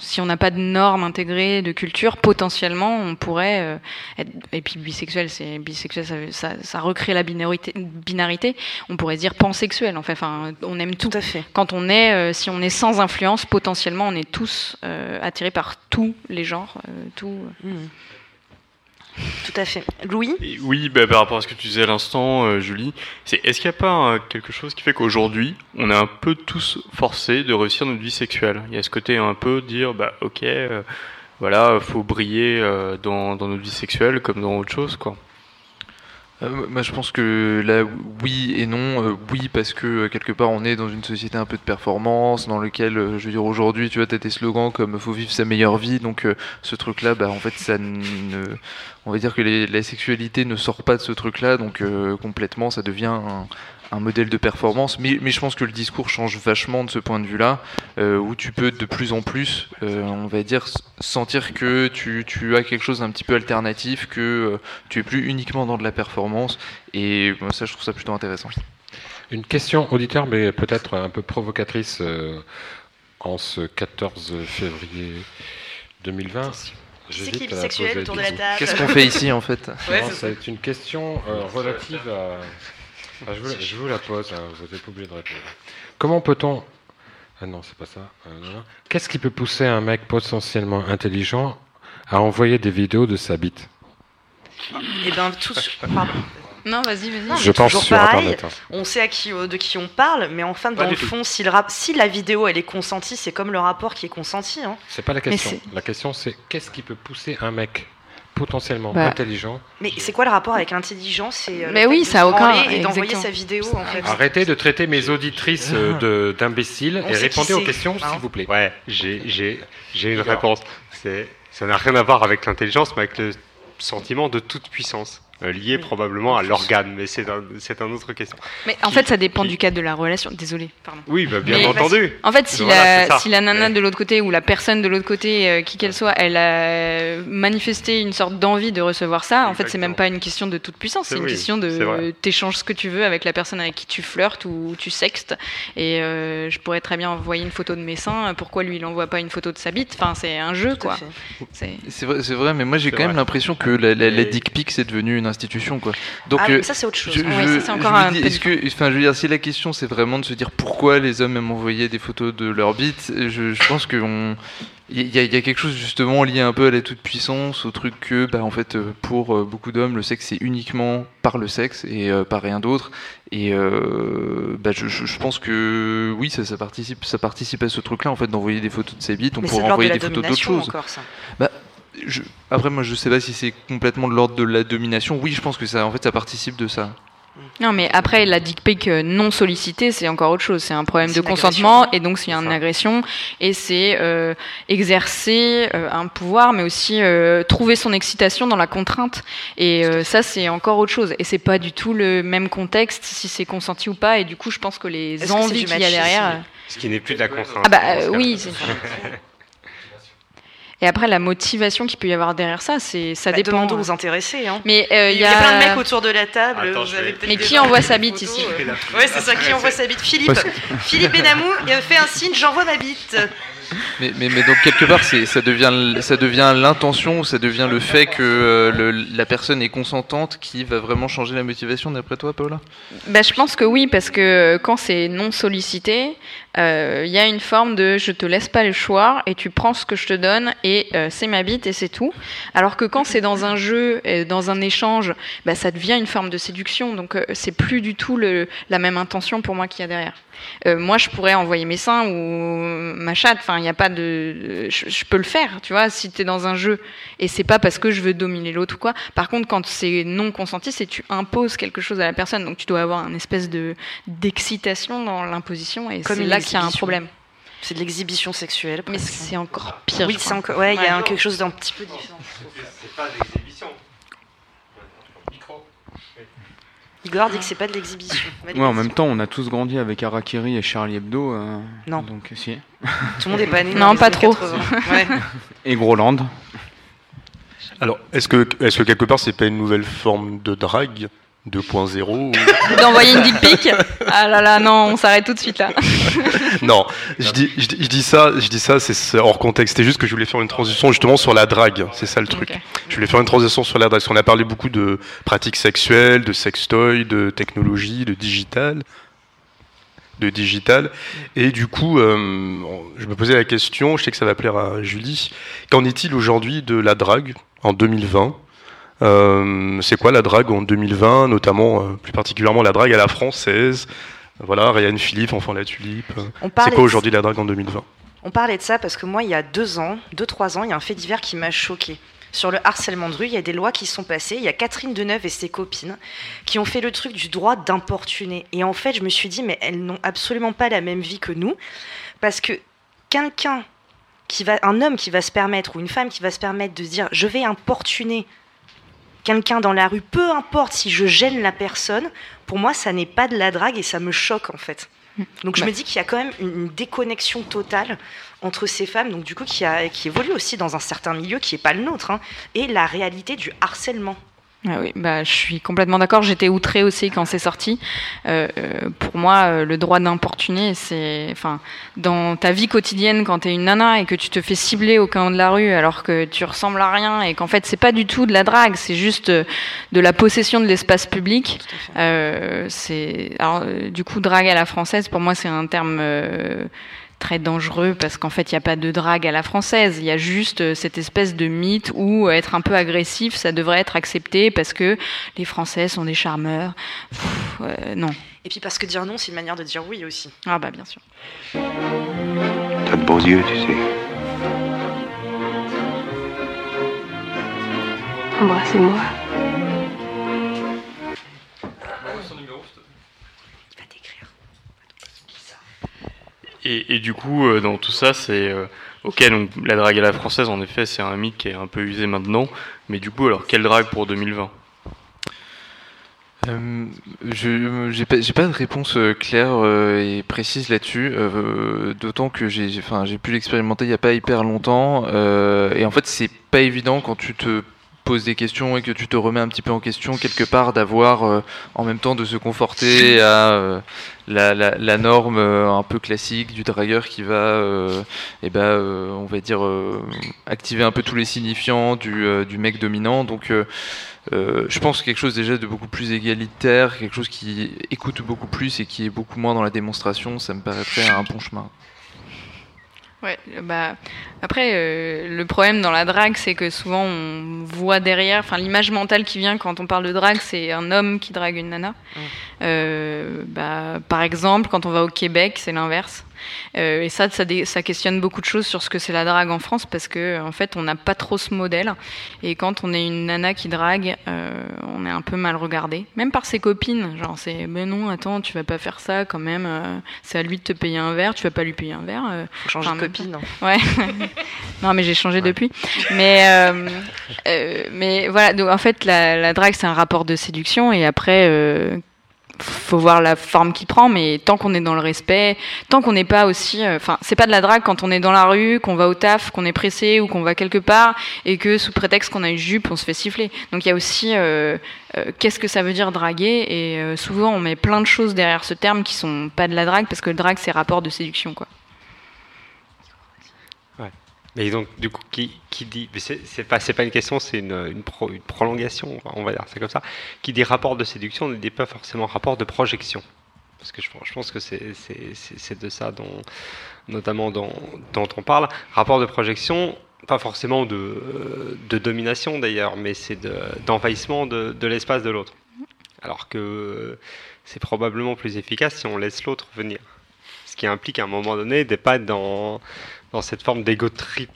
si on n'a pas de normes intégrées, de culture, potentiellement, on pourrait euh, être. Et puis bisexuel, c'est bisexuel, ça, ça, ça recrée la binarité, binarité. On pourrait dire pansexuel. En fait, enfin, on aime tout. à fait. Quand on est, euh, si on est sans influence, potentiellement, on est tous euh, attirés par tous les genres, tout. Tout à fait. Louis Oui, bah, par rapport à ce que tu disais à l'instant, euh, Julie, c'est est-ce qu'il n'y a pas euh, quelque chose qui fait qu'aujourd'hui, on est un peu tous forcés de réussir notre vie sexuelle? Il y a ce côté un peu dire, bah ok, euh, voilà, faut briller euh, dans, dans notre vie sexuelle comme dans autre chose, quoi. Euh, moi, je pense que là, oui et non. Euh, oui, parce que euh, quelque part, on est dans une société un peu de performance, dans lequel, je veux dire, aujourd'hui, tu vois, t'as des slogans comme "faut vivre sa meilleure vie". Donc, ce truc-là, bah, en fait, ça ne, on va dire que les- la sexualité ne sort pas de ce truc-là, donc complètement, ça devient un, un modèle de performance. Mais, mais je pense que le discours change vachement de ce point de vue-là, euh, où tu peux de plus en plus, euh, on va dire, sentir que tu, tu as quelque chose d'un petit peu alternatif, que euh, tu es plus uniquement dans de la performance. Et moi, ça, je trouve ça plutôt intéressant. Une question auditeur, mais peut-être un peu provocatrice euh, en ce 14 février 2020. J'hésite qui autour de la table Qu'est-ce qu'on fait ici, en fait? Ouais, c'est. C'est une question euh, relative à. Ah, je, vous, je vous la pose, hein, vous n'êtes pas obligé de répondre. Comment peut-on. Ah non, c'est pas ça. Euh. Qu'est-ce qui peut pousser un mec potentiellement intelligent à envoyer des vidéos de sa bite? Et bien, tout. Pardon. Non, vas-y, vas-y. Je pense sur pareil, Internet, hein. On sait à qui, euh, de qui on parle, mais enfin, dans le tout. fond, si, le rap- si la vidéo elle est consentie, c'est comme le rapport qui est consenti. Hein. C'est pas la question. La question, c'est qu'est-ce qui peut pousser un mec potentiellement Bah. intelligent Mais c'est quoi le rapport avec l'intelligence c'est, euh, Mais oui, de ça a aucun- Et d'envoyer sa vidéo, en fait? Arrêtez de traiter mes auditrices euh, de- d'imbéciles et répondez aux questions, s'il vous plaît. Ouais, j'ai, j'ai, j'ai une réponse. C'est, ça n'a rien à voir avec l'intelligence, mais avec le sentiment de toute puissance, lié probablement à l'organe, mais c'est, un, c'est une autre question. Mais en fait, ça dépend du cadre de la relation. Désolé, pardon. Oui, bah, bien Mais- entendu. En fait, si, Voilà, la, si la nana de l'autre côté ou la personne de l'autre côté, euh, qui qu'elle soit, elle a manifesté une sorte d'envie de recevoir ça, en fait, c'est même pas une question de toute puissance, c'est une oui, question de t'échanges ce que tu veux avec la personne avec qui tu flirtes ou tu sextes. Et euh, je pourrais très bien envoyer une photo de mes seins. Pourquoi lui, il envoie pas une photo de sa bite? Enfin, c'est un jeu, quoi. C'est C'est vrai, c'est vrai, mais moi j'ai quand même l'impression que la, la, la dick pic c'est devenu une institution quoi. Donc Ah, euh, ça, c'est autre chose. c'est encore un dis, Est-ce que, enfin, je veux dire, si la question c'est vraiment de se dire pourquoi les hommes aiment envoyer des photos de leur bite, je, je pense que on- il y, a- il y a quelque chose justement lié un peu à la toute puissance, au truc que, bah, en fait, euh, pour euh, beaucoup d'hommes, le sexe c'est uniquement par le sexe et euh, par rien d'autre. Et euh, bah, je, pense que oui, ça, ça participe, ça participe à ce truc-là en fait d'envoyer des photos de ses bites. On Mais pourrait envoyer de des photos d'autres choses. encore, ça. Bah, je- Après, moi, je sais pas si c'est complètement de l'ordre de la domination. Oui, je pense que ça, en fait, ça participe de ça. Non, mais après, la dick pic euh, non sollicitée, c'est encore autre chose. C'est un problème de consentement, agression. et donc c'est une agression, et c'est euh, exercer euh, un pouvoir, mais aussi euh, trouver son excitation dans la contrainte. Et euh, ça, c'est encore autre chose. Et c'est pas du tout le même contexte, si c'est consenti ou pas. Et du coup, je pense que les envies qu'il y a derrière. Ce qui n'est plus de la contrainte. Ah bah euh, oui, c'est Et après, la motivation qu'il peut y avoir derrière ça, c'est ça Bah, dépend. demandons aux intéressés. Hein. Mais euh, il y, a plein de mecs autour de la table. Attends, vous je avez Mais qui envoie sa bite ici. Ouais, c'est ça, qui envoie sa bite Philippe. Philippe Benamou euh, fait un signe, j'envoie ma bite. Mais, mais, mais donc quelque part, c'est, ça devient, ça devient l'intention, ça devient le fait que euh, le- la personne est consentante qui va vraiment changer la motivation, d'après toi, Paula Bah, je pense que oui, parce que quand c'est non sollicité, euh, il y a une forme de je te laisse pas le choix et tu prends ce que je te donne et euh, c'est ma bite et c'est tout. Alors que quand c'est dans un jeu, et dans un échange, bah, ça devient une forme de séduction. Donc euh, c'est plus du tout le, la même intention pour moi qu'il y a derrière. Euh, moi, je pourrais envoyer mes seins ou ma chatte. Enfin, il n'y a pas de. Je, je peux le faire, tu vois, si tu es dans un jeu. Et c'est pas parce que je veux dominer l'autre ou quoi. Par contre, quand c'est non consenti, c'est tu imposes quelque chose à la personne. Donc tu dois avoir une espèce de d'excitation dans l'imposition. Et c'est une là qu'il y a un problème. C'est de l'exhibition sexuelle. Mais c'est encore pire. Oui, c'est encore. Ouais, il y a quelque chose d'un petit peu différent. C'est pas d'exhibition. Micro. Igor dit que c'est pas de l'exhibition. Ouais, en même temps, on a tous grandi avec Harakiri et Charlie Hebdo. euh, Non. Donc, si. Tout le monde est pas né. Non, pas trop. 80. Ouais. Et Groland. Alors, est-ce que, est-ce que quelque part, c'est pas une nouvelle forme de drague? 2.0 ou- D'envoyer une dick pic Ah là là, non, on s'arrête tout de suite là. Non, je dis, je, dis- je dis ça, je dis ça, c'est- hors contexte. C'est juste que je voulais faire une transition justement sur la drague. C'est ça le truc. Je voulais faire une transition sur la drague. Parce qu'on a parlé beaucoup de pratiques sexuelles, de sextoy, de technologie, de digital, de digital. Et du coup, euh, je me posais la question. Je sais que ça va plaire à Julie. Qu'en est-il aujourd'hui de la drague en 2020 Euh, c'est quoi la drague en 2020, notamment euh, plus particulièrement la drague à la française? Voilà, Ryan Philippe, enfant la tulipe. C'est quoi aujourd'hui la drague en 2020 On parlait de ça parce que moi, il y a deux ans, deux, trois ans, il y a un fait divers qui m'a choqué. Sur le harcèlement de rue, il y a des lois qui sont passées. Il y a Catherine Deneuve et ses copines qui ont fait le truc du droit d'importuner. Et en fait, je me suis dit, mais elles n'ont absolument pas la même vie que nous. Parce que quelqu'un qui va, un homme qui va se permettre, ou une femme qui va se permettre de se dire, je vais importuner quelqu'un dans la rue, peu importe si je gêne la personne, pour moi, ça n'est pas de la drague et ça me choque en fait. Donc je Bah. me dis qu'il y a quand même une, une déconnexion totale entre ces femmes, donc du coup qui, a, qui évolue aussi dans un certain milieu qui n'est pas le nôtre, hein, et la réalité du harcèlement. Ah oui, bah, je suis complètement d'accord. J'étais outrée aussi quand c'est sorti. Euh, euh, pour moi, euh, le droit d'importuner, c'est, enfin, dans ta vie quotidienne, quand t'es une nana et que tu te fais cibler au coin de la rue alors que tu ressembles à rien et qu'en fait c'est pas du tout de la drague, c'est juste euh, de la possession de l'espace public. Euh, c'est, alors, du coup, drague à la française, pour moi, c'est un terme. euh, très dangereux parce qu'en fait il n'y a pas de drague à la française, il y a juste euh, cette espèce de mythe où euh, être un peu agressif ça devrait être accepté parce que les Français sont des charmeurs. Pff, euh, non. Et puis parce que dire non, c'est une manière de dire oui aussi. Ah bah bien sûr. T'as de beaux yeux, tu sais. Embrassez-moi. Et, du coup, euh, dans tout ça, c'est euh, ok. Donc la drague à la française, en effet, c'est un mythe qui est un peu usé maintenant. Mais du coup, alors quelle drague pour 2020 Euh, je j'ai pas, de réponse euh, claire et précise là-dessus, d'autant que j'ai pu l'expérimenter il y a pas hyper longtemps et en fait c'est pas évident quand tu te poses des questions et que tu te remets un petit peu en question quelque part d'avoir euh, en même temps de se conforter à euh, la, la, norme euh, un peu classique du dragueur qui va euh, eh ben on va dire activer un peu tous les signifiants du, du mec dominant donc je pense quelque chose déjà de beaucoup plus égalitaire, quelque chose qui écoute beaucoup plus et qui est beaucoup moins dans la démonstration, ça me paraîtrait un bon chemin. Ouais, bah après euh, le problème dans la drague c'est que souvent on voit derrière, enfin l'image mentale qui vient quand on parle de drague c'est un homme qui drague une nana. Euh, bah, par exemple quand on va au Québec c'est l'inverse. Euh, et ça, ça, dé- ça questionne beaucoup de choses sur ce que c'est la drague en France parce que en fait on n'a pas trop ce modèle et quand on est une nana qui drague, euh, on est un peu mal regardé, même par ses copines. Genre, c'est, ben non, attends, tu vas pas faire ça quand même. euh, c'est à lui de te payer un verre, tu vas pas lui payer un verre. euh. Faut changer Enfin, de copine. hein. Ouais. non, mais j'ai changé depuis. Mais, euh, euh, mais voilà. Donc en fait, la, la drague, c'est un rapport de séduction, et après, euh, faut voir la forme qu'il prend. Mais tant qu'on est dans le respect, tant qu'on n'est pas aussi, euh, enfin, c'est pas de la drague quand on est dans la rue, qu'on va au taf, qu'on est pressé ou qu'on va quelque part, et que sous prétexte qu'on a une jupe, on se fait siffler. Donc il y a aussi euh, euh, qu'est-ce que ça veut dire draguer, et souvent on met plein de choses derrière ce terme qui sont pas de la drague, parce que le drague c'est rapport de séduction, quoi. Mais donc, du coup, qui, dit. C'est pas, pas une question, c'est une, une, pro- une prolongation, on va dire, c'est comme ça. Qui dit rapport de séduction ne dit pas forcément rapport de projection. Parce que je, pense que c'est de ça notamment dont, on parle. Rapport de projection, pas forcément de, domination d'ailleurs, mais c'est de- d'envahissement de, l'espace de l'autre. Alors que c'est probablement plus efficace si on laisse l'autre venir. Ce qui implique à un moment donné de pas dans, dans cette forme d'ego trip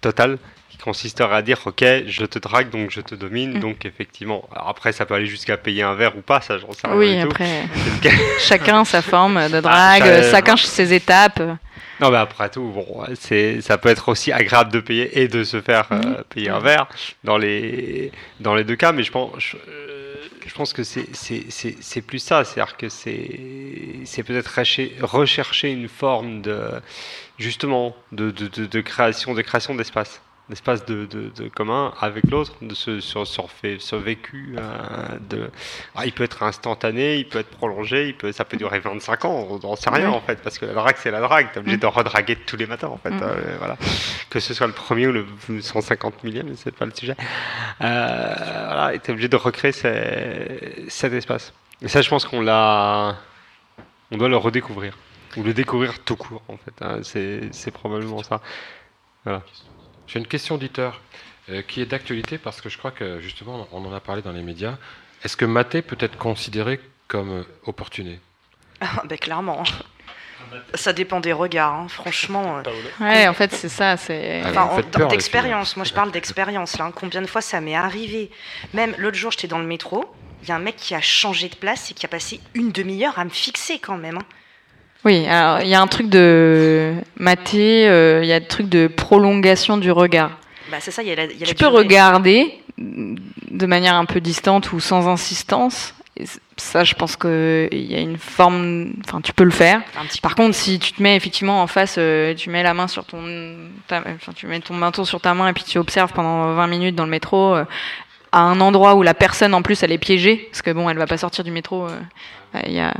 total qui consisterait à dire ok je te drague donc je te domine Mm. donc effectivement alors après ça peut aller jusqu'à payer un verre ou pas ça j'en sais rien Oui, tout. après, chacun sa forme de drague, Ah, cha- chacun ses étapes. non, mais après tout, bon, c'est, ça peut être aussi agréable de payer et de se faire euh, payer un verre dans les, dans les deux cas, mais je pense, je, euh, je pense que c'est, plus ça, c'est-à-dire que c'est, peut-être recher- rechercher une forme de, justement, de, de, de, de création, de création d'espace d'espace de, de, de commun avec l'autre, de ce, sur, sur, fait, ce vécu. euh, de, ah, il peut être instantané, il peut être prolongé, il peut, ça peut durer 25 ans, on n'en sait rien en fait, parce que la drague c'est la drague, t'es obligé Mm. de redraguer tous les matins en fait. Mm. euh, voilà. Que ce soit le premier ou le 150 millième, c'est pas le sujet. Euh, voilà, t'es obligé de recréer ces- cet espace. Et ça, je pense qu'on l'a. On doit le redécouvrir. Ou le découvrir tout court en fait. hein, c'est probablement ça. Voilà. J'ai une question auditeur euh, qui est d'actualité parce que je crois que justement on en a parlé dans les médias. Est-ce que mater peut être considéré comme euh, opportuné? Ah, ben, clairement. Ça dépend des regards, hein, franchement. euh, Ouais, en fait, c'est ça. C'est. Enfin, en- d'expérience, moi je parle d'expérience hein. Combien de fois ça m'est arrivé? Même l'autre jour, j'étais dans le métro, il y a un mec qui a changé de place et qui a passé une demi-heure à me fixer quand même. hein. Oui, alors il y a un truc de maté, euh, il y a un truc de prolongation du regard. Bah, c'est ça, il y a la, il y a la Tu peux durée. regarder de manière un peu distante ou sans insistance. Et ça, je pense qu'il y a une forme. Enfin, tu peux le faire. Par contre, si tu te mets effectivement en face, euh, tu mets la main sur ton. ta- enfin, tu mets ton manteau sur ta main et puis tu observes pendant 20 minutes dans le métro. euh, à un endroit où la personne en plus elle est piégée parce que bon elle va pas sortir du métro il y a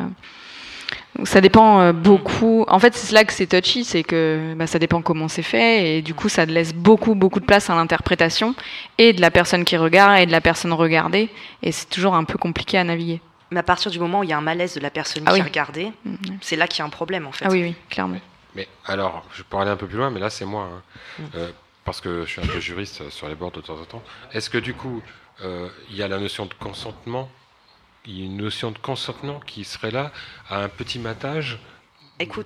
ça dépend euh, beaucoup. En fait, c'est là que c'est touchy, c'est que bah, ça dépend comment c'est fait et du coup, ça laisse beaucoup, beaucoup de place à l'interprétation et de la personne qui regarde et de la personne regardée et c'est toujours un peu compliqué à naviguer. Mais à partir du moment où il y a un malaise de la personne Ah qui oui. regardait, c'est là qu'il y a un problème en fait. Ah oui, oui, clairement. Mais alors, je peux aller un peu plus loin, mais là c'est moi, hein. Mm. Euh, parce que je suis un peu juriste sur les bords de temps en temps. Est-ce que du coup, euh, il y a la notion de consentement, il y a une notion de consentement qui serait là à un petit matage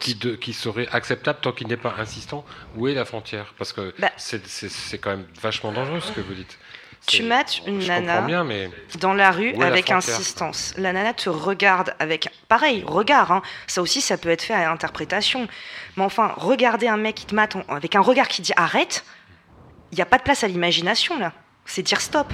qui, de- qui serait acceptable tant qu'il n'est pas insistant Où est la frontière? Parce que Bah. c'est- quand même vachement dangereux ce que vous dites. Tu mates une nana comprends bien, mais dans la rue la avec insistance. La nana te regarde avec pareil regard. hein. Ça aussi, ça peut être fait à interprétation. Mais enfin, regarder un mec qui te mate avec un regard qui dit arrête, il n'y a pas de place à l'imagination là. C'est dire stop.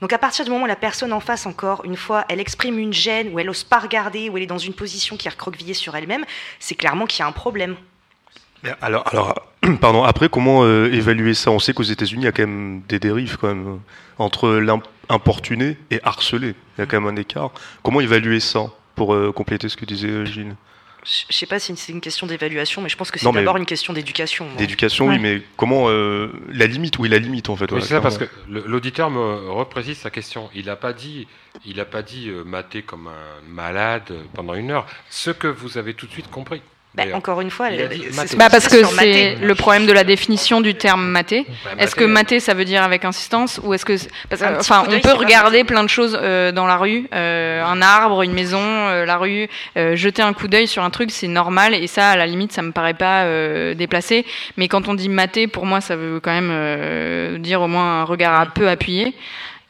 Donc à partir du moment où la personne en face, encore une fois, elle exprime une gêne, ou elle ose pas regarder, ou elle est dans une position qui est recroquevillée sur elle-même, c'est clairement qu'il y a un problème. Alors, pardon, après, comment euh, évaluer ça? On sait qu'aux États-Unis, il y a quand même des dérives quand même, entre l'importuné et harcelé. Il y a quand même un écart. Comment évaluer ça pour euh, compléter ce que disait euh, Gilles? Je sais pas si c'est une question d'évaluation, mais je pense que c'est Non, mais- d'abord une question d'éducation. D'éducation, oui, mais comment euh, la limite Où est la limite en fait Oui, voilà, c'est ça, parce que l'auditeur me reprécise sa question. Il n'a pas dit, il a pas dit euh, mater comme un malade pendant une heure. Ce que vous avez tout de suite compris. Bah, encore une fois, c'est-. Bah parce que c'est le problème de la définition du terme mater. Ouais, Est-ce que mater ça veut dire avec insistance ou est-ce que parce que, enfin on peut regarder plein de choses euh, dans la rue, euh, un arbre, une maison, euh, la rue, euh, jeter un coup d'œil sur un truc c'est normal et ça à la limite ça me paraît pas euh, déplacé. Mais quand on dit mater pour moi ça veut quand même euh, dire au moins un regard un peu appuyé.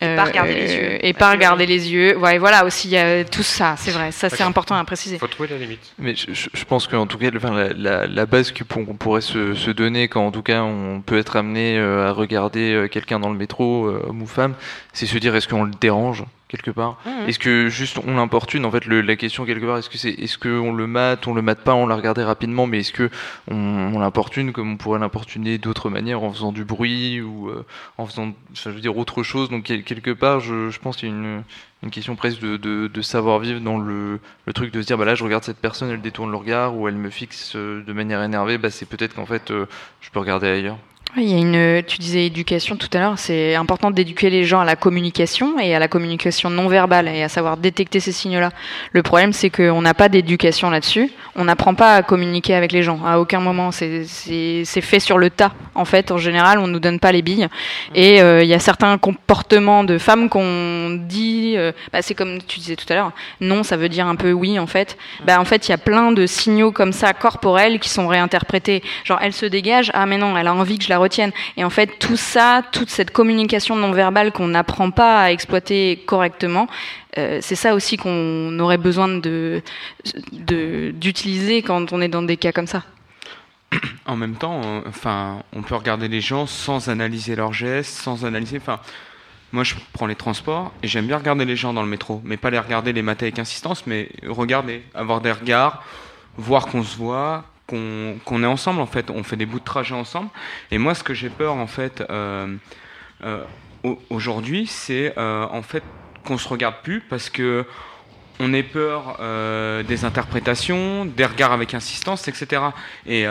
Et pas regarder les yeux. Et pas regarder les yeux. Ouais, voilà aussi, il y a tout ça, c'est vrai. Ça, c'est important à préciser. faut trouver la limite. Mais je, pense qu'en tout cas, enfin, la, la, la base qu'on pourrait se, se donner quand en tout cas on peut être amené euh, à regarder euh, quelqu'un dans le métro, euh, homme ou femme, c'est se dire est-ce qu'on le dérange? Quelque part. Mhm. Est-ce que juste on l'importune En fait, le- la question quelque part, est-ce que c'est est-ce qu'on le mate, on le mate pas, on l'a regardé rapidement, mais est-ce que on, on l'importune comme on pourrait l'importuner d'autres manières en faisant du bruit ou euh, en faisant, je veux dire autre chose? Donc quel- quelque part, je, je pense qu'il y a une une question presque de, de, de savoir-vivre dans le, le truc de se dire bah là je regarde cette personne elle détourne le regard ou elle me fixe euh, de manière énervée bah c'est peut-être qu'en fait euh, je peux regarder ailleurs Oui, Il y a une, tu disais éducation tout à l'heure, c'est important d'éduquer les gens à la communication et à la communication non verbale et à savoir détecter ces signaux-là. Le problème, c'est qu'on n'a pas d'éducation là-dessus. On n'apprend pas à communiquer avec les gens à aucun moment. C'est- fait sur le tas. En fait, en général, on nous donne pas les billes. Et euh, il y a certains comportements de femmes qu'on dit, euh, bah, c'est comme tu disais tout à l'heure, non, ça veut dire un peu oui en fait. Bah, en fait, il y a plein de signaux comme ça corporels qui sont réinterprétés. Genre, elle se dégage, ah mais non, elle a envie que je la retienne. Et en fait, tout ça, toute cette communication non verbale qu'on n'apprend pas à exploiter correctement, euh, c'est ça aussi qu'on aurait besoin de- d'utiliser quand on est dans des cas comme ça. En même temps, euh, enfin, on peut regarder les gens sans analyser leurs gestes, sans analyser. Enfin, moi, je prends les transports et j'aime bien regarder les gens dans le métro, mais pas les regarder, les mater avec insistance, mais regarder, avoir des regards, voir qu'on se voit, qu'on est ensemble. En fait, on fait des bouts de trajet ensemble. Et moi, ce que j'ai peur, en fait, euh, euh, au- aujourd'hui, c'est euh, en fait qu'on se regarde plus parce que on ait peur euh, des interprétations, des regards avec insistance, etc. Et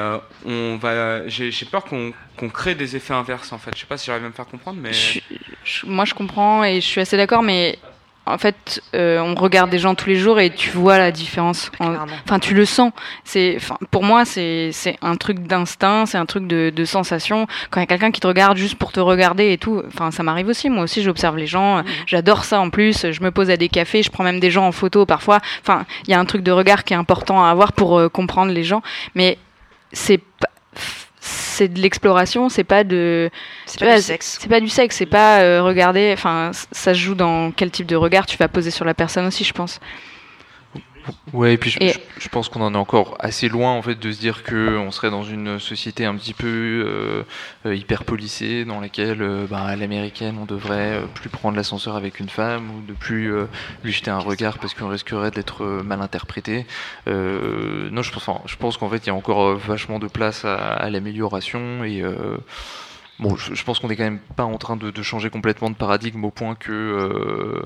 on va, j'ai peur qu'on qu'on crée des effets inverses en fait. Je sais pas si j'arrive à me faire comprendre, mais moi, je comprends et je suis assez d'accord, mais en fait, euh, on regarde des gens tous les jours et tu vois la différence. En- Enfin, tu le sens. C'est, pour moi, c'est c'est un truc d'instinct, c'est un truc de, de sensation. Quand il y a quelqu'un qui te regarde juste pour te regarder et tout, enfin, ça m'arrive aussi. Moi aussi, j'observe les gens. J'adore ça en plus. Je me pose à des cafés, je prends même des gens en photo parfois. Enfin, il y a un truc de regard qui est important à avoir pour euh, comprendre les gens, mais c'est pas c'est de l'exploration, c'est pas de. C'est pas du sexe. C'est pas du sexe, c'est pas euh, regarder. Enfin, ça se joue dans quel type de regard tu vas poser sur la personne aussi, je pense. Ouais, et puis je, Et- je- je pense qu'on en est encore assez loin en fait de se dire que on serait dans une société un petit peu euh, euh, hyper policée dans laquelle euh, bah, à l'américaine on devrait plus prendre l'ascenseur avec une femme ou de plus euh, lui jeter un regard parce qu'on risquerait d'être mal interprété. Non, je pense, enfin, je pense qu'en fait il y a encore vachement de place à, à l'amélioration et Bon, je, je pense qu'on est quand même pas en train de, de changer complètement de paradigme au point que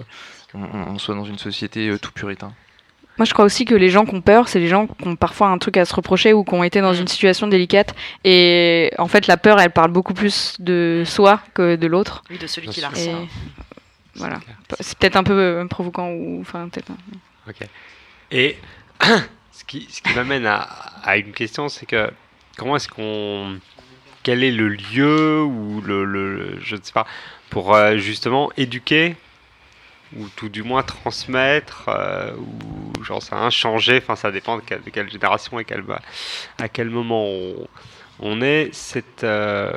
on, on soit dans une société tout puritain. Moi, je crois aussi que les gens qui ont peur, c'est les gens qui ont parfois un truc à se reprocher ou qui ont été dans une situation délicate. Et en fait, la peur, elle parle beaucoup plus de soi que de l'autre. Oui, de celui qui la ressent. Voilà. C'est peut-être un peu euh, provoquant ou enfin peut-être. Ok. Et ce qui, ce qui m'amène à, à une question, c'est que comment est-ce qu'on. Quel est le lieu ou le, le- je ne sais pas, pour euh, justement éduquer ou tout du moins transmettre euh, ou j'en sais rien, changer, enfin ça dépend de quelle, génération et quelle, à quel moment on, est, euh,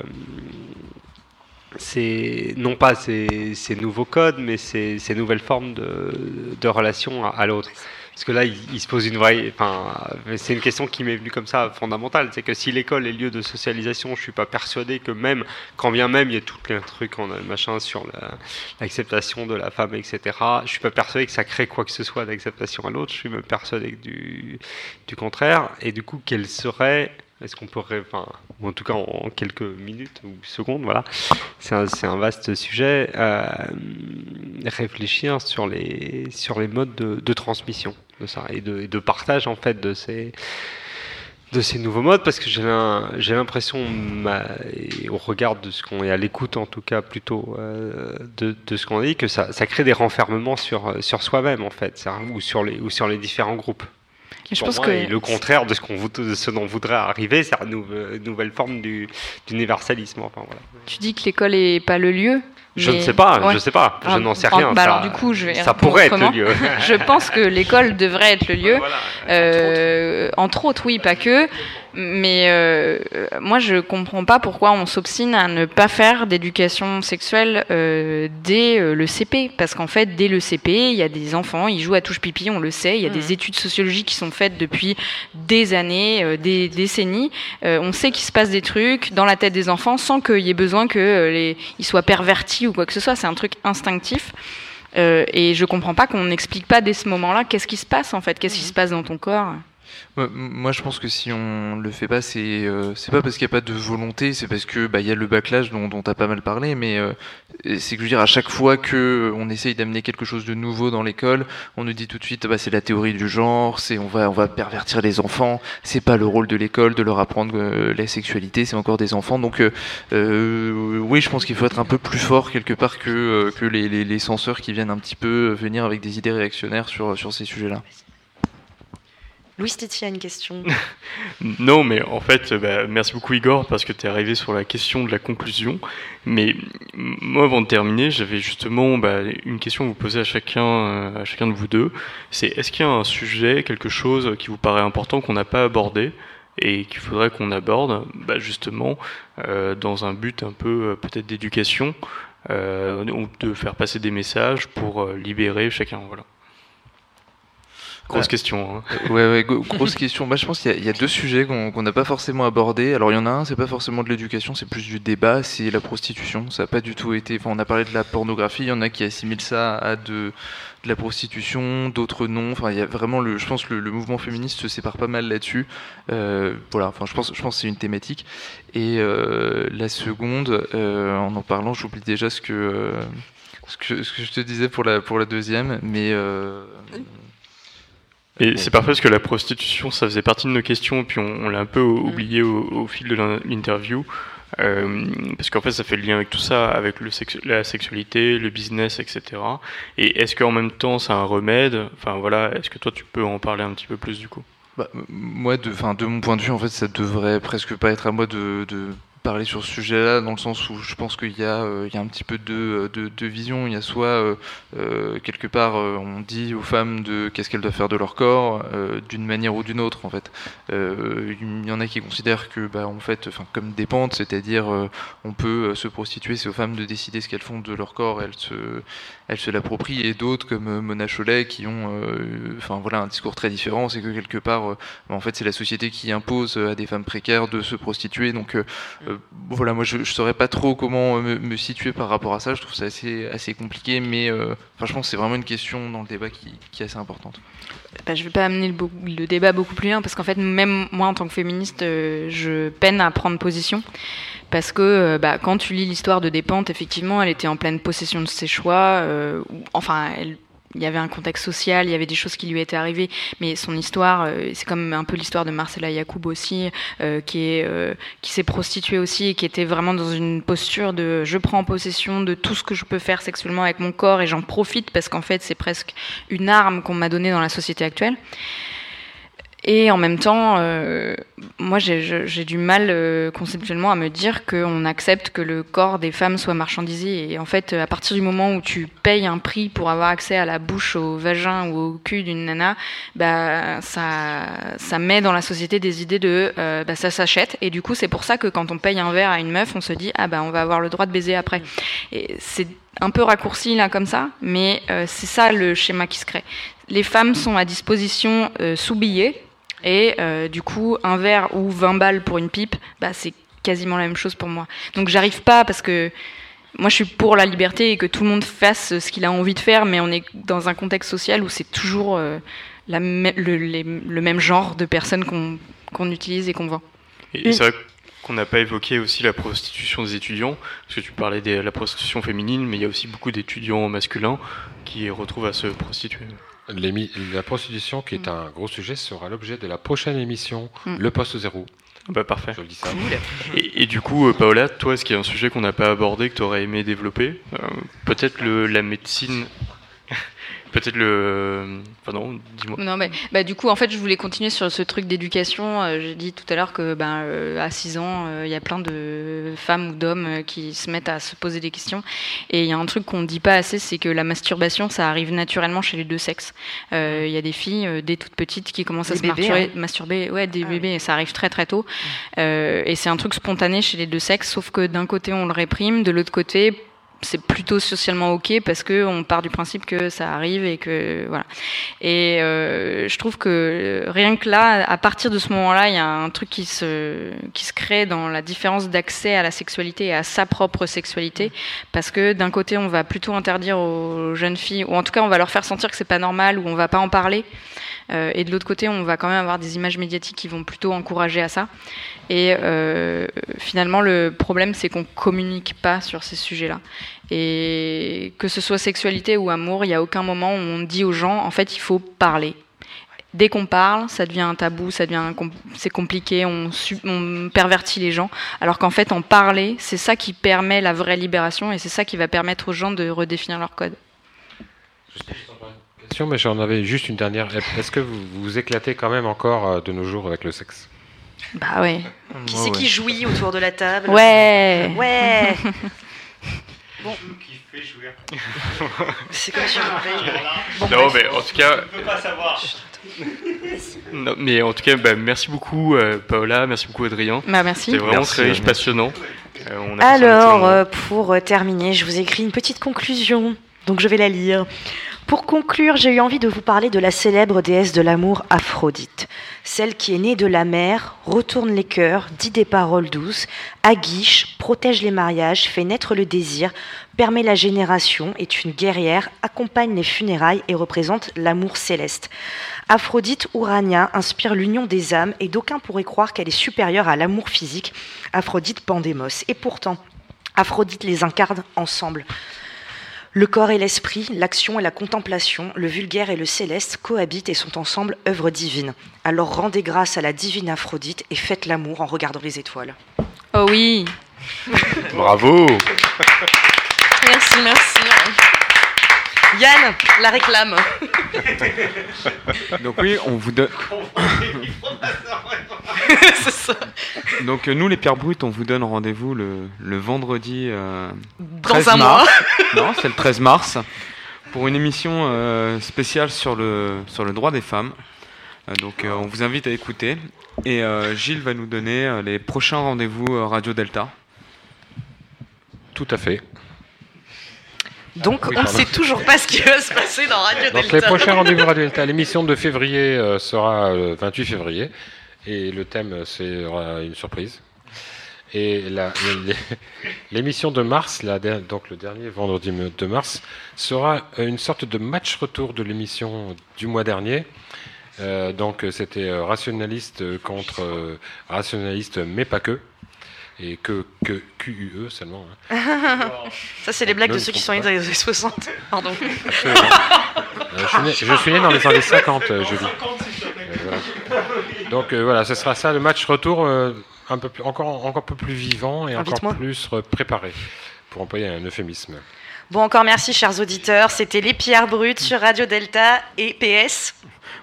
non pas ces, nouveaux codes, mais ces, nouvelles formes de, de relation à, à l'autre. Parce que là, il, se pose une vraie. Enfin, c'est une question qui m'est venue comme ça fondamentale. C'est que si l'école est lieu de socialisation, je suis pas persuadé que même, quand bien même il y a tout plein de trucs, machin sur la- l'acceptation de la femme, etc. Je suis pas persuadé que ça crée quoi que ce soit d'acceptation à l'autre. Je suis même persuadé du, du contraire. Et du coup, quelle serait est-ce qu'on pourrait, enfin, ou en tout cas en, quelques minutes ou secondes, voilà, c'est un, vaste sujet, euh, réfléchir sur les, sur les modes de, de transmission de ça et de, et de partage en fait de ces, de ces nouveaux modes parce que j'ai l'im- j'ai l'impression, au regard de ce qu'on est à l'écoute en tout cas plutôt euh, de, de ce qu'on dit, que ça, ça crée des renfermements sur, euh, sur soi-même en fait, ou sur les, ou sur les différents groupes. Qui, Je pense moi, que- est le contraire de ce, qu'on, de ce dont voudrait arriver, c'est une nouve- nouvelle forme du, d'universalisme. Enfin, voilà. Tu dis que l'école est pas le lieu. Je mais- ne sais pas, Ouais. je sais pas, je n'en sais en- rien, bah ça- alors du coup, je vais ça pourrait être le lieu. je pense que l'école devrait être le lieu. Euh, entre autres, oui, pas que. Mais euh, moi, je comprends pas pourquoi on s'obstine à ne pas faire d'éducation sexuelle euh, dès euh, le CP. Parce qu'en fait, dès le CP, il y a des enfants, ils jouent à touche pipi, on le sait. Il y a des études sociologiques qui sont faites depuis des années, euh, des décennies. Euh, on sait qu'il se passe des trucs dans la tête des enfants sans qu'il y ait besoin que les, ils soient pervertis ou quoi que ce soit. C'est un truc instinctif. Euh, et je comprends pas qu'on n'explique pas dès ce moment-là qu'est-ce qui se passe en fait, qu'est-ce qui se passe dans ton corps. Moi- je pense que si on le fait pas, c'est euh, c'est pas parce qu'il n'y a pas de volonté, c'est parce que bah il y a le backlash dont dont t'as pas mal parlé, mais euh, c'est que je veux dire à chaque fois que on essaye d'amener quelque chose de nouveau dans l'école, on nous dit tout de suite bah c'est la théorie du genre, c'est on va on va pervertir les enfants, c'est pas le rôle de l'école de leur apprendre euh, la sexualité, c'est encore des enfants, donc euh, euh, oui, je pense qu'il faut être un peu plus fort quelque part que euh, que les, les les censeurs qui viennent un petit peu venir avec des idées réactionnaires sur sur ces sujets-là. Louis a une question. Non, mais en fait, bah, merci beaucoup Igor parce que tu es arrivé sur la question de la conclusion. Mais moi, avant de terminer, j'avais justement bah, une question à vous poser à chacun, euh, à chacun de vous deux. C'est est-ce qu'il y a un sujet, quelque chose qui vous paraît important qu'on n'a pas abordé et qu'il faudrait qu'on aborde, bah, justement, euh, dans un but un peu euh, peut-être d'éducation ou de faire passer des messages pour libérer chacun. Voilà. Grosse Ouais. question. Hein. Ouais, grosse question. Moi, je pense qu'il y, a- il y a deux sujets qu'on n'a pas forcément abordés. Alors, il y en a un, c'est pas forcément de l'éducation, c'est plus du débat, c'est la prostitution. Ça n'a pas du tout été. Enfin, on a parlé de la pornographie, il y en a qui assimilent ça à de, de la prostitution, d'autres non. Enfin, il y a vraiment le. Je pense que le, le mouvement féministe se sépare pas mal là-dessus. Euh, voilà. Enfin, je pense, je pense que c'est une thématique. Et euh, la seconde, euh, en en parlant, j'oublie déjà ce que. euh, ce que, ce que je te disais pour la, pour la deuxième, mais euh, Et c'est parfait parce que la prostitution, ça faisait partie de nos questions, et puis on, on l'a un peu o- oublié au, au fil de l'in- l'interview. Euh, parce qu'en fait, ça fait le lien avec tout ça, avec le la sexualité, le business, etc. Et est-ce qu'en même temps, c'est un remède? Enfin voilà, est-ce que toi, tu peux en parler un petit peu plus du coup? Bah, moi, de, mon point de vue, en fait, ça devrait presque pas être à moi de, de parler sur ce sujet-là, dans le sens où je pense qu'il y a, euh, y a un petit peu de, de, de vision. Il y a soit euh, euh, quelque part, euh, on dit aux femmes de qu'est-ce qu'elles doivent faire de leur corps, euh, d'une manière ou d'une autre, en fait. Euh, il y en a qui considèrent que, bah, en fait, comme des pentes, c'est-à-dire, euh, on peut euh, se prostituer, c'est aux femmes de décider ce qu'elles font de leur corps, elles se, elles se l'approprient, et d'autres comme euh, Mona Chollet qui ont, euh, enfin voilà, un discours très différent, c'est que quelque part, euh, en fait, c'est la société qui impose euh, à des femmes précaires de se prostituer. Donc euh, euh, voilà, moi je, je saurais pas trop comment euh, me, situer par rapport à ça. Je trouve ça assez assez compliqué, mais euh, enfin, je pense c'est vraiment une question dans le débat qui, qui est assez importante. Bah, je vais pas amener le, débat beaucoup plus loin parce qu'en fait, même moi en tant que féministe, euh, je peine à prendre position. Parce que euh, bah, quand tu lis l'histoire de Despentes, effectivement, elle était en pleine possession de ses choix. euh, enfin, elle- il y avait un contexte social, il y avait des choses qui lui étaient arrivées, mais son histoire, euh, c'est comme un peu l'histoire de Marcella Yacoub aussi, euh, qui est euh, qui s'est prostituée aussi et qui était vraiment dans une posture de je prends possession de tout ce que je peux faire sexuellement avec mon corps et j'en profite parce qu'en fait c'est presque une arme qu'on m'a donnée dans la société actuelle. Et en même temps, euh, moi j'ai du mal euh, conceptuellement à me dire qu'on accepte que le corps des femmes soit marchandisé. Et en fait, à partir du moment où tu payes un prix pour avoir accès à la bouche, au vagin ou au cul d'une nana, bah, ça, ça met dans la société des idées de euh, bah, ça s'achète. Et du coup, c'est pour ça que quand on paye un verre à une meuf, on se dit ah bah on va avoir le droit de baiser après. Et c'est un peu raccourci là comme ça, mais euh, c'est ça le schéma qui se crée. Les femmes sont à disposition euh, sous billet. Et euh, du coup, un verre ou 20 balles pour une pipe, bah, c'est quasiment la même chose pour moi. Donc j'arrive pas parce que moi je suis pour la liberté et que tout le monde fasse ce qu'il a envie de faire, mais on est dans un contexte social où c'est toujours euh, le, même genre de personnes qu'on qu'on utilise et qu'on vend. Et, et c'est vrai qu'on n'a pas évoqué aussi la prostitution des étudiants, parce que tu parlais de la prostitution féminine, mais il y a aussi beaucoup d'étudiants masculins qui retrouvent à se prostituer. La prostitution, qui est un gros sujet, sera l'objet de la prochaine émission, Mm. Le Poste Zéro. Bah parfait. Je dis ça. Et, et du coup, euh, Paola, toi, est-ce qu'il y a un sujet qu'on n'a pas abordé, que tu aurais aimé développer? Euh, Peut-être le- la médecine. Peut-être le. Enfin non, dis-moi. Non, mais bah, du coup, en fait, je voulais continuer sur ce truc d'éducation. Euh, J'ai dit tout à l'heure que ben, euh, à 6 ans, euh, il y a plein de femmes ou d'hommes qui se mettent à se poser des questions. Et il y a un truc qu'on ne dit pas assez, c'est que la masturbation, ça arrive naturellement chez les deux sexes. Euh, Il y a des filles, dès toutes petites, qui commencent à se bébés, masturber, hein. masturber. Ouais, des bébés, ça arrive très très tôt. Euh, et c'est un truc spontané chez les deux sexes, sauf que d'un côté, on le réprime, de l'autre côté, c'est plutôt socialement ok parce que on part du principe que ça arrive et que voilà. Et euh, je trouve que rien que là, à partir de ce moment-là, il y a un truc qui se qui se crée dans la différence d'accès à la sexualité et à sa propre sexualité, parce que d'un côté, on va plutôt interdire aux jeunes filles, ou en tout cas, on va leur faire sentir que c'est pas normal, ou on va pas en parler. Euh, et de l'autre côté, on va quand même avoir des images médiatiques qui vont plutôt encourager à ça. Et euh, finalement, le problème, c'est qu'on communique pas sur ces sujets-là. Et que ce soit sexualité ou amour, il n'y a aucun moment où on dit aux gens, en fait, il faut parler. Dès qu'on parle, ça devient un tabou, ça devient com- c'est compliqué, on pervertit les gens. Alors qu'en fait, en parler, c'est ça qui permet la vraie libération et c'est ça qui va permettre aux gens de redéfinir leur code. Question, mais j'en avais juste une dernière. Est-ce que vous vous éclatez quand même encore euh, de nos jours avec le sexe? Bah ouais. Qui c'est qui jouit autour de la table? Ouais. Ouais. bon. Qui fait jouir C'est comme si on non, mais en tout cas. peux pas savoir. Non, mais en tout cas, bah, merci beaucoup euh, Paola, merci beaucoup Adrien. Bah, merci. C'était vraiment Merci, très riche, passionnant. Euh, on a Alors, euh, pour terminer, je vous écris une petite conclusion. Donc, je vais la lire. Pour conclure, j'ai eu envie de vous parler de la célèbre déesse de l'amour Aphrodite. Celle qui est née de la mer, retourne les cœurs, dit des paroles douces, aguiche, protège les mariages, fait naître le désir, permet la génération, est une guerrière, accompagne les funérailles et représente l'amour céleste. Aphrodite Urania inspire l'union des âmes et d'aucuns pourraient croire qu'elle est supérieure à l'amour physique, Aphrodite Pandémos. Et pourtant, Aphrodite les incarne ensemble. Le corps et l'esprit, l'action et la contemplation, le vulgaire et le céleste cohabitent et sont ensemble œuvres divines. Alors rendez grâce à la divine Aphrodite et faites l'amour en regardant les étoiles. Oh oui. Bravo Merci, merci. Yann, la réclame. Donc oui, on vous donne. C'est ça. Donc euh, nous les Pierres Brutes, on vous donne rendez-vous le, le vendredi euh, Dans 13 un mars. mois. non, c'est le 13 mars pour une émission euh, spéciale sur le sur le droit des femmes. Euh, donc euh, on vous invite à écouter et euh, Gilles va nous donner euh, les prochains rendez-vous euh, Radio Delta. Tout à fait. Donc, Oui, on ne sait toujours pas ce qui va se passer dans Radio Donc Delta. les prochains rendez-vous Radio Delta, l'émission de février euh, sera le 28 février et le thème euh, sera une surprise. Et l'émission de mars, la donc le dernier vendredi de mars, sera euh, une sorte de match retour de l'émission du mois dernier. Euh, donc euh, c'était euh, rationaliste euh, contre euh, rationaliste, mais pas que. Et que, que QUE seulement. hein. Ça, c'est les blagues Ne de ceux qui sont nés dans les années 60. Pardon. Absolument. Euh, je, suis né, je suis né dans les années 50, euh, Julie. Euh, voilà. Donc euh, voilà, ce sera ça le match retour, euh, un peu plus, encore, encore un peu plus vivant et Invite-moi. encore plus préparé, pour employer un euphémisme. Bon, encore merci, chers auditeurs. C'était Les Pierres Brutes sur Radio Delta et PS.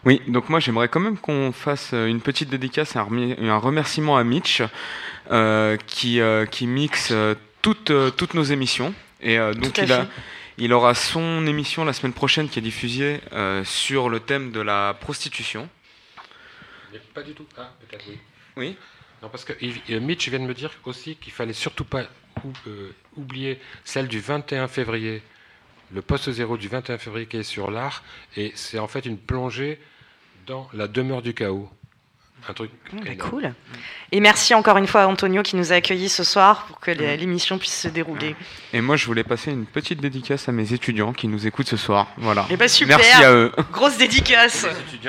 Oui, donc moi j'aimerais quand même qu'on fasse euh, une petite dédicace, un, un remerciement à Mitch euh, qui, euh, qui mixe toutes, euh, toutes nos émissions. Et euh, donc il, a, il aura son émission la semaine prochaine qui est diffusée euh, sur le thème de la prostitution. Pas du tout. Ah, peut-être oui. Oui. Non, parce que Mitch vient de me dire aussi qu'il fallait surtout pas euh, oublier celle du 21 février, le poste zéro du 21 février qui est sur l'art, et c'est en fait une plongée dans la demeure du chaos. Un truc. Bah, énorme. cool. Et merci encore une fois à Antonio qui nous a accueillis ce soir pour que les- l'émission puisse se dérouler. Et moi je voulais passer une petite dédicace à mes étudiants qui nous écoutent ce soir. Voilà. Eh ben super. Merci à eux. Grosse dédicace.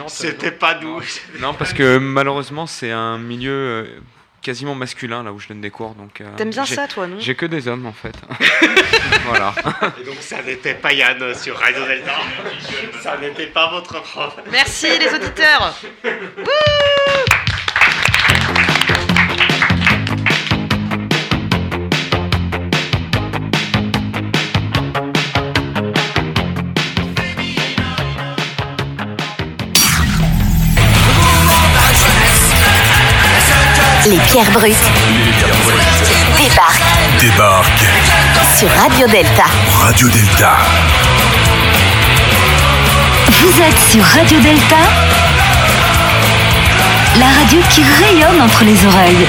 C'était pas nous. Non, parce que malheureusement, c'est un milieu euh, quasiment masculin là où je donne des cours. Donc, euh, T'aimes bien ça, toi, non? J'ai que des hommes en fait. voilà. Et donc ça n'était pas Yann sur Radio Delta. Ça n'était pas votre prof. Merci les auditeurs. Les pierres brutes débarquent Débarque sur Radio Delta. Radio Delta. Vous êtes sur Radio Delta La radio qui rayonne entre les oreilles.